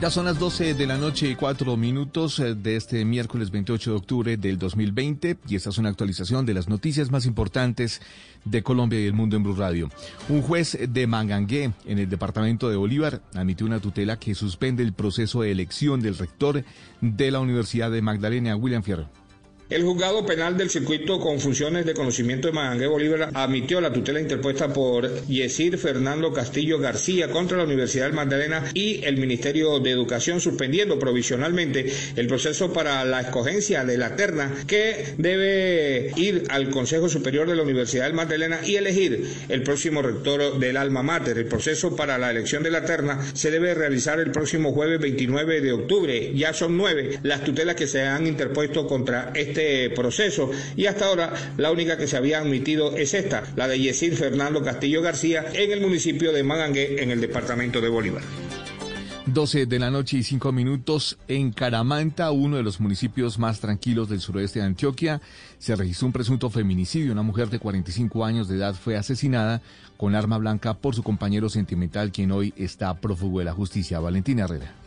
Speaker 9: Ya son las 12 de la noche y 4 minutos eh, de este miércoles 28 de octubre del 2020 y esta es una actualización de las noticias más importantes de Colombia y el mundo en Blue Radio. Un juez de Mangangué en el departamento de Bolívar admitió una tutela que suspende el proceso de elección del rector de la Universidad de Magdalena, William Fierro.
Speaker 28: El juzgado penal del circuito con funciones de conocimiento de Magangué Bolívar admitió la tutela interpuesta por Yesir Fernando Castillo García contra la Universidad del Magdalena y el Ministerio de Educación suspendiendo provisionalmente el proceso para la escogencia de la terna que debe ir al Consejo Superior de la Universidad del Magdalena y elegir el próximo rector del alma mater. El proceso para la elección de la terna se debe realizar el próximo jueves 29 de octubre. Ya son nueve las tutelas que se han interpuesto contra este proceso y hasta ahora la única que se había admitido es esta, la de Yesir Fernando Castillo García en el municipio de Magangué en el departamento de Bolívar.
Speaker 9: 12 de la noche y 5 minutos en Caramanta, uno de los municipios más tranquilos del suroeste de Antioquia, se registró un presunto feminicidio. Una mujer de 45 años de edad fue asesinada con arma blanca por su compañero sentimental, quien hoy está prófugo de la justicia. Valentina Herrera.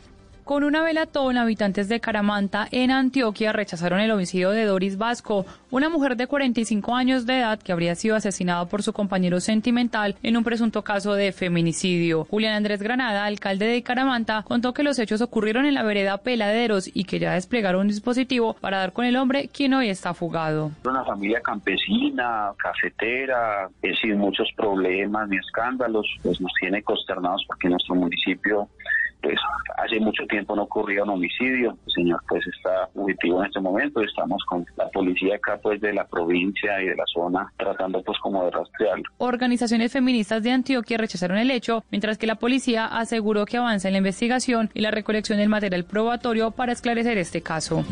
Speaker 29: Con una velatón, habitantes de Caramanta, en Antioquia, rechazaron el homicidio de Doris Vasco, una mujer de 45 años de edad que habría sido asesinada por su compañero sentimental en un presunto caso de feminicidio. Julián Andrés Granada, alcalde de Caramanta, contó que los hechos ocurrieron en la vereda Peladeros y que ya desplegaron un dispositivo para dar con el hombre, quien hoy está fugado.
Speaker 30: Una familia campesina, cafetera, es sin muchos problemas ni escándalos, pues nos tiene consternados porque nuestro municipio pues hace mucho tiempo no ocurría un homicidio. El señor pues está fugitivo en este momento. Estamos con la policía acá pues de la provincia y de la zona tratando pues como de rastrearlo.
Speaker 29: Organizaciones feministas de Antioquia rechazaron el hecho, mientras que la policía aseguró que avanza en la investigación y la recolección del material probatorio para esclarecer este caso.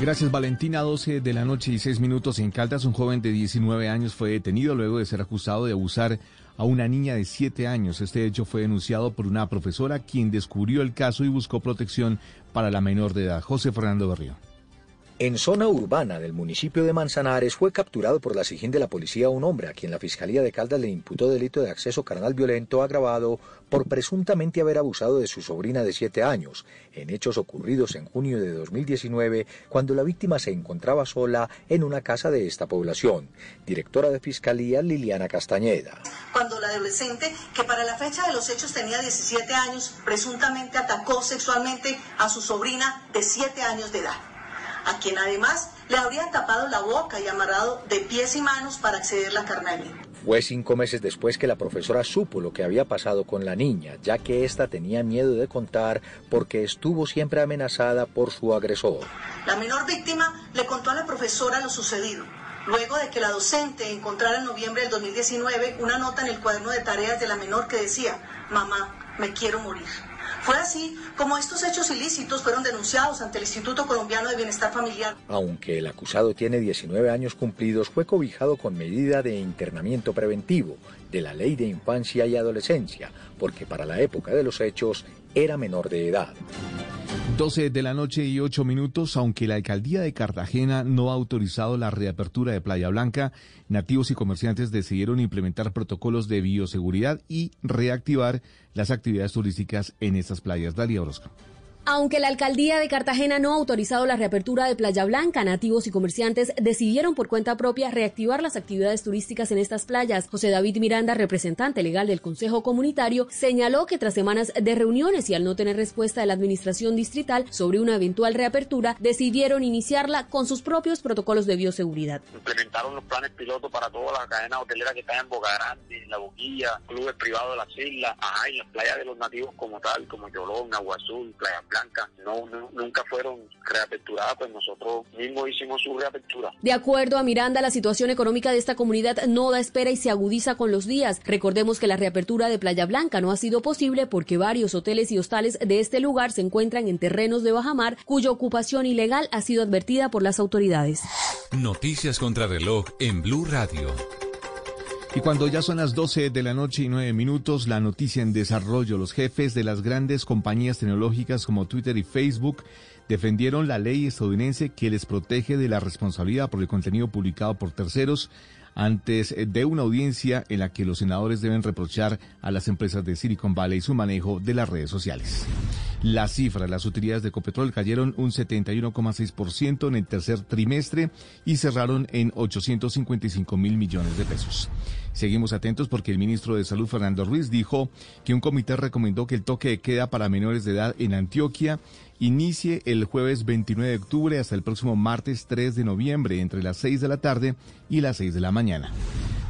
Speaker 9: Gracias Valentina, 12 de la noche y 6 minutos en Caldas, un joven de 19 años fue detenido luego de ser acusado de abusar a una niña de 7 años. Este hecho fue denunciado por una profesora quien descubrió el caso y buscó protección para la menor de edad. José Fernando Berrío.
Speaker 31: En zona urbana del municipio de Manzanares fue capturado por la SIGIN de la policía un hombre a quien la Fiscalía de Caldas le imputó delito de acceso carnal violento agravado por presuntamente haber abusado de su sobrina de 7 años, en hechos ocurridos en junio de 2019 cuando la víctima se encontraba sola en una casa de esta población. Directora de Fiscalía Liliana Castañeda.
Speaker 32: cuando la adolescente, que para la fecha de los hechos tenía 17 años, presuntamente atacó sexualmente a su sobrina de 7 años de edad, a quien además le habrían tapado la boca y amarrado de pies y manos para accederla carnalmente.
Speaker 31: Fue cinco meses después que la profesora supo lo que había pasado con la niña, ya que ésta tenía miedo de contar porque estuvo siempre amenazada por su agresor.
Speaker 32: La menor víctima le contó a la profesora lo sucedido, luego de que la docente encontrara en noviembre del 2019 una nota en el cuaderno de tareas de la menor que decía, mamá, me quiero morir. Fue así como estos hechos ilícitos fueron denunciados ante el Instituto Colombiano de Bienestar Familiar.
Speaker 31: Aunque el acusado tiene 19 años cumplidos, fue cobijado con medida de internamiento preventivo de la Ley de Infancia y Adolescencia, porque para la época de los hechos era menor de edad.
Speaker 9: 12 de la noche y 8 minutos, aunque la alcaldía de Cartagena no ha autorizado la reapertura de Playa Blanca, nativos y comerciantes decidieron implementar protocolos de bioseguridad y reactivar las actividades turísticas en estas playas. Dalia Orozco.
Speaker 33: Aunque la alcaldía de Cartagena no ha autorizado la reapertura de Playa Blanca, nativos y comerciantes decidieron por cuenta propia reactivar las actividades turísticas en estas playas. José David Miranda, representante legal del Consejo Comunitario, señaló que tras semanas de reuniones y al no tener respuesta de la administración distrital sobre una eventual reapertura, decidieron iniciarla con sus propios protocolos de bioseguridad.
Speaker 34: Implementaron los planes pilotos para todas las cadenas hoteleras que están en Boca Grande, en La Boquilla, clubes privados de las islas, ajá, y las playas de los nativos como tal, como Yolón, Agua Azul, Playa Blanca no, nunca fueron reaperturadas, pues nosotros mismos hicimos su reapertura.
Speaker 33: De acuerdo a Miranda, la situación económica de esta comunidad no da espera y se agudiza con los días. Recordemos que la reapertura de Playa Blanca no ha sido posible porque varios hoteles y hostales de este lugar se encuentran en terrenos de bajamar cuya ocupación ilegal ha sido advertida por las autoridades.
Speaker 7: Noticias contra reloj en Blue Radio.
Speaker 9: Y cuando ya son las 12 de la noche y 9 minutos, la noticia en desarrollo, los jefes de las grandes compañías tecnológicas como Twitter y Facebook defendieron la ley estadounidense que les protege de la responsabilidad por el contenido publicado por terceros antes de una audiencia en la que los senadores deben reprochar a las empresas de Silicon Valley su manejo de las redes sociales. Las cifras, las utilidades de Copetrol cayeron un 71,6% en el tercer trimestre y cerraron en 855 mil millones de pesos. Seguimos atentos porque el ministro de Salud, Fernando Ruiz, dijo que un comité recomendó que el toque de queda para menores de edad en Antioquia inicie el jueves 29 de octubre hasta el próximo martes 3 de noviembre entre las 6 de la tarde y las 6 de la mañana.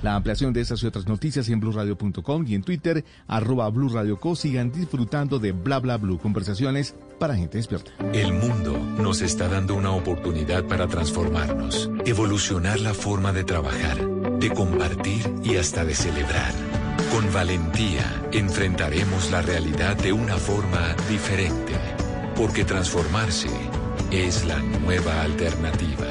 Speaker 9: La ampliación de estas y otras noticias en blurradio.com y en Twitter, arroba blurradioco. Sigan disfrutando de bla bla blue, conversaciones para gente despierta.
Speaker 7: El mundo nos está dando una oportunidad para transformarnos, evolucionar la forma de trabajar, de compartir y hasta de celebrar. Con valentía enfrentaremos la realidad de una forma diferente, porque transformarse es la nueva alternativa.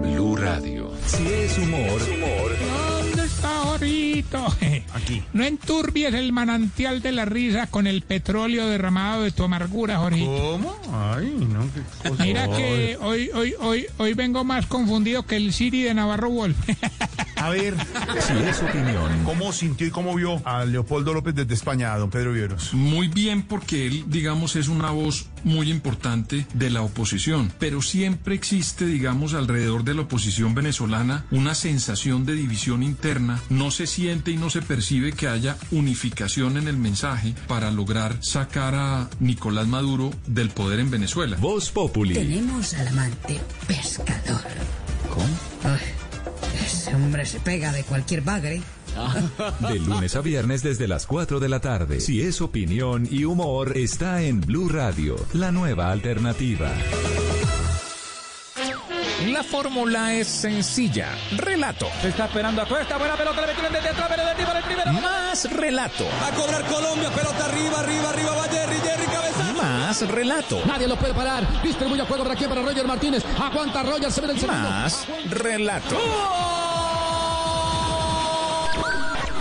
Speaker 7: Blue Radio.
Speaker 35: Si es humor.
Speaker 36: ¿Dónde está Jorito?
Speaker 35: Aquí.
Speaker 36: No enturbies el manantial de la risa con el petróleo derramado de tu amargura, Jorito.
Speaker 35: ¿Cómo? Ay, no, qué cosa.
Speaker 36: Mira que hoy, hoy, hoy, hoy vengo más confundido que el Siri de Navarro Wolf.
Speaker 35: A ver,
Speaker 7: Si es opinión,
Speaker 35: ¿cómo sintió y cómo vio a Leopoldo López desde España, a don Pedro Vieros?
Speaker 37: Muy bien porque él, digamos, es una voz muy importante de la oposición, pero siempre existe, digamos, alrededor de la oposición venezolana una sensación de división interna, no se siente y no se percibe que haya unificación en el mensaje para lograr sacar a Nicolás Maduro del poder en Venezuela.
Speaker 7: Voz Populi.
Speaker 38: Tenemos al amante pescador.
Speaker 7: ¿Cómo?
Speaker 38: Ay, ese hombre se pega de cualquier bagre.
Speaker 7: De lunes a viernes desde las 4 de la tarde. Si es opinión y humor, está en Blue Radio, la nueva alternativa.
Speaker 39: La fórmula es sencilla. Relato.
Speaker 40: Se está esperando a Cuesta. Buena pelota. Le metieron desde atrás. Pero de el primero.
Speaker 39: Más relato.
Speaker 40: Va a cobrar Colombia. Pelota arriba, arriba, arriba. Va Jerry, Jerry, cabezazo.
Speaker 39: Más relato.
Speaker 41: Nadie lo puede parar. Distribuye el juego por aquí para Roger Martínez. Aguanta Roger. Se ve el segundo.
Speaker 39: Más relato.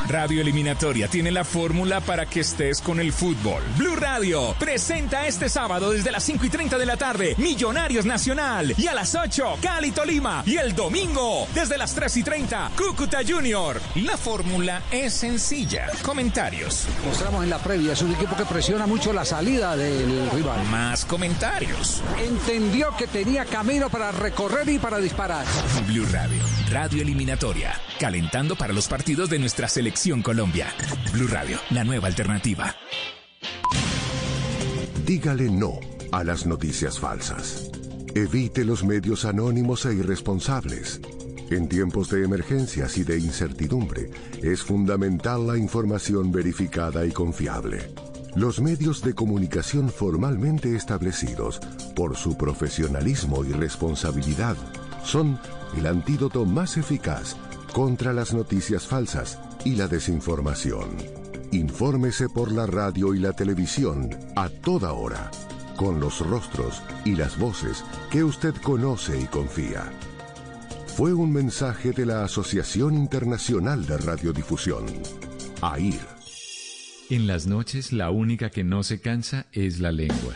Speaker 39: Radio Eliminatoria tiene la fórmula para que estés con el fútbol. Blue Radio presenta este sábado desde las 5 y 30 de la tarde Millonarios Nacional y a las 8 Cali Tolima y el domingo desde las 3 y 30 Cúcuta Junior. La fórmula es sencilla. Comentarios.
Speaker 41: Mostramos en la previa. Es un equipo que presiona mucho la salida del rival.
Speaker 39: Más comentarios.
Speaker 41: Entendió que tenía camino para recorrer y para disparar.
Speaker 39: Blue Radio, Radio Eliminatoria, calentando para los partidos de nuestra selección Colombia. Blue Radio, la nueva alternativa.
Speaker 42: Dígale no a las noticias falsas. Evite los medios anónimos e irresponsables. En tiempos de emergencias y de incertidumbre, es fundamental la información verificada y confiable. Los medios de comunicación formalmente establecidos, por su profesionalismo y responsabilidad, son el antídoto más eficaz contra las noticias falsas y la desinformación. Infórmese por la radio y la televisión a toda hora, con los rostros y las voces que usted conoce y confía. Fue un mensaje de la Asociación Internacional de Radiodifusión, AIR.
Speaker 43: En las noches la única que no se cansa es la lengua.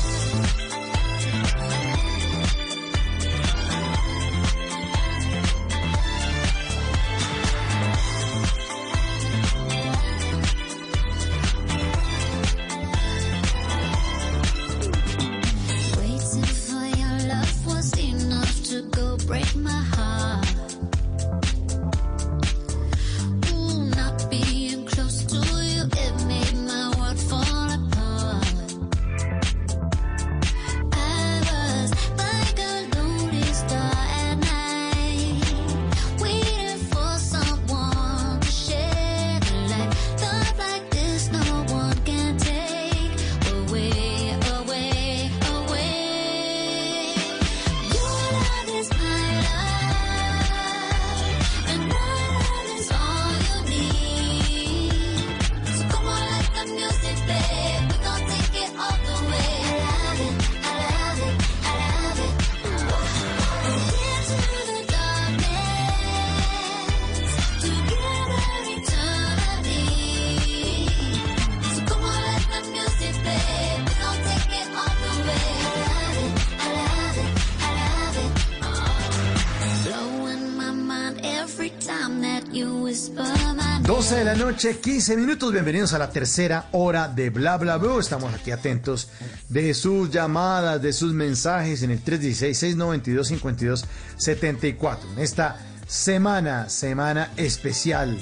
Speaker 2: Noche, 15 minutos. Bienvenidos a la tercera hora de Bla Bla Blue. Estamos aquí atentos de sus llamadas, de sus mensajes en el 316-692-5274. En esta semana, semana especial.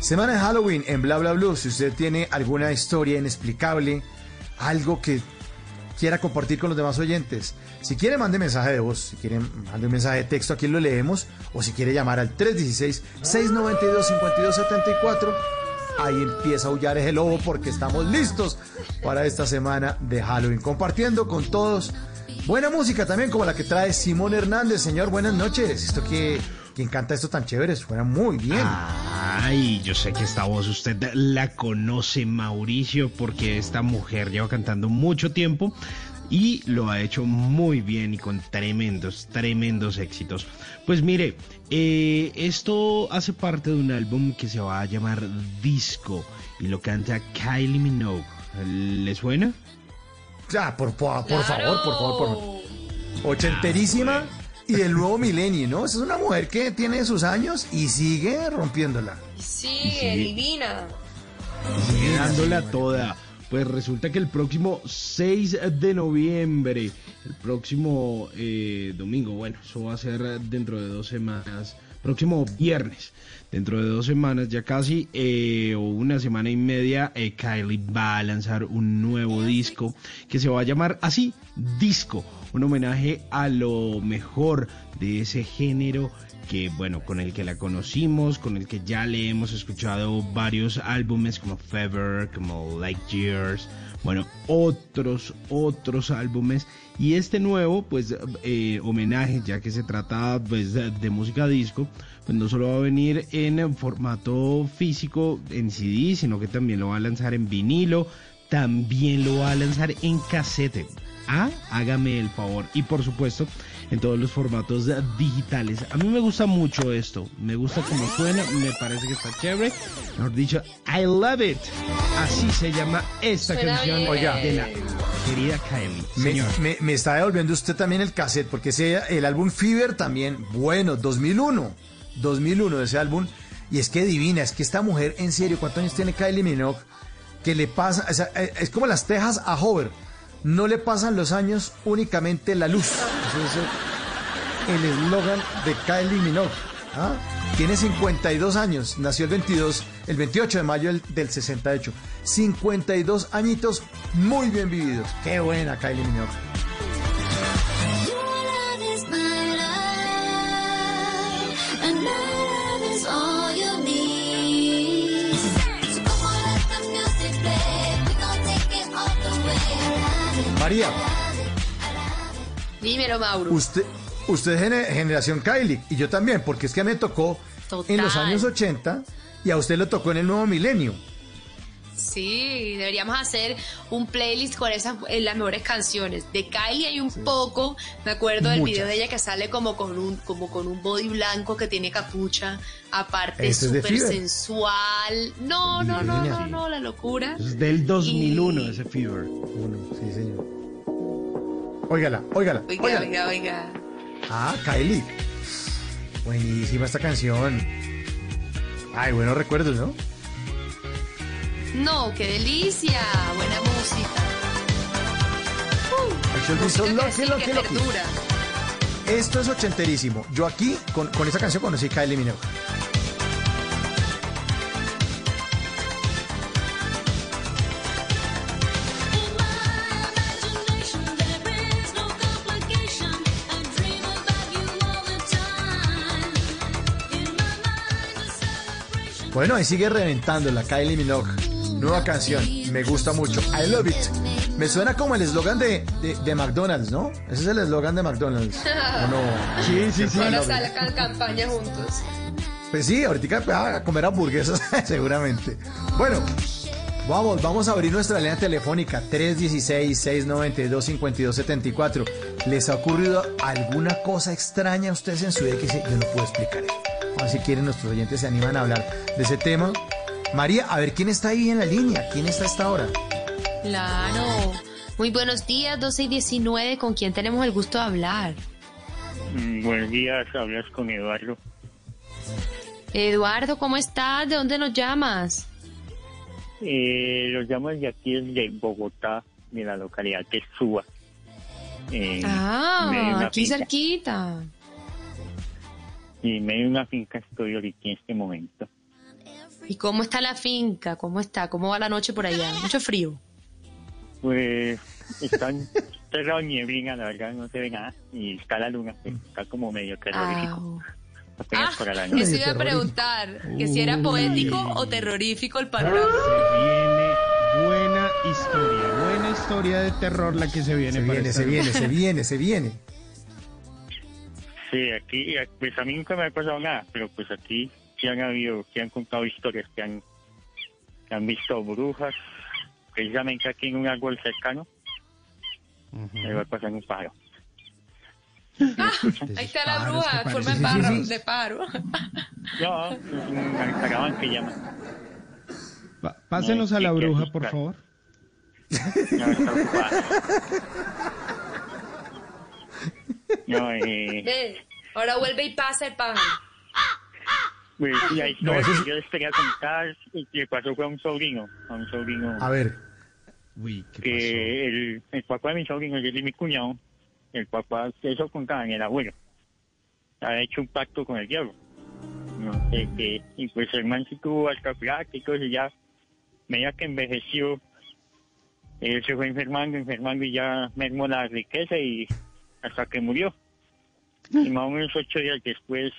Speaker 2: Semana de Halloween en Bla Bla Blue. Si usted tiene alguna historia inexplicable, algo que quiera compartir con los demás oyentes. Si quiere, mande mensaje de voz. Si quiere, mande un mensaje de texto, aquí lo leemos. O si quiere llamar al 316-692-5274. Ahí empieza a aullar el lobo porque estamos listos para esta semana de Halloween. Compartiendo con todos buena música también, como la que trae Simón Hernández. Señor, buenas noches. Esto que. ¿Quién canta esto tan chévere? Suena muy bien.
Speaker 44: Ay, yo sé que esta voz usted la conoce, Mauricio, porque esta mujer lleva cantando mucho tiempo y lo ha hecho muy bien y con tremendos, tremendos éxitos. Pues mire, eh, esto hace parte de un álbum que se va a llamar Disco y lo canta Kylie Minogue. ¿Le suena?
Speaker 2: Ya, por, por, por favor, por favor, por favor. Ochenterísima y del nuevo milenio, ¿no? Esa es una mujer que tiene sus años y sigue rompiéndola.
Speaker 3: Sigue, divina.
Speaker 44: Sigue dándola toda. Pues resulta que el próximo 6 de noviembre, el próximo eh, domingo, bueno, eso va a ser dentro de dos semanas, próximo viernes, dentro de dos semanas, ya casi, eh, o una semana y media, eh, Kylie va a lanzar un nuevo disco que se va a llamar así, Disco, un homenaje a lo mejor de ese género que bueno, con el que la conocimos, con el que ya le hemos escuchado varios álbumes como Fever, como Like Years, bueno, otros, otros álbumes. Y este nuevo, pues, eh, homenaje, ya que se trata pues, de, de música disco, pues no solo va a venir en formato físico, en CD, sino que también lo va a lanzar en vinilo, también lo va a lanzar en casete. Hágame el favor. Y por supuesto, en todos los formatos digitales. A mí me gusta mucho esto. Me gusta cómo suena. Me parece que está chévere. Mejor dicho, I love it. Así se llama esta
Speaker 2: Suena
Speaker 44: canción.
Speaker 2: Oiga.
Speaker 44: de la querida Kylie.
Speaker 2: Me,
Speaker 44: Señor.
Speaker 2: me- me está devolviendo usted también el cassette, porque ese, el álbum Fever también, bueno, 2001, 2001 de ese álbum, y es que divina, es que esta mujer, en serio, ¿cuántos años tiene Kylie Minogue? que le pasa, o sea, eh, es como las tejas a Hover, no le pasan los años, únicamente la luz. Ese es el eslogan de Kylie Minogue. ¿ah? Tiene 52 años, nació el 22, el 28 de mayo del, del 68. 52 añitos muy bien vividos. Qué buena Kylie Minogue. María,
Speaker 3: Dímelo, Mauro.
Speaker 2: usted, usted es gene- generación Kylie y yo también, porque es que me tocó en los años 80 y a usted le tocó en el nuevo milenio.
Speaker 3: Sí, deberíamos hacer un playlist con esas eh, las mejores canciones. De Kylie hay un poco, me acuerdo del video de ella que sale como con un como con un body blanco que tiene capucha, aparte
Speaker 2: es
Speaker 3: súper sensual. No, no, no, no, no, la locura.
Speaker 44: Es del 2001 ese Fever.
Speaker 2: Uno, sí, señor. Óigala, óigala,
Speaker 3: Oiga,
Speaker 2: óigala.
Speaker 3: oiga, oiga.
Speaker 2: Ah, Kylie. Buenísima esta canción. Ay, buenos recuerdos, ¿no?
Speaker 3: No, qué delicia, buena música. Que sí, que.
Speaker 2: Esto es ochenterísimo. Yo aquí, con, con esta canción, conocí a Kylie Minogue. Bueno, ahí sigue reventando la Kylie Minogue. Nueva canción, me gusta mucho. I love it. Me suena como el eslogan de, de, de McDonald's, ¿no? Ese es el eslogan de McDonald's. ¿O no?
Speaker 44: Sí, sí, sí.
Speaker 3: Ahora sacan campaña juntos.
Speaker 2: Pues sí, ahorita pues, a comer hamburguesas, seguramente. Bueno, vamos, vamos a abrir nuestra línea telefónica 316-692-5274. ¿Les ha ocurrido alguna cosa extraña a ustedes en su vida que dice, yo no puedo explicar eso? Ver si quieren nuestros oyentes se animan a hablar de ese tema. María, a ver quién está ahí en la línea, quién está a esta hora.
Speaker 3: Claro. Muy buenos días, 12 y 19. ¿Con quién tenemos el gusto de hablar?
Speaker 45: Mm, Buenos días, hablas con Eduardo.
Speaker 3: Eduardo, ¿cómo estás? ¿De dónde nos llamas?
Speaker 45: Eh, los llamo de aquí desde Bogotá, de la localidad de Suba. Eh,
Speaker 3: Ah,
Speaker 45: de
Speaker 3: aquí
Speaker 45: finca.
Speaker 3: cerquita.
Speaker 45: Y en medio de una finca estoy ahorita en este momento.
Speaker 3: ¿Y cómo está la finca? ¿Cómo está? ¿Cómo va la noche por allá? Mucho frío.
Speaker 45: Pues están cerrado nieblina, la verdad no se ve nada. Y está la luna, pues, está como medio terrorífico. Apenas para la noche.
Speaker 3: Eso iba a preguntar, que si era poético o terrorífico el panorama.
Speaker 44: Viene buena historia, buena historia de terror la que se viene.
Speaker 2: Se viene, se viene, se viene, se viene.
Speaker 45: Sí, aquí, pues a mí nunca me ha pasado nada, pero pues aquí sí han habido, sí han contado historias que han, que han visto brujas, precisamente aquí en un árbol cercano, me va a pasar un paro.
Speaker 3: Ah, ahí está la bruja,
Speaker 45: que
Speaker 3: forma de paro,
Speaker 45: Sí, sí, sí.
Speaker 3: de paro.
Speaker 45: No, es un caraván que llama.
Speaker 44: Pa- Pásenos
Speaker 45: No,
Speaker 44: a la
Speaker 45: que
Speaker 44: bruja, por favor.
Speaker 45: No, está ocupada. No, eh,
Speaker 3: Ve, ahora vuelve y pasa el pájaro.
Speaker 45: Pues la historia
Speaker 2: eso es-
Speaker 45: que yo les quería contar y que pasó fue a un sobrino, a un sobrino.
Speaker 2: A ver.
Speaker 45: que el, el papá de mi sobrino, yo y mi cuñado, el papá, eso contaban, el abuelo, había hecho un pacto con el diablo. No sé qué, y pues el man sí tuvo alta y ya, medida que envejeció, él se fue enfermando, enfermando y ya mermó la riqueza y hasta que murió. Y más o menos ocho días después,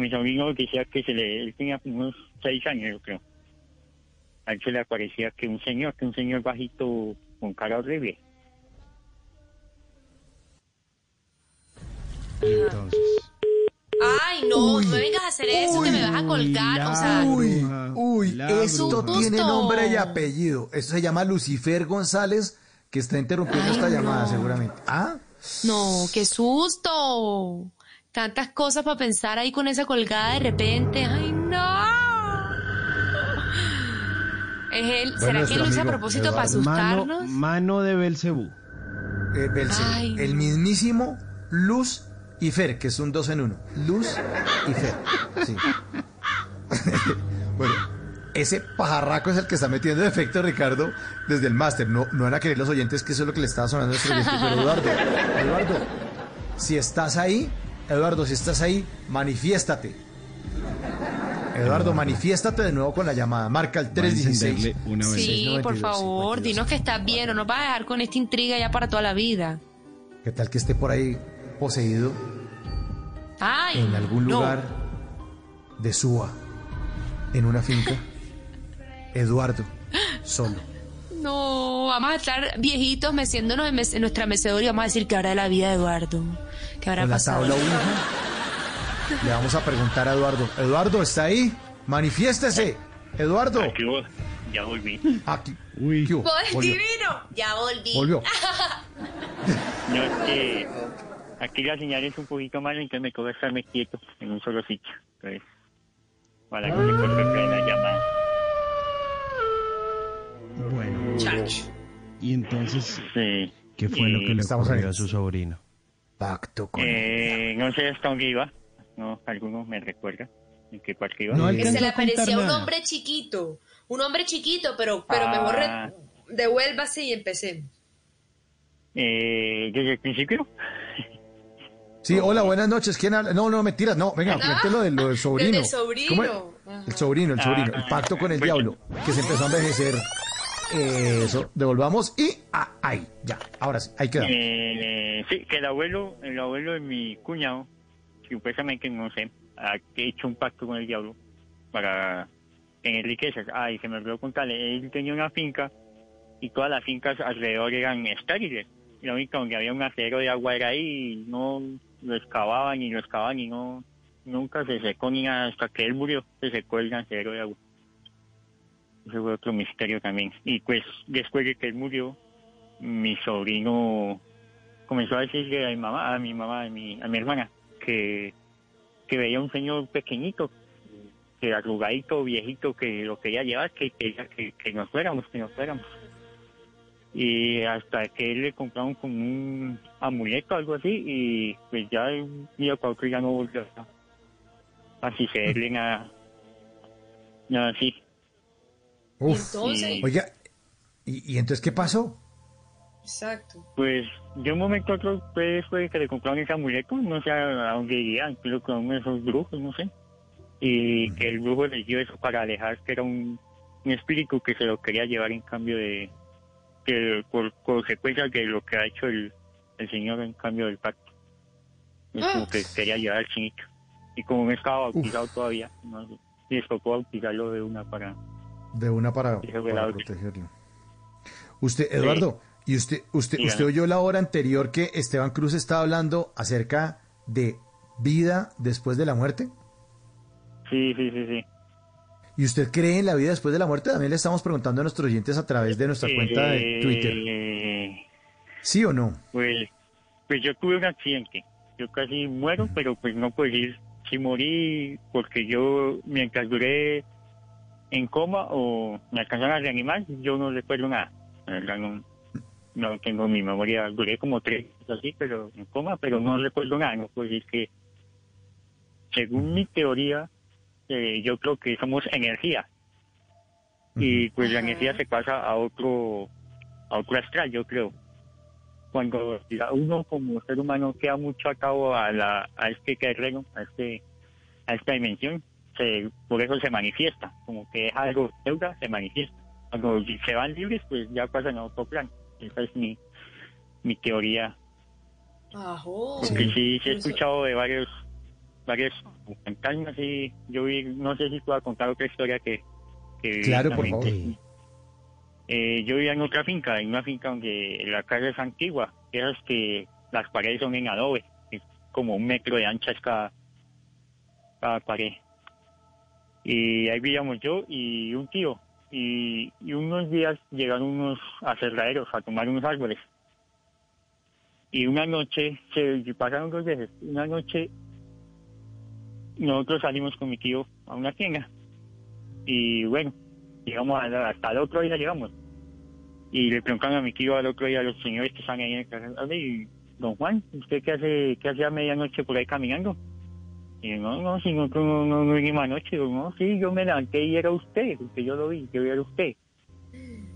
Speaker 45: mi sobrino decía que se le, él tenía unos seis años, yo creo a él se le aparecía que un señor, que un señor bajito con cara horrible.
Speaker 44: Entonces.
Speaker 3: Ay, no, no me vengas a hacer eso, que me vas a colgar. O sea,
Speaker 2: Uy, uy,
Speaker 44: la
Speaker 2: esto tiene nombre y apellido. Esto se llama Lucifer González, que está interrumpiendo
Speaker 3: Ay,
Speaker 2: esta llamada
Speaker 3: no.
Speaker 2: seguramente. ¿Ah?
Speaker 3: no, qué susto. Tantas cosas para pensar ahí con esa colgada de repente. Ay, no. Es él.
Speaker 2: Bueno,
Speaker 3: ¿Será que lo hizo a propósito para.
Speaker 44: Mano,
Speaker 3: asustarnos?
Speaker 44: mano de Belcebú.
Speaker 2: Eh, Belcebú. El mismísimo Luz y Fer, que es un dos en uno. Luz y Fer. Sí. bueno, ese pajarraco es el que está metiendo defecto, Ricardo, desde el máster. No, no van a querer los oyentes que eso es lo que le estaba sonando a nuestro oyente. Pero Eduardo, Eduardo, si estás ahí, Eduardo, si estás ahí, manifiéstate. Eduardo, manifiéstate de nuevo con la llamada. Marca el 316.
Speaker 3: Sí, por favor, dinos que estás bien, o nos vas a dejar con esta intriga ya para toda la vida.
Speaker 2: ¿Qué tal que esté por ahí poseído
Speaker 3: Ay,
Speaker 2: en algún
Speaker 3: no.
Speaker 2: lugar de Suba, en una finca? Eduardo, solo.
Speaker 3: No, vamos a estar viejitos meciéndonos en, mes- en nuestra mecedora y vamos a decir que habrá de la vida de Eduardo. ¿Qué habrá
Speaker 2: la
Speaker 3: pasado?
Speaker 2: tabla. Le vamos a preguntar a Eduardo. Eduardo, ¿está ahí? Manifiéstese. Eduardo.
Speaker 45: Aquí voy, ya volví.
Speaker 2: Aquí. Uy, ¿qué hubo?
Speaker 3: ¡Pues
Speaker 2: Volvió.
Speaker 3: divino! Ya volví.
Speaker 2: Volvió.
Speaker 45: No, es que aquí la señal es un poquito mala, entonces me toca estarme quieto en un solo sitio. Entonces, para que se corte la llamada.
Speaker 44: Bueno.
Speaker 3: Chacho.
Speaker 44: Y entonces,
Speaker 45: Sí.
Speaker 44: ¿qué fue lo que le
Speaker 2: Estamos
Speaker 44: ocurrió a su sobrino?
Speaker 2: Pacto con
Speaker 45: Eh, no sé hasta dónde iba. No, alguno me recuerda en qué parque iba.
Speaker 44: No
Speaker 3: Que se le aparecía un hombre chiquito. Un hombre chiquito, pero, pero
Speaker 45: Ah.
Speaker 3: mejor re- devuélvase y empecemos.
Speaker 45: Eh, desde el principio.
Speaker 2: Sí, hola, buenas noches. ¿Quién habla? No, no, mentiras, no. Venga,
Speaker 3: Ah,
Speaker 2: cuente lo del, lo del sobrino.
Speaker 3: el sobrino.
Speaker 2: El sobrino, el sobrino.
Speaker 45: Ah,
Speaker 2: El pacto con el
Speaker 45: pues-
Speaker 2: diablo. Que se empezó a envejecer. Eh, Eso, devolvamos y ah, ahí, ya. Ahora sí, ahí queda.
Speaker 45: Eh, sí, que el abuelo, el abuelo de mi cuñado, supuestamente, no sé, ha hecho un pacto con el diablo para tener riquezas. Ay, se me olvidó contarle, él tenía una finca y todas las fincas alrededor eran estériles. La única donde había un acero de agua era ahí y no lo excavaban y lo excavaban y no, nunca se secó ni hasta que él murió, se secó el acero de agua. Ese fue otro misterio también. Y pues después de que él murió, mi sobrino comenzó a decirle a mi mamá, a mi mamá, a mi, a mi hermana, que, que veía un señor pequeñito, que arrugadito, viejito, que lo quería llevar, que quería que, que nos fuéramos, que nos fuéramos. Y hasta que él le compraron como un amuleto, algo así, y pues ya un día para otro ya no volvió a, a sucederle nada, nada así.
Speaker 2: Uf.
Speaker 3: entonces?
Speaker 2: Oiga, ¿y, y entonces qué pasó?
Speaker 3: Exacto.
Speaker 45: Pues de un momento a otro pues, fue que le compraron ese amuleto, no sé a dónde irían, creo que a uno de esos brujos, no sé. Y que el brujo le dio eso para alejar que era un, un espíritu que se lo quería llevar en cambio de, que por consecuencia de lo que ha hecho el, el señor en cambio del pacto. Es como que quería llevar al chinito. Y como no estaba bautizado todavía, no les tocó bautizarlo de una para...
Speaker 2: De una para, protegerlo. Usted, Eduardo, ¿y usted, usted,
Speaker 45: Dígame.
Speaker 2: usted oyó la hora anterior que Esteban Cruz estaba hablando acerca de vida después de la muerte?
Speaker 45: Sí, sí, sí, sí.
Speaker 2: ¿Y usted cree en la vida después de la muerte? También le estamos preguntando a nuestros oyentes a través de nuestra cuenta de Twitter.
Speaker 45: Eh,
Speaker 2: ¿Sí o no?
Speaker 45: Pues, pues yo tuve un accidente. Yo casi muero, pero pues no puedo decir si morí porque yo, mientras duré en coma o me alcanzaron a reanimar, yo no recuerdo nada. La verdad, no, no tengo mi memoria. Duré como tres así, pero en coma, pero no recuerdo nada. No puedo decir que, según mi teoría, eh, yo creo que somos energía. Y pues la energía se pasa a otro, a otro astral, yo creo cuando uno como ser humano queda mucho atado a la a este terreno, a este a esta dimensión, se, por eso se manifiesta, como que es algo deuda, se manifiesta. Cuando se van libres, pues ya pasan a otro plan. Esa es mi, mi teoría.
Speaker 3: Ajo.
Speaker 45: Porque sí, sí he escuchado de varios varios fantasmas y yo vi, no sé si puedo contar otra historia que, que viví
Speaker 2: Claro, por favor.
Speaker 45: eh, yo vivía en otra finca, en una finca donde la casa es antigua, esas que las paredes son en adobe, es como un metro de anchas cada, cada pared. Y ahí vivíamos yo y un tío. Y, unos días llegaron unos aserraderos a tomar unos árboles. Y una noche, se pasaron dos veces, una noche nosotros salimos con mi tío a una tienda. Y bueno, llegamos hasta el otro día llegamos. Y le preguntaron a mi tío al otro día a los señores que están ahí en el "Oye, y don Juan, ¿usted qué hace, qué hace a medianoche por ahí caminando? Y no, no, si no, no, no, no vinimos anoche. Yo, no, sí, yo me levanté y era usted, porque yo lo vi, que era usted.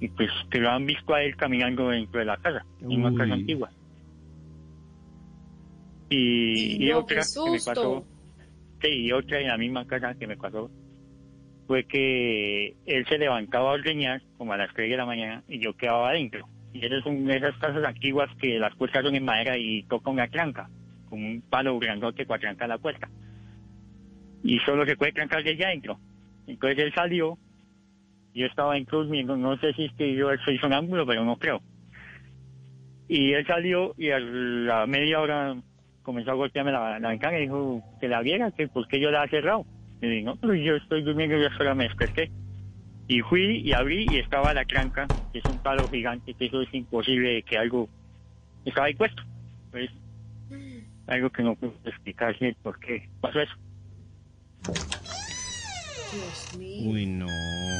Speaker 45: Y pues que lo han visto a él caminando dentro de la casa, en una casa
Speaker 44: Uy.
Speaker 45: antigua. Y, y
Speaker 3: No,
Speaker 45: otra que me pasó, sí, y otra en la misma casa que me pasó, fue que él se levantaba a ordeñar como a las 3 de la mañana y yo quedaba adentro. Y esas son esas casas antiguas que las puertas son en madera y toca una tranca, con un palo grandote para trancar la puerta. Y solo se puede trancar desde adentro. Entonces él salió, yo estaba en cruz, no sé si es que yo soy sonámbulo, pero no creo. Y él salió y a la media hora comenzó a golpearme la, la y dijo que la viera, que por qué yo la había cerrado. Y dije, no, pero yo estoy durmiendo y solo me desperté. Y fui y abrí y estaba la tranca, que es un palo gigante, que eso es imposible que algo estaba ahí puesto. Pues, algo que no puedo explicar si por qué pasó eso.
Speaker 44: Uy, no.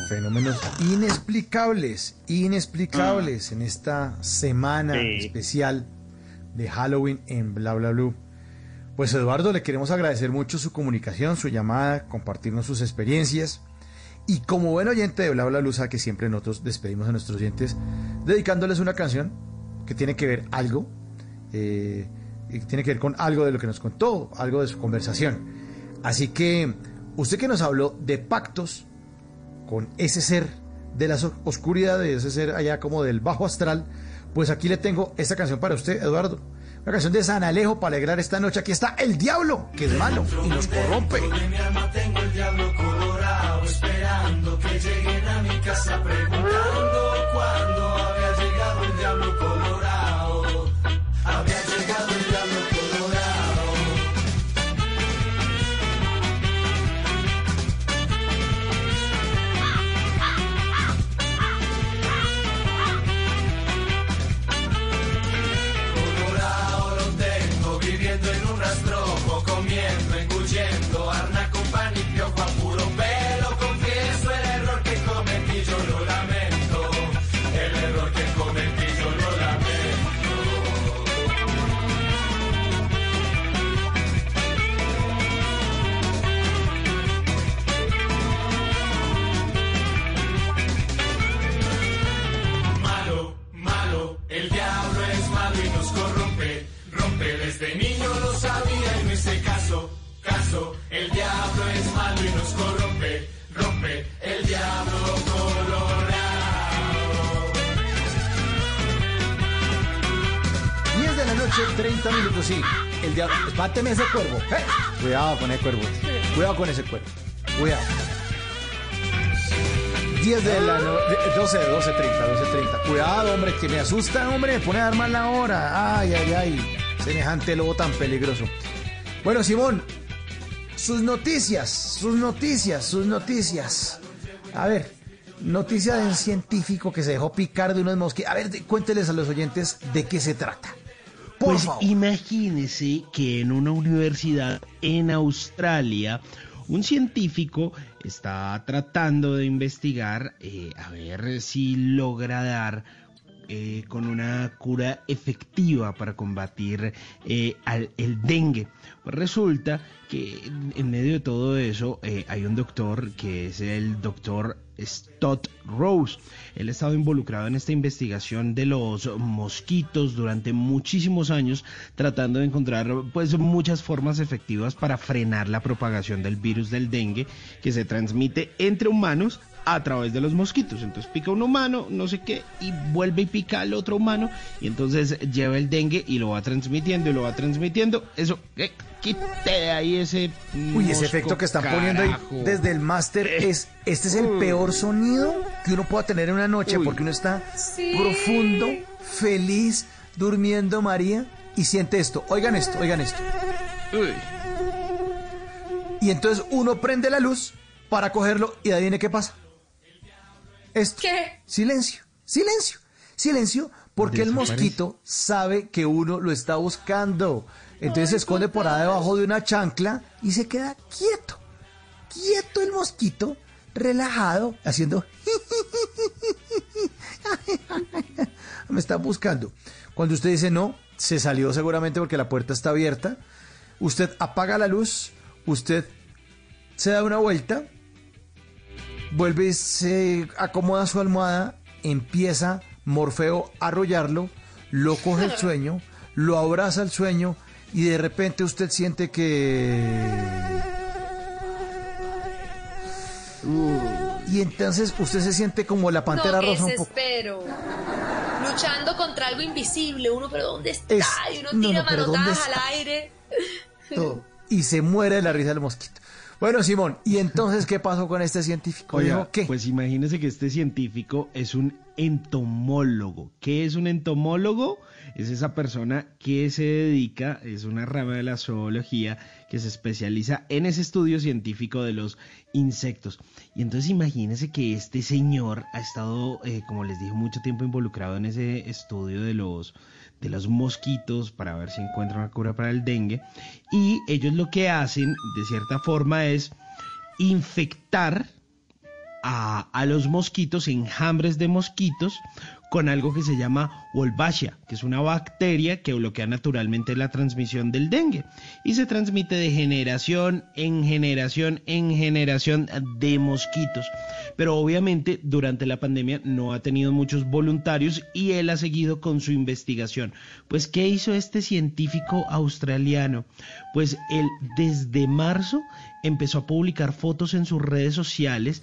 Speaker 2: Fenómenos inexplicables, inexplicables en esta semana
Speaker 45: Sí.
Speaker 2: especial de Halloween en Bla Bla Blue. Pues Eduardo, le queremos agradecer mucho su comunicación, su llamada, compartirnos sus experiencias. Y como buen oyente de Bla Bla Blue, sabe que siempre nosotros despedimos a nuestros oyentes dedicándoles una canción que tiene que ver algo, eh, y que tiene que ver con algo de lo que nos contó, algo de su conversación. Así que usted que nos habló de pactos con ese ser de la so- oscuridad, de ese ser allá como del bajo astral, pues aquí le tengo esta canción para usted, Eduardo. Una canción de San Alejo para alegrar esta noche. Aquí está El Diablo, que es malo y nos corrompe.
Speaker 46: El diablo esperando que lleguen a mi casa preguntando cuándo hice caso. Caso, el diablo es malo y nos corrompe. Rompe, el diablo colorado.
Speaker 2: 10 de la noche, 30 minutos, sí. El diablo. Espáteme ese cuervo. ¡Eh! Cuidado con ese cuervo. Cuidado con ese cuervo. Cuidado. 10 de la noche. 12, 12, 30, 12, 30. Cuidado, hombre, que me asusta, hombre. Me pone a dar mal la hora. Ay, ay, ay. Semejante lobo tan peligroso. Bueno, Simón, sus noticias, sus noticias, sus noticias. A ver, noticia de un científico que se dejó picar de unos mosquitos. A ver, cuénteles a los oyentes de qué se trata. Por
Speaker 44: Pues
Speaker 2: favor.
Speaker 44: imagínese que en una universidad en Australia, un científico está tratando de investigar eh, a ver si logra dar eh, con una cura efectiva para combatir eh, el dengue. Resulta que en- en medio de todo eso eh, hay un doctor que es el doctor Stott Rose. Él ha estado involucrado en esta investigación de los mosquitos durante muchísimos años, tratando de encontrar pues muchas formas efectivas para frenar la propagación del virus del dengue que se transmite entre humanos a través de los mosquitos. Entonces pica un humano, no sé qué, y vuelve y pica al otro humano, y entonces lleva el dengue y lo va transmitiendo y lo va transmitiendo. Eso, eh, quite de ahí ese.
Speaker 2: Uy, ese efecto que están poniendo ahí desde el máster es, este es el peor sonido que uno pueda tener en una noche
Speaker 44: Uy.
Speaker 2: porque uno está
Speaker 3: Sí.
Speaker 2: profundo, feliz, durmiendo María y siente esto. Oigan esto, oigan esto.
Speaker 44: Uy.
Speaker 2: Y entonces uno prende la luz para cogerlo y adivine qué pasa. Esto.
Speaker 3: ¿Qué?
Speaker 2: Silencio, silencio, silencio, porque el mosquito sabe que uno lo está buscando. Entonces se esconde por ahí debajo de una chancla y se queda quieto. Quieto el mosquito, relajado, haciendo... Me está buscando. Cuando usted dice no, se salió seguramente porque la puerta está abierta. Usted apaga la luz, usted se da una vuelta, vuelve, se acomoda su almohada, empieza Morfeo a arrollarlo, lo coge el sueño, lo abraza el sueño y de repente usted siente que... Y entonces usted se siente como la pantera
Speaker 3: no,
Speaker 2: rosa un poco.
Speaker 3: Luchando contra algo invisible. Uno, pero ¿dónde está?
Speaker 2: Es-
Speaker 3: y uno
Speaker 2: no,
Speaker 3: tira
Speaker 2: no, pero ¿dónde
Speaker 3: manotadas al aire.
Speaker 2: todo, y se muere de la risa del mosquito. Bueno, Simón, ¿y entonces qué pasó con este científico?
Speaker 44: Oiga,
Speaker 2: Dijo, ¿qué?
Speaker 44: pues imagínese que este científico es un entomólogo. ¿Qué es un entomólogo? Es esa persona que se dedica, es una rama de la zoología que se especializa en ese estudio científico de los insectos. Y entonces imagínese que este señor ha estado, eh, como les dije, mucho tiempo involucrado en ese estudio de los de los mosquitos para ver si encuentran una cura para el dengue. Y ellos lo que hacen de cierta forma es infectar a, a los mosquitos, enjambres de mosquitos, con algo que se llama Wolbachia, que es una bacteria que bloquea naturalmente la transmisión del dengue y se transmite de generación en generación en generación de mosquitos. Pero obviamente durante la pandemia no ha tenido muchos voluntarios y él ha seguido con su investigación. Pues ¿qué hizo este científico australiano? Pues él desde marzo empezó a publicar fotos en sus redes sociales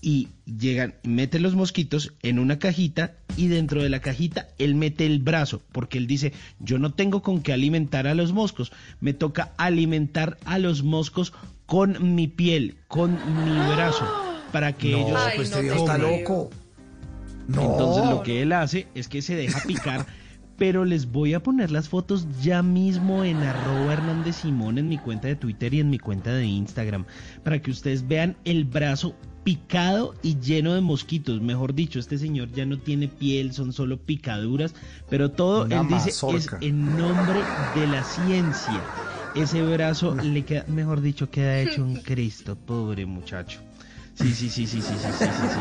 Speaker 44: y llegan, mete los mosquitos en una cajita y dentro de la cajita él mete el brazo, porque él dice, yo no tengo con qué alimentar a los moscos, me toca alimentar a los moscos con mi piel, con mi brazo, para que
Speaker 2: No,
Speaker 44: ellos...
Speaker 2: pues este viejo está loco. No.
Speaker 44: Entonces lo que él hace es que se deja picar, pero les voy a poner las fotos ya mismo en arroba Hernández Simón en mi cuenta de Twitter y en mi cuenta de Instagram, para que ustedes vean el brazo picado y lleno de mosquitos. Mejor dicho, este señor ya no tiene piel, son solo picaduras, pero todo, él dice, es en nombre de la ciencia. Ese brazo le queda, mejor dicho, queda hecho un Cristo, pobre muchacho. Sí, sí, sí, sí, sí, sí, sí, sí.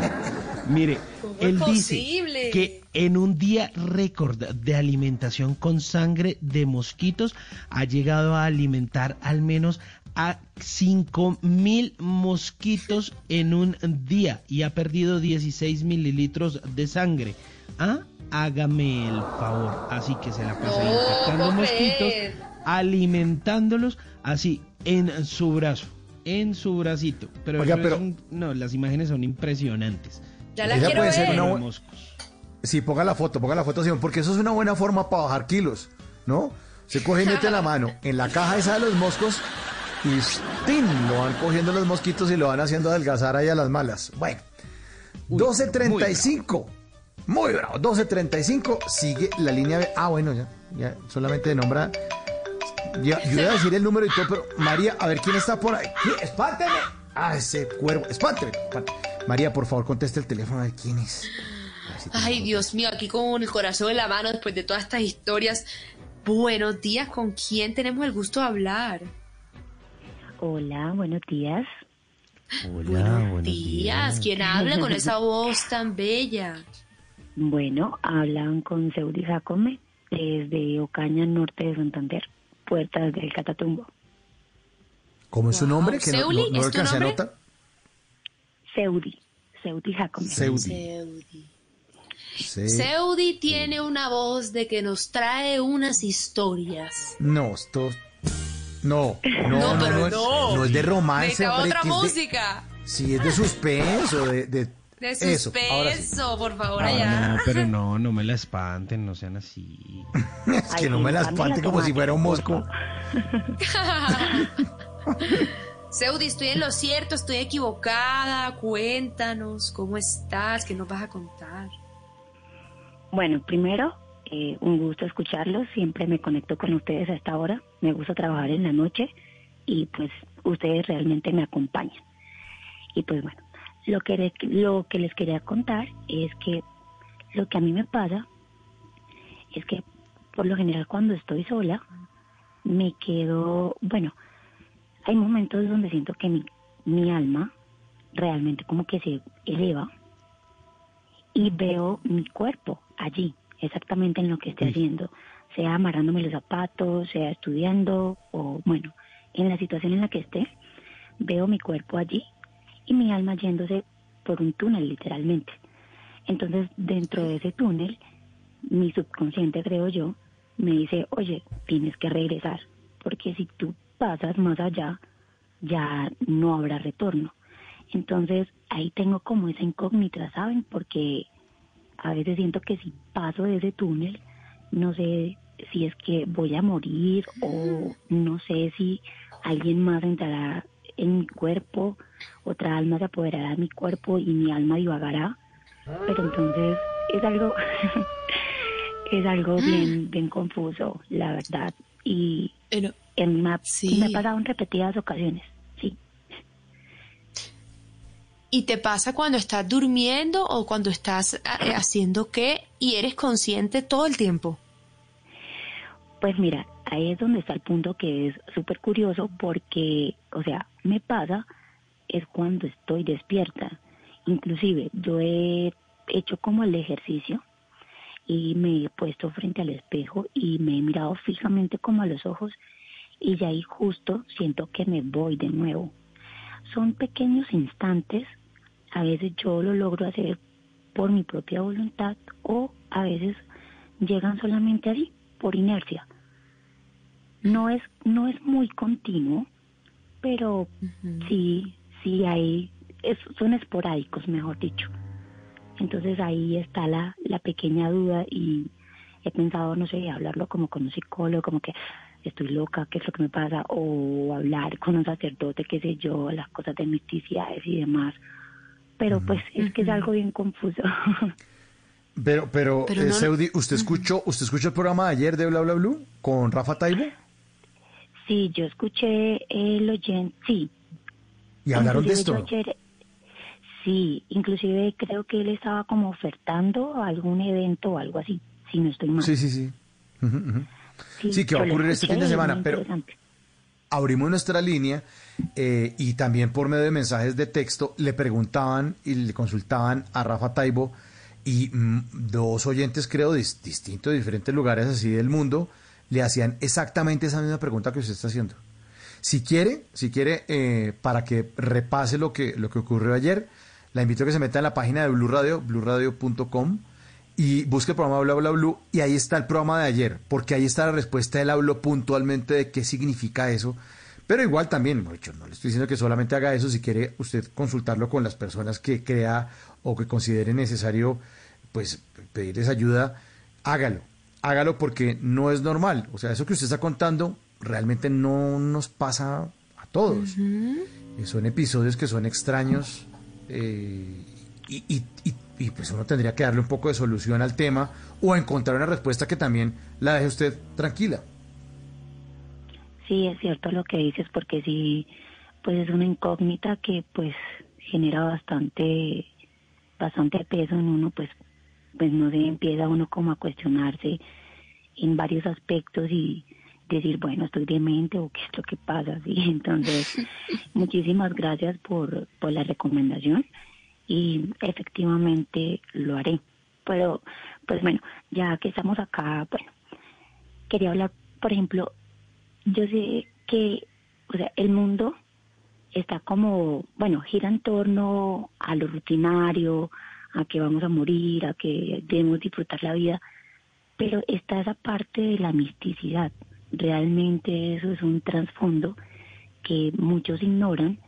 Speaker 44: Mire, él dice que en un día récord de alimentación con sangre de mosquitos ha llegado a alimentar al menos a 5 mil mosquitos en un día y ha perdido 16 mililitros de sangre. Ah, hágame el favor. Así que se la pasa
Speaker 3: No,
Speaker 44: infectando
Speaker 3: ¿cómo
Speaker 44: mosquitos, alimentándolos así en su brazo. En su bracito. Pero,
Speaker 2: Oiga,
Speaker 44: eso es
Speaker 2: pero-
Speaker 44: un- no, las imágenes son impresionantes.
Speaker 3: Ya la
Speaker 2: Ella
Speaker 3: quiero
Speaker 2: puede ser
Speaker 3: ver.
Speaker 2: una Sí, ponga la foto, ponga la foto, porque eso es una buena forma para bajar kilos, ¿no? Se coge y mete la mano en la caja esa de los moscos lo van cogiendo los mosquitos y lo van haciendo adelgazar ahí a las malas. Bueno, 12.35. Muy bravo, 12.35. Sigue la línea B. Ah, bueno, ya, ya solamente nombra. Ya, yo iba a decir el número y todo, pero María, a ver quién está por ahí. ¿Quién? ¡Espánteme! Ah, ese cuervo. Espánteme. espánteme. María, por favor, conteste el teléfono de quién es.
Speaker 3: Ay, Dios mío, aquí con el corazón en la mano después de todas estas historias. Buenos días, ¿con quién tenemos el gusto de hablar?
Speaker 47: Hola, buenos días.
Speaker 44: Hola, buenos
Speaker 3: Días, ¿quién habla con esa voz tan bella?
Speaker 47: Bueno, hablan con Seudi Jacome desde Ocaña, norte de Santander, puertas del Catatumbo.
Speaker 2: ¿Cómo es su nombre? Que no,
Speaker 3: Seuli,
Speaker 2: no, no
Speaker 3: ¿es tu nombre?
Speaker 47: Seudi, Seudi Jacome.
Speaker 2: Seudi.
Speaker 3: Seudi.
Speaker 2: Sí.
Speaker 3: Seudi tiene una voz de que nos trae unas historias.
Speaker 2: No, esto. No, no, no,
Speaker 3: No, pero
Speaker 2: es-
Speaker 3: no.
Speaker 2: no es de romance.
Speaker 3: Necesitaba otra
Speaker 2: es de-
Speaker 3: música.
Speaker 2: sí, es de suspenso, de. De,
Speaker 3: De
Speaker 2: eso, ahora sí.
Speaker 3: suspenso, por favor,
Speaker 44: No,
Speaker 3: allá.
Speaker 44: no, pero no, no me la espanten, no sean así.
Speaker 2: Es que no me la espante como si fuera un mosco.
Speaker 3: Seudi, estoy en lo cierto, estoy equivocada. Cuéntanos, ¿cómo estás? ¿Qué nos vas a contar?
Speaker 47: Bueno, primero, eh, un gusto escucharlos. Siempre me conecto con ustedes a esta hora. Me gusta trabajar en la noche y pues ustedes realmente me acompañan. Y pues bueno, lo que, le- lo que les quería contar es que lo que a mí me pasa es que por lo general cuando estoy sola me quedo, bueno, hay momentos donde siento que mi, mi alma realmente como que se eleva y veo mi cuerpo allí, exactamente en lo que esté haciendo, sea amarrándome los zapatos, sea estudiando o bueno, en la situación en la que esté, veo mi cuerpo allí y mi alma yéndose por un túnel literalmente. Entonces, dentro de ese túnel, mi subconsciente, creo yo, me dice, oye, tienes que regresar, porque si tú pasas más allá, ya no habrá retorno. Entonces, ahí tengo como esa incógnita, ¿saben? Porque a veces siento que si paso de ese túnel, no sé si es que voy a morir o no sé si alguien más entrará en mi cuerpo, otra alma se apoderará de mi cuerpo y mi alma divagará. Pero entonces es algo, es algo bien, bien confuso, la verdad. Y en me, ha-
Speaker 3: Sí.
Speaker 47: me ha pasado en repetidas ocasiones.
Speaker 3: ¿Y te pasa cuando estás durmiendo o cuando estás eh, haciendo qué y eres consciente todo el tiempo?
Speaker 47: Pues mira, ahí es donde está el punto que es súper curioso porque, o sea, me pasa es cuando estoy despierta. Inclusive yo he hecho como el ejercicio y me he puesto frente al espejo y me he mirado fijamente como a los ojos y ya ahí justo siento que me voy de nuevo. Son pequeños instantes, a veces yo lo logro hacer por mi propia voluntad o a veces llegan solamente así, por inercia. No es, no es muy continuo, pero sí, sí hay, es- son esporádicos, mejor dicho. Entonces ahí está la, la pequeña duda y he pensado, no sé, hablarlo como con un psicólogo, como que estoy loca, qué es lo que me pasa, o hablar con un sacerdote, qué sé yo, las cosas de misticidades y demás. Pero pues es que es algo bien confuso.
Speaker 2: Pero, pero,
Speaker 47: Pero
Speaker 2: eh, Seudi, ¿usted escuchó, ¿usted escuchó el programa de ayer de Bla Bla Blue con Rafa Taibo?
Speaker 47: sí, yo escuché el oyente, sí,
Speaker 2: Y hablaron de esto.
Speaker 47: ayer- sí, inclusive creo que él estaba como ofertando algún evento o algo así, si no estoy mal.
Speaker 2: Sí, sí, sí. Ujú. Sí, que va a ocurrir este fin de semana, pero abrimos nuestra línea eh, y también por medio de mensajes de texto le preguntaban y le consultaban a Rafa Taibo y mm, dos oyentes, creo, dis- distintos, de diferentes lugares así del mundo, le hacían exactamente esa misma pregunta que usted está haciendo. Si quiere, si quiere, eh, para que repase lo que, lo que ocurrió ayer, la invito a que se meta en la página de Blue Radio, blueradio.com, y busque el programa Bla Bla Blue, y ahí está el programa de ayer, porque ahí está la respuesta. Él habló puntualmente de qué significa eso. Pero igual también, no le estoy diciendo que solamente haga eso, si quiere usted consultarlo con las personas que crea o que considere necesario, pues pedirles ayuda, hágalo, hágalo porque no es normal. O sea, eso que usted está contando realmente no nos pasa a todos. Eh, Son episodios que son extraños eh, y, y- y- y, pues uno tendría que darle un poco de solución al tema o encontrar una respuesta que también la deje usted tranquila.
Speaker 47: Sí, es cierto lo que dices, porque sí, pues es una incógnita que pues genera bastante, bastante peso en uno, pues, pues no sé, empieza uno como a cuestionarse en varios aspectos y decir, bueno, estoy demente o qué es lo que pasa, sí. Entonces, muchísimas gracias por, por la recomendación y efectivamente lo haré. Pero, pues bueno, ya que estamos acá, bueno, quería hablar, por ejemplo, yo sé que, o sea, el mundo está como, bueno, gira en torno a lo rutinario, a que vamos a morir, a que debemos disfrutar la vida, pero está esa parte de la misticidad. Realmente eso es un trasfondo que muchos ignoran,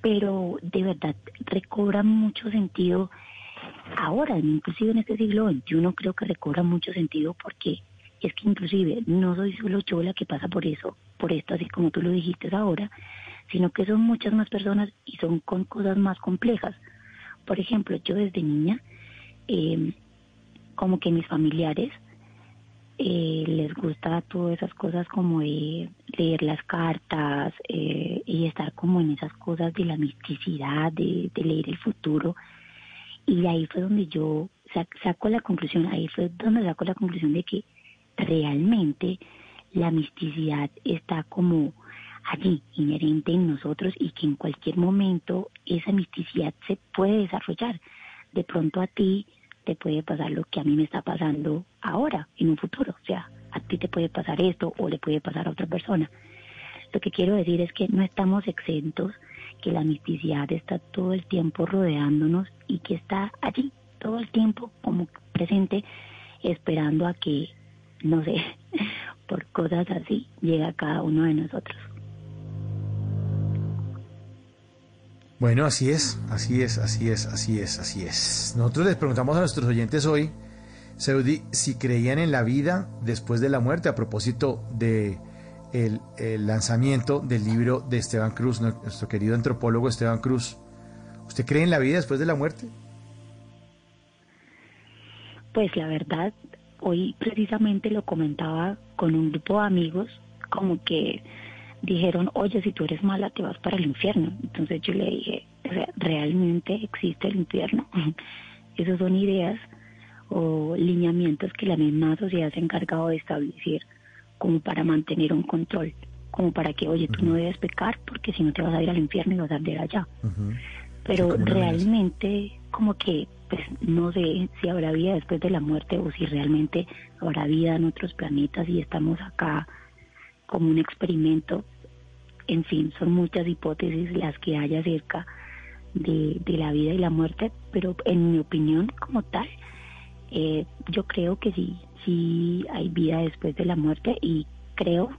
Speaker 47: pero de verdad recobra mucho sentido ahora, inclusive en este siglo XXI creo que recobra mucho sentido porque es que inclusive no soy solo yo la que pasa por eso, por esto, así como tú lo dijiste ahora, sino que son muchas más personas y son con cosas más complejas. Por ejemplo, yo desde niña, eh, como que mis familiares eh, les gusta todas esas cosas como de leer las cartas eh, y estar como en esas cosas de la misticidad, de, leer el futuro. Y ahí fue donde yo sac- saco la conclusión, ahí fue donde saco la conclusión de que realmente la misticidad está como allí, inherente en nosotros y que en cualquier momento esa misticidad se puede desarrollar. De pronto a ti te puede pasar lo que a mí me está pasando ahora, en un futuro. O sea, a ti te puede pasar esto o le puede pasar a otra persona. Lo que quiero decir es que no estamos exentos, que la misticidad está todo el tiempo rodeándonos y que está allí todo el tiempo como presente, esperando a que, no sé, por cosas así, llegue a cada uno de nosotros.
Speaker 2: Bueno, así es, así es, así es, así es, así es. Nosotros les preguntamos a nuestros oyentes hoy, Seudi, si creían en la vida después de la muerte, a propósito de el, el lanzamiento del libro de Esteban Cruz, nuestro querido antropólogo Esteban Cruz. ¿Usted cree en la vida después de la muerte?
Speaker 47: Pues la verdad, hoy precisamente lo comentaba con un grupo de amigos, como que dijeron, oye, si tú eres mala te vas para el infierno. Entonces yo le dije, o sea, ¿realmente existe el infierno? Esas son ideas o lineamientos que la misma sociedad se ha encargado de establecer como para mantener un control, como para que, oye, tú no debes pecar porque si no te vas a ir al infierno y vas a arder allá. Pero realmente como que pues no sé si habrá vida después de la muerte o si realmente habrá vida en otros planetas y estamos acá como un experimento. En fin, son muchas hipótesis las que hay acerca de, la vida y la muerte, pero en mi opinión como tal, eh, yo creo que sí, sí hay vida después de la muerte y creo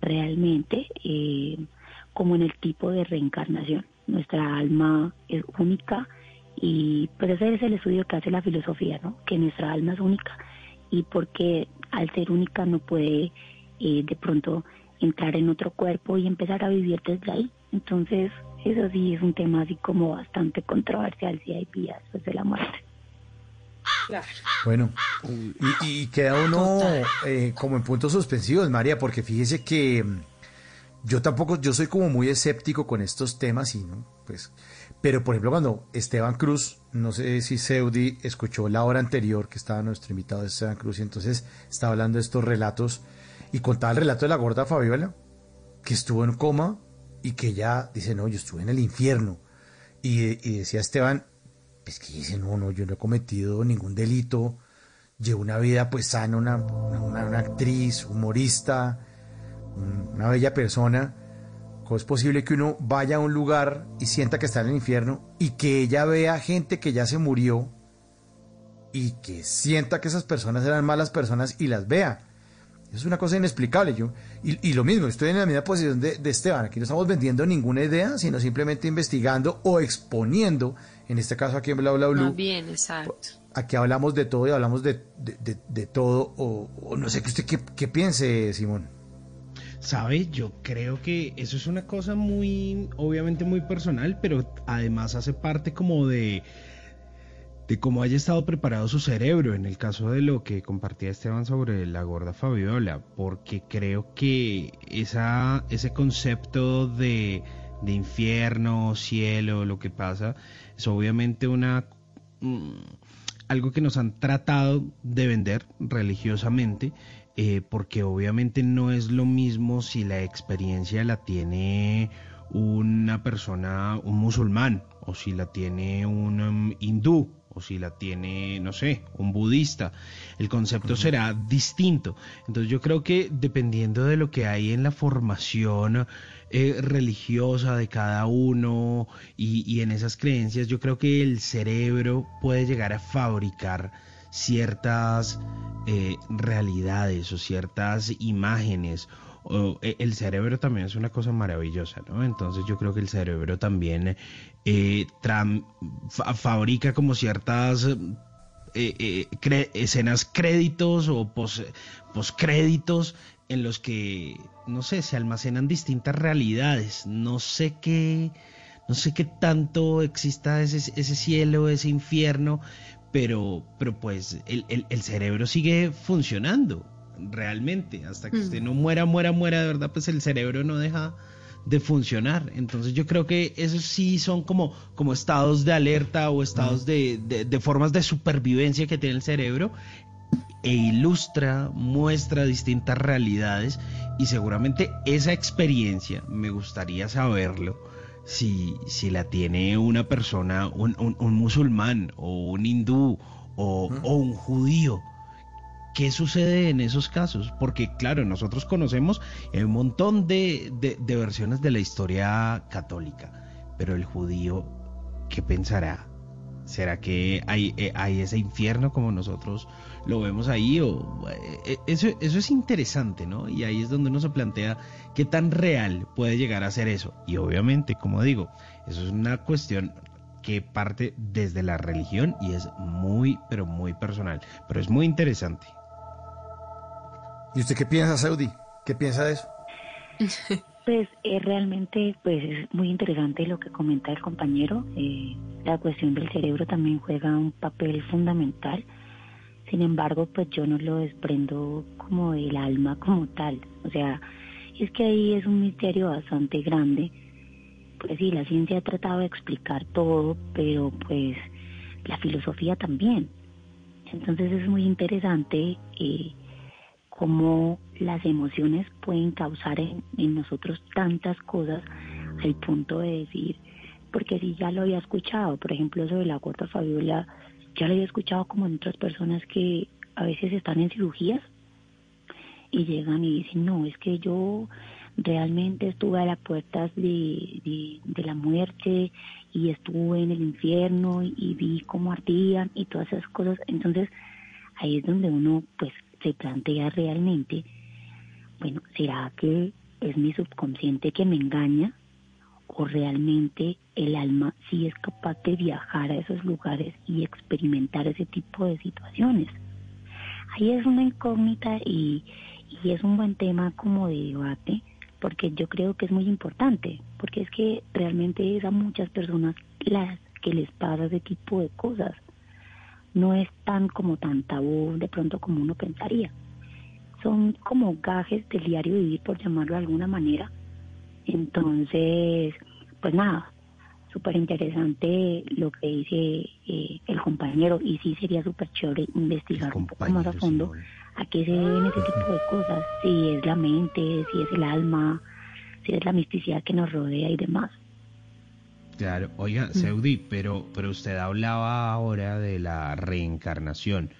Speaker 47: realmente eh, como en el tipo de reencarnación. Nuestra alma es única y pues ese es el estudio que hace la filosofía, ¿no? Que nuestra alma es única y porque al ser única no puede eh, de pronto entrar en otro cuerpo y empezar a vivir desde ahí. Entonces, eso sí es un tema así como bastante controversial si hay vida después de la muerte.
Speaker 2: Bueno, y, y queda uno eh, como en puntos suspensivos, María, porque fíjese que mm, yo tampoco, yo soy como muy escéptico con estos temas y no, pues, pero por ejemplo cuando Esteban Cruz, no sé si Seudi escuchó la hora anterior que estaba nuestro invitado Esteban Cruz y entonces estaba hablando de estos relatos y contaba el relato de la gorda Fabiola, que estuvo en coma y que ella dice, no, yo estuve en el infierno. Y, decía Esteban, pues que dice, no, no, yo no he cometido ningún delito, llevo una vida pues sana, una, una, una actriz, humorista, un- una bella persona. ¿Cómo es posible que uno vaya a un lugar y sienta que está en el infierno y que ella vea gente que ya se murió y que sienta que esas personas eran malas personas y las vea? Es una cosa inexplicable. Yo, y, y lo mismo, estoy en la misma posición de, de Esteban. Aquí no estamos vendiendo ninguna idea, sino simplemente investigando o exponiendo, en este caso aquí en Bla Bla Blue,
Speaker 3: Más bien, exacto.
Speaker 2: aquí hablamos de todo y hablamos de, de, de- de todo, o, o no sé qué usted qué, qué piense, Simón.
Speaker 44: ¿Sabe? Yo creo que eso es una cosa muy, obviamente muy personal, pero además hace parte como de, de cómo haya estado preparado su cerebro, en el caso de lo que compartía Esteban sobre la gorda Fabiola, porque creo que esa, ese concepto de, de infierno, cielo, lo que pasa, es obviamente una mm, algo que nos han tratado de vender religiosamente, eh, porque obviamente no es lo mismo si la experiencia la tiene una persona, un musulmán, o si la tiene un um, hindú, o si la tiene, no sé, un budista. El concepto será distinto. Entonces yo creo que dependiendo de lo que hay en la formación eh, religiosa de cada uno y, y en esas creencias, yo creo que el cerebro puede llegar a fabricar ciertas eh, realidades o ciertas imágenes. O, eh, el cerebro también es una cosa maravillosa, ¿no? Entonces yo creo que el cerebro también eh, fa- fabrica como ciertas eh, eh, cre- escenas créditos o pos, poscréditos en los que, no sé, se almacenan distintas realidades. No sé qué, no sé qué tanto exista ese, ese cielo, ese infierno, pero, pero pues el, el- el cerebro sigue funcionando realmente. Hasta que
Speaker 3: Mm.
Speaker 44: usted no muera, muera, muera, de verdad, pues el cerebro no deja de funcionar. Entonces yo creo que esos sí son como, como estados de alerta o estados de, de- de formas de supervivencia que tiene el cerebro e ilustra, muestra distintas realidades y seguramente esa experiencia, me gustaría saberlo, si, si la tiene una persona, un, un- un musulmán o un hindú o, o un judío ¿Qué sucede en esos casos? Porque claro, nosotros conocemos un montón de, de- versiones de la historia católica, pero el judío, ¿qué pensará? ¿Será que hay, eh, hay ese infierno como nosotros lo vemos ahí? O, eh, eso, eso es interesante, ¿no? Y ahí es donde uno se plantea qué tan real puede llegar a ser eso. Y obviamente, como digo, eso es una cuestión que parte desde la religión y es muy, pero muy personal. Pero es muy interesante.
Speaker 43: ¿Y usted qué piensa, Saudi? ¿Qué piensa de eso?
Speaker 47: Pues eh, realmente pues es muy interesante lo que comenta el compañero. Eh, la cuestión del cerebro también juega un papel fundamental. Sin embargo, pues yo no lo desprendo como del alma como tal. O sea, es que ahí es un misterio bastante grande. Pues sí, la ciencia ha tratado de explicar todo, pero pues la filosofía también. Entonces es muy interesante eh, cómo las emociones pueden causar en, nosotros tantas cosas al punto de decir, porque si ya lo había escuchado, por ejemplo, de la gota Fabiola, ya lo había escuchado como en otras personas que a veces están en cirugías y llegan y dicen, no, es que yo realmente estuve a las puertas de, la muerte y estuve en el infierno y vi cómo ardían y todas esas cosas. Entonces, ahí es donde uno pues se plantea realmente, bueno, ¿será que es mi subconsciente que me engaña? ¿O realmente el alma sí es capaz de viajar a esos lugares y experimentar ese tipo de situaciones? Ahí es una incógnita y, y es un buen tema como de debate, porque yo creo que es muy importante, porque es que realmente es a muchas personas las que les pasa ese tipo de cosas no es tan como tan tabú de pronto como uno pensaría. Son como gajes del diario vivir, por llamarlo de alguna manera. Entonces, pues nada, súper interesante lo que dice eh, el compañero y sí sería súper chévere investigar un poco más a fondo a qué se deben ese tipo de cosas, si es la mente, si es el alma, si es la misticidad que nos rodea y demás.
Speaker 44: Claro, oiga, Seudi, pero, pero usted hablaba ahora de la reencarnación.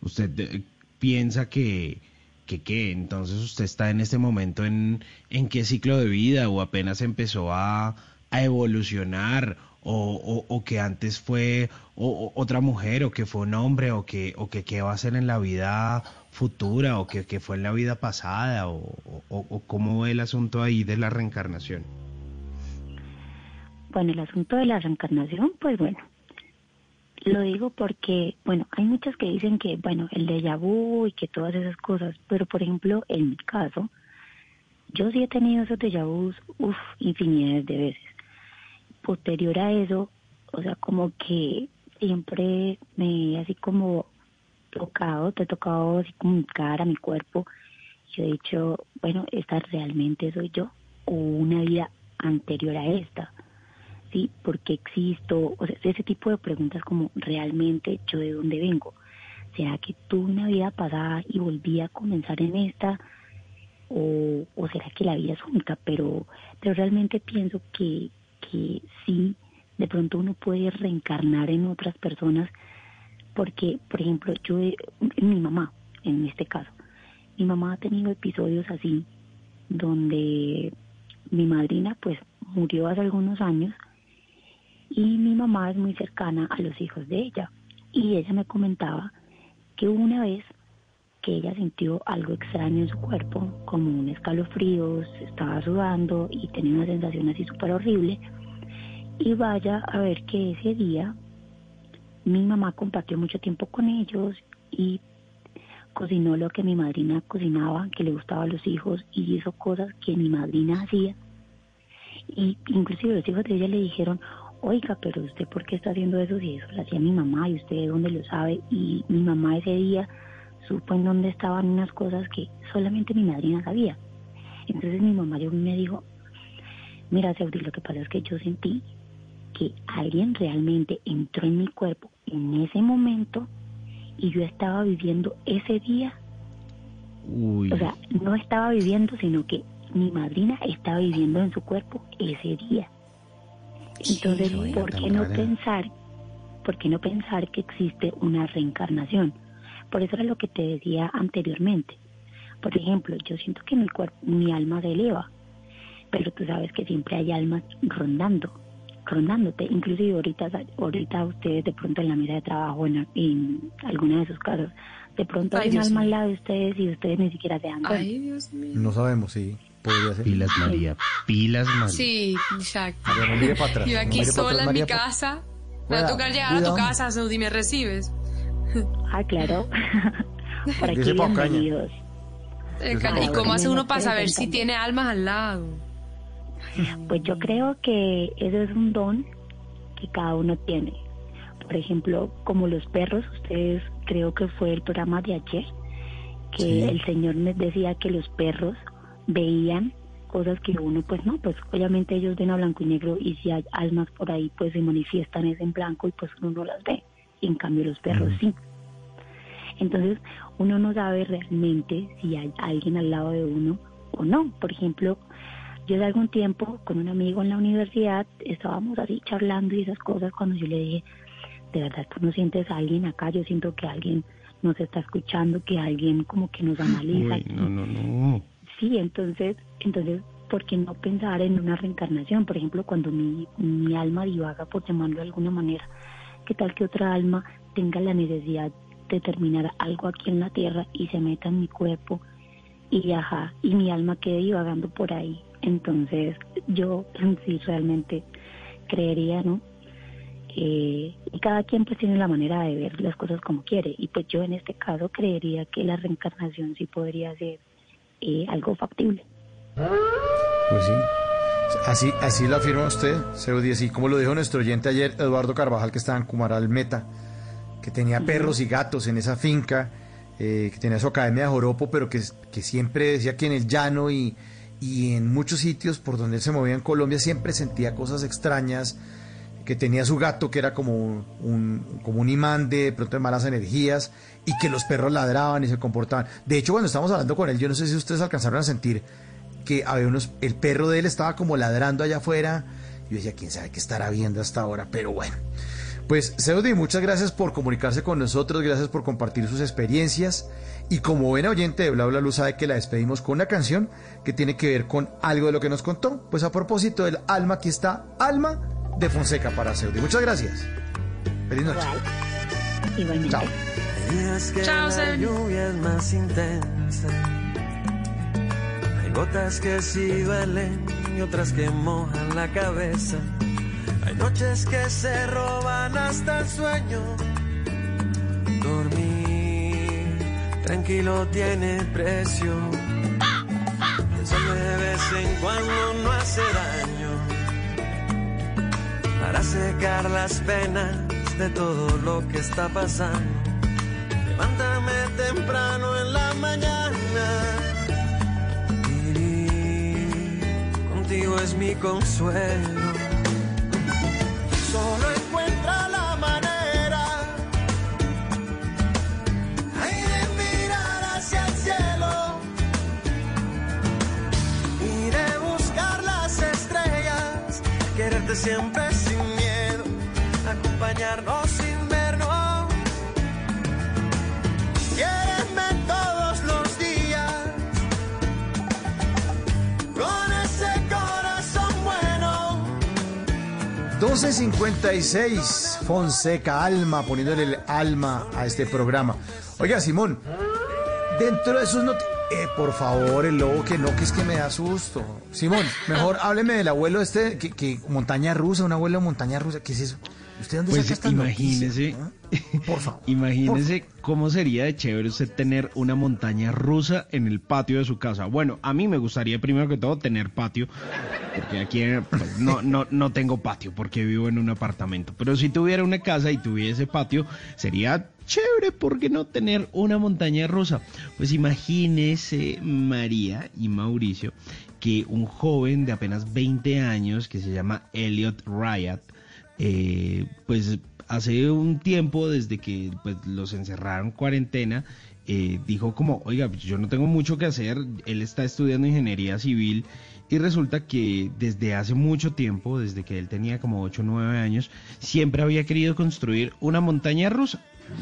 Speaker 44: ¿Usted eh, piensa que, que qué? Entonces usted está en este momento en, en qué ciclo de vida o apenas empezó a, a evolucionar o, o, o que antes fue o- otra mujer o que fue un hombre o que, o que qué va a ser en la vida futura o que, que fue en la vida pasada o, o, o cómo ve el asunto ahí de la reencarnación.
Speaker 47: Bueno, el asunto de la reencarnación, pues bueno, lo digo porque, bueno, hay muchas que dicen que, bueno, el déjà vu y que todas esas cosas, pero por ejemplo, en mi caso, yo sí he tenido esos déjà vus, uff, infinidades de veces. Posterior a eso, o sea, como que siempre me así como tocado, te he tocado así como mi cara, mi cuerpo, y he dicho, bueno, esta realmente soy yo, o una vida anterior a esta. ¿Sí? ¿Por qué existo? O sea, ese tipo de preguntas como realmente yo de dónde vengo. ¿Será que tuve una vida pasada y volví a comenzar en esta? ¿O, o será que la vida es única? Pero, pero realmente pienso que, que sí, de pronto uno puede reencarnar en otras personas porque, por ejemplo, yo, mi mamá, en este caso, mi mamá ha tenido episodios así donde mi madrina pues murió hace algunos años y mi mamá es muy cercana a los hijos de ella y ella me comentaba que una vez que ella sintió algo extraño en su cuerpo, como un escalofrío, se estaba sudando y tenía una sensación así súper horrible. Y vaya a ver que ese día mi mamá compartió mucho tiempo con ellos y cocinó lo que mi madrina cocinaba, que le gustaba a los hijos, y hizo cosas que mi madrina hacía. Y inclusive los hijos de ella le dijeron, oiga, pero usted por qué está haciendo eso si eso lo hacía mi mamá y usted de dónde lo sabe. Y mi mamá ese día supo en dónde estaban unas cosas que solamente mi madrina sabía. Entonces mi mamá yo me dijo, mira Seudi, lo que pasa es que yo sentí que alguien realmente entró en mi cuerpo en ese momento y yo estaba viviendo ese día.
Speaker 44: Uy.
Speaker 47: O sea, no estaba viviendo, sino que mi madrina estaba viviendo en su cuerpo ese día. Entonces,
Speaker 44: vaina
Speaker 47: ¿por qué no pensar, por qué no pensar que existe una reencarnación? Por eso era lo que te decía anteriormente. Por ejemplo, yo siento que mi cuerpo, mi alma se eleva, pero tú sabes que siempre hay almas rondando, rondándote. Inclusive ahorita, ahorita ustedes de pronto en la mesa de trabajo, en, en alguna de sus casas, de pronto
Speaker 3: Ay,
Speaker 47: hay un
Speaker 3: Dios
Speaker 47: alma al lado de ustedes y ustedes ni siquiera se dan cuenta.
Speaker 3: Ay, Dios mío.
Speaker 2: No sabemos si podría ser.
Speaker 44: Pilas María, pilas María.
Speaker 3: Sí, exacto.
Speaker 2: María, no mire para atrás,
Speaker 3: Yo aquí sola
Speaker 2: atrás,
Speaker 3: en
Speaker 2: María,
Speaker 3: mi casa. Me va a tocar llegar a tu casa, Saudi, ¿me recibes?
Speaker 47: Ah, claro. Por aquí bienvenidos.
Speaker 3: Eh, ¿Y cómo hace uno para saber si tiene almas al lado?
Speaker 47: Pues yo creo que eso es un don que cada uno tiene. Por ejemplo, como los perros, ustedes creo que fue el programa de ayer, que
Speaker 2: Sí.
Speaker 47: el señor me decía que los perros veían cosas que uno pues no, pues obviamente ellos ven a blanco y negro y si hay almas por ahí pues se manifiestan es en blanco y pues uno no las ve. Y en cambio los perros sí. Entonces uno no sabe realmente si hay alguien al lado de uno o no. Por ejemplo, yo de algún tiempo con un amigo en la universidad estábamos así charlando y esas cosas cuando yo le dije, de verdad tú no sientes a alguien acá, yo siento que alguien nos está escuchando, que alguien como que nos analiza.
Speaker 44: Uy, no, no, no.
Speaker 47: Sí, entonces, entonces, ¿por qué no pensar en una reencarnación? Por ejemplo, cuando mi, mi alma divaga, por llamarlo de alguna manera, ¿qué tal que otra alma tenga la necesidad de terminar algo aquí en la tierra y se meta en mi cuerpo y ajá, y mi alma quede divagando por ahí? Entonces, yo sí realmente creería, ¿no? Eh, y cada quien pues tiene la manera de ver las cosas como quiere y pues yo en este caso creería que la reencarnación sí podría ser eh, algo factible.
Speaker 2: Pues sí. Así, así lo afirma usted, Seudi, así como lo dijo nuestro oyente ayer, Eduardo Carvajal, que estaba en Cumaral Meta, que tenía perros y gatos en esa finca, eh, que tenía su academia de joropo, pero que, que siempre decía que en el llano y, y en muchos sitios por donde él se movía en Colombia siempre sentía cosas extrañas, que tenía su gato que era como un, como un imán de, de pronto de malas energías y que los perros ladraban y se comportaban. De hecho, cuando estábamos hablando con él, yo no sé si ustedes alcanzaron a sentir que había unos, el perro de él estaba como ladrando allá afuera. Yo decía, quién sabe qué estará viendo hasta ahora, pero bueno. Pues, Seudi, muchas gracias por comunicarse con nosotros, gracias por compartir sus experiencias. Y como buena oyente de Bla Bla Luz, sabe que la despedimos con una canción que tiene que ver con algo de lo que nos contó. Pues a propósito del alma, aquí está Alma de Fonseca para Seudi. Muchas gracias. Feliz noche.
Speaker 47: Igualmente.
Speaker 2: Chao.
Speaker 46: Días que
Speaker 3: Chao,
Speaker 46: la
Speaker 3: Sebi.
Speaker 46: lluvia es más intensa. Hay gotas que sí duelen y otras que mojan la cabeza. Hay noches que se roban hasta el sueño. Dormir tranquilo tiene precio. Pensar de vez en cuando no hace daño. Para secar las penas de todo lo que está pasando. Levántame temprano en la mañana. Vivir contigo es mi consuelo. Solo encuentra la manera ay, de mirar hacia el cielo y de buscar las estrellas. Quererte siempre sin miedo, acompañarnos
Speaker 2: 12.56, Fonseca, alma, poniéndole el alma a este programa. Oiga, Simón, dentro de esos noti- Eh, por favor, el lobo, que no, que es que me da susto. Simón, mejor hábleme del abuelo este, que montaña rusa, un abuelo de montaña rusa, ¿qué es eso? ¿Usted dónde
Speaker 44: Pues
Speaker 2: saca
Speaker 44: imagínese,
Speaker 2: noticias, Por favor.
Speaker 44: imagínese cómo sería de chévere usted tener una montaña rusa en el patio de su casa. Bueno, a mí me gustaría primero que todo tener patio, porque aquí pues, no, no, no tengo patio porque vivo en un apartamento. Pero si tuviera una casa y tuviese patio, sería chévere, ¿por qué no tener una montaña rusa? Pues imagínese María y Mauricio que un joven de apenas 20 años que se llama Elliot Riot, eh, pues hace un tiempo desde que pues, los encerraron en cuarentena, eh, dijo como, oiga, pues, yo no tengo mucho que hacer, él está estudiando ingeniería civil y resulta que desde hace mucho tiempo, desde que él tenía como 8 o 9 años, siempre había querido construir una montaña rusa.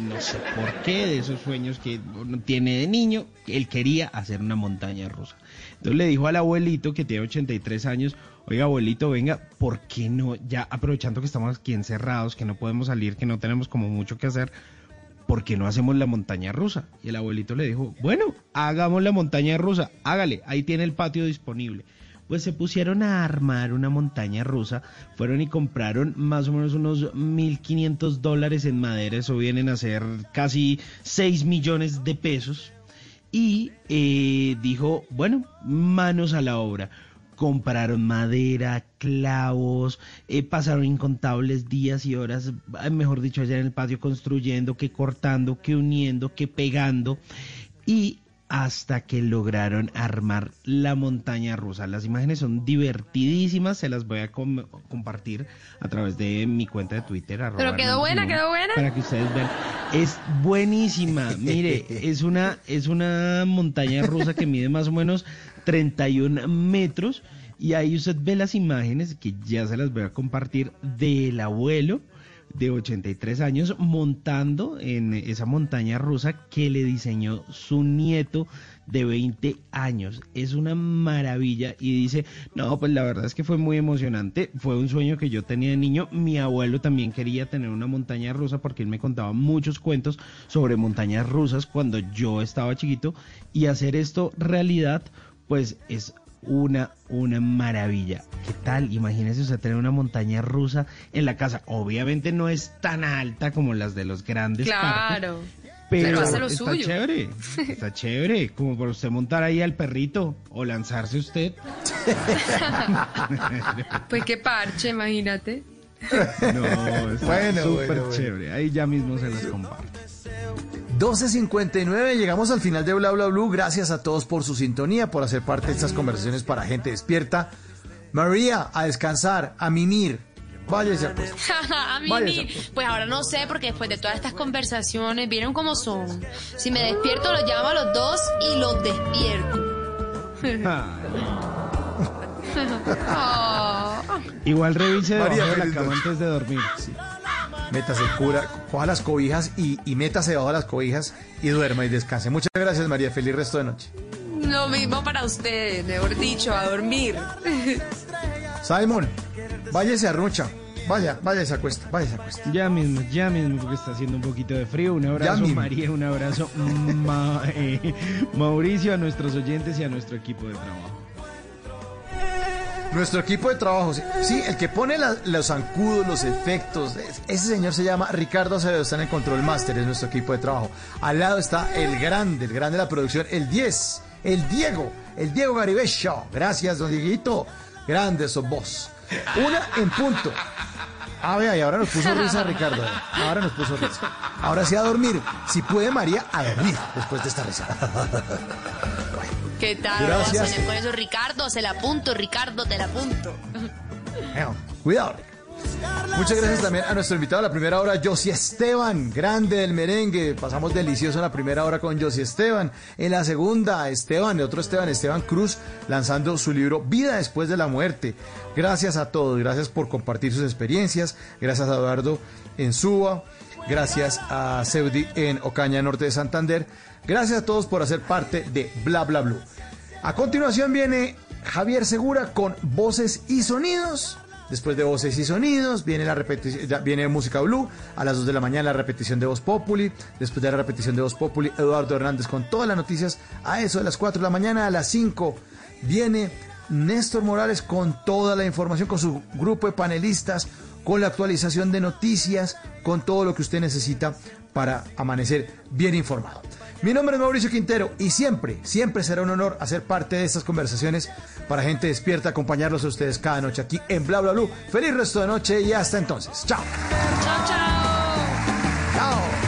Speaker 44: no sé por qué, de esos sueños que tiene de niño, él quería hacer una montaña rusa. Entonces le dijo al abuelito que tiene 83 años, oiga abuelito, venga, ¿por qué no? Ya aprovechando que estamos aquí encerrados, que no podemos salir, que no tenemos como mucho que hacer, ¿por qué no hacemos la montaña rusa? Y el abuelito le dijo, bueno, hagamos la montaña rusa, hágale, ahí tiene el patio disponible. Pues se pusieron a armar una montaña rusa, fueron y compraron más o menos unos 1.500 dólares en madera, eso vienen a ser casi 6 millones de pesos. Y eh, dijo, bueno, manos a la obra compraron madera, clavos, eh, pasaron incontables días y horas, eh, mejor dicho, allá en el patio construyendo, que cortando, que uniendo, que pegando. Y hasta que lograron armar la montaña rusa. Las imágenes son divertidísimas, se las voy a com- compartir a través de mi cuenta de Twitter.
Speaker 3: Pero quedó buena, quedó buena.
Speaker 44: Para que ustedes vean. Es buenísima. Mire, es una, es una montaña rusa que mide más o menos 31 metros. Y ahí usted ve las imágenes que ya se las voy a compartir del abuelo de 83 años montando en esa montaña rusa que le diseñó su nieto de 20 años. Es una maravilla y dice, no, pues la verdad es que fue muy emocionante, fue un sueño que yo tenía de niño, mi abuelo también quería tener una montaña rusa porque él me contaba muchos cuentos sobre montañas rusas cuando yo estaba chiquito. Y hacer esto realidad pues es una, una maravilla. ¿Qué tal? Imagínese usted tener una montaña rusa en la casa. Obviamente no es tan alta como las de los grandes parques,
Speaker 3: Claro.
Speaker 44: pero,
Speaker 3: Pero hace lo
Speaker 44: está
Speaker 3: suyo.
Speaker 44: chévere. Está chévere. Como para usted montar ahí al perrito o lanzarse usted.
Speaker 3: Pues qué parche, imagínate.
Speaker 44: No, está
Speaker 2: Bueno,
Speaker 44: súper
Speaker 2: bueno, bueno.
Speaker 44: chévere. Ahí ya mismo se las comparto.
Speaker 2: 12.59, llegamos al final de Bla Bla Blue. Gracias a todos por su sintonía, por hacer parte de estas conversaciones para gente despierta. María, a descansar, a mimir. Váyase a acostar.
Speaker 3: a
Speaker 2: Váyase,
Speaker 3: ni- pues ahora no sé, porque después de todas estas conversaciones, vieron cómo son. Si me despierto, los llamo a los dos y los despierto. Oh.
Speaker 44: Igual revise
Speaker 2: María,
Speaker 44: debajo de la cama antes de dormir.
Speaker 2: Métase, cura, coja las cobijas y, y métase debajo de las cobijas y duerma y descanse. Muchas gracias, María. Feliz resto de noche.
Speaker 3: Lo mismo para ustedes, mejor dicho, a dormir.
Speaker 2: Simon, váyase a Rucha. Vaya, váyase a cuesta, váyase a cuesta.
Speaker 44: Ya mismo, ya mismo, porque está haciendo un poquito de frío. Un abrazo. María, un abrazo, Ma- eh, Mauricio, a nuestros oyentes y a nuestro equipo de trabajo.
Speaker 2: Nuestro equipo de trabajo, sí, el que pone los zancudos, los efectos, es- ese señor se llama Ricardo Acevedo, está en el control máster, es nuestro equipo de trabajo. Al lado está el grande, el grande de la producción, el 10, el Diego, el Diego Garibello. Gracias, don Dieguito. Grande sos vos. Una en punto. Ah, vea, y ahora nos puso risa Ricardo. Ahora nos puso risa. Ahora sí a dormir. Si puede María, a dormir después de esta risa.
Speaker 3: ¿Qué tal?
Speaker 2: Gracias.
Speaker 3: Soñé con eso, Ricardo, se la apunto, Ricardo, te la apunto.
Speaker 2: Cuidado. Muchas gracias también a nuestro invitado a la primera hora, Josie Esteban, grande del merengue. Pasamos delicioso en la primera hora con Josie Esteban. En la segunda, Esteban, el otro Esteban, Esteban Cruz, lanzando su libro Vida después de la muerte. Gracias a todos, gracias por compartir sus experiencias. Gracias a Eduardo en Suba. Gracias a Seudi en Ocaña, norte de Santander. Gracias a todos por hacer parte de Bla Bla Blue. A continuación viene Javier Segura con voces y sonidos. Después de voces y sonidos viene la repetición, viene música blue. A las 2 de la mañana la repetición de Voz Populi. Después de la repetición de Voz Populi, Eduardo Hernández con todas las noticias. A eso de las 4 de la mañana, a las 5 viene Néstor Morales con toda la información, con su grupo de panelistas, con la actualización de noticias, con todo lo que usted necesita para amanecer bien informado. Mi nombre es Mauricio Quintero y siempre, siempre será un honor hacer parte de estas conversaciones para gente despierta, acompañarlos a ustedes cada noche aquí en Bla Bla Blue. Feliz resto de noche y hasta entonces. Chao.
Speaker 3: Chao, chao.
Speaker 2: Chao.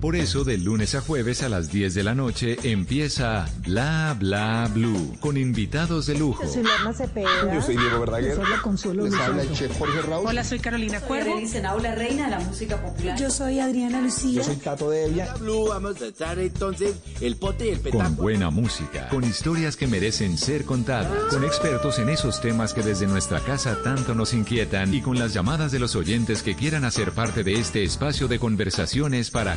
Speaker 7: Por eso, de lunes a jueves a las 10 de la noche empieza Bla Bla Blue con invitados de lujo.
Speaker 48: Yo soy Lorna Cepeda.
Speaker 42: Yo soy Diego Verdaguer.
Speaker 48: Yo soy la Consuelo
Speaker 42: Les habla el chef Jorge Raúl.
Speaker 48: Hola, soy Carolina Cuervo.
Speaker 49: La reina de la música popular.
Speaker 48: Yo soy Adriana Lucía.
Speaker 42: Yo soy Tato Devia.
Speaker 50: Blue, vamos a echar entonces el pote y el
Speaker 7: Con
Speaker 50: petaco.
Speaker 7: buena música, con historias que merecen ser contadas, con expertos en esos temas que desde nuestra casa tanto nos inquietan y con las llamadas de los oyentes que quieran hacer parte de este espacio de conversaciones para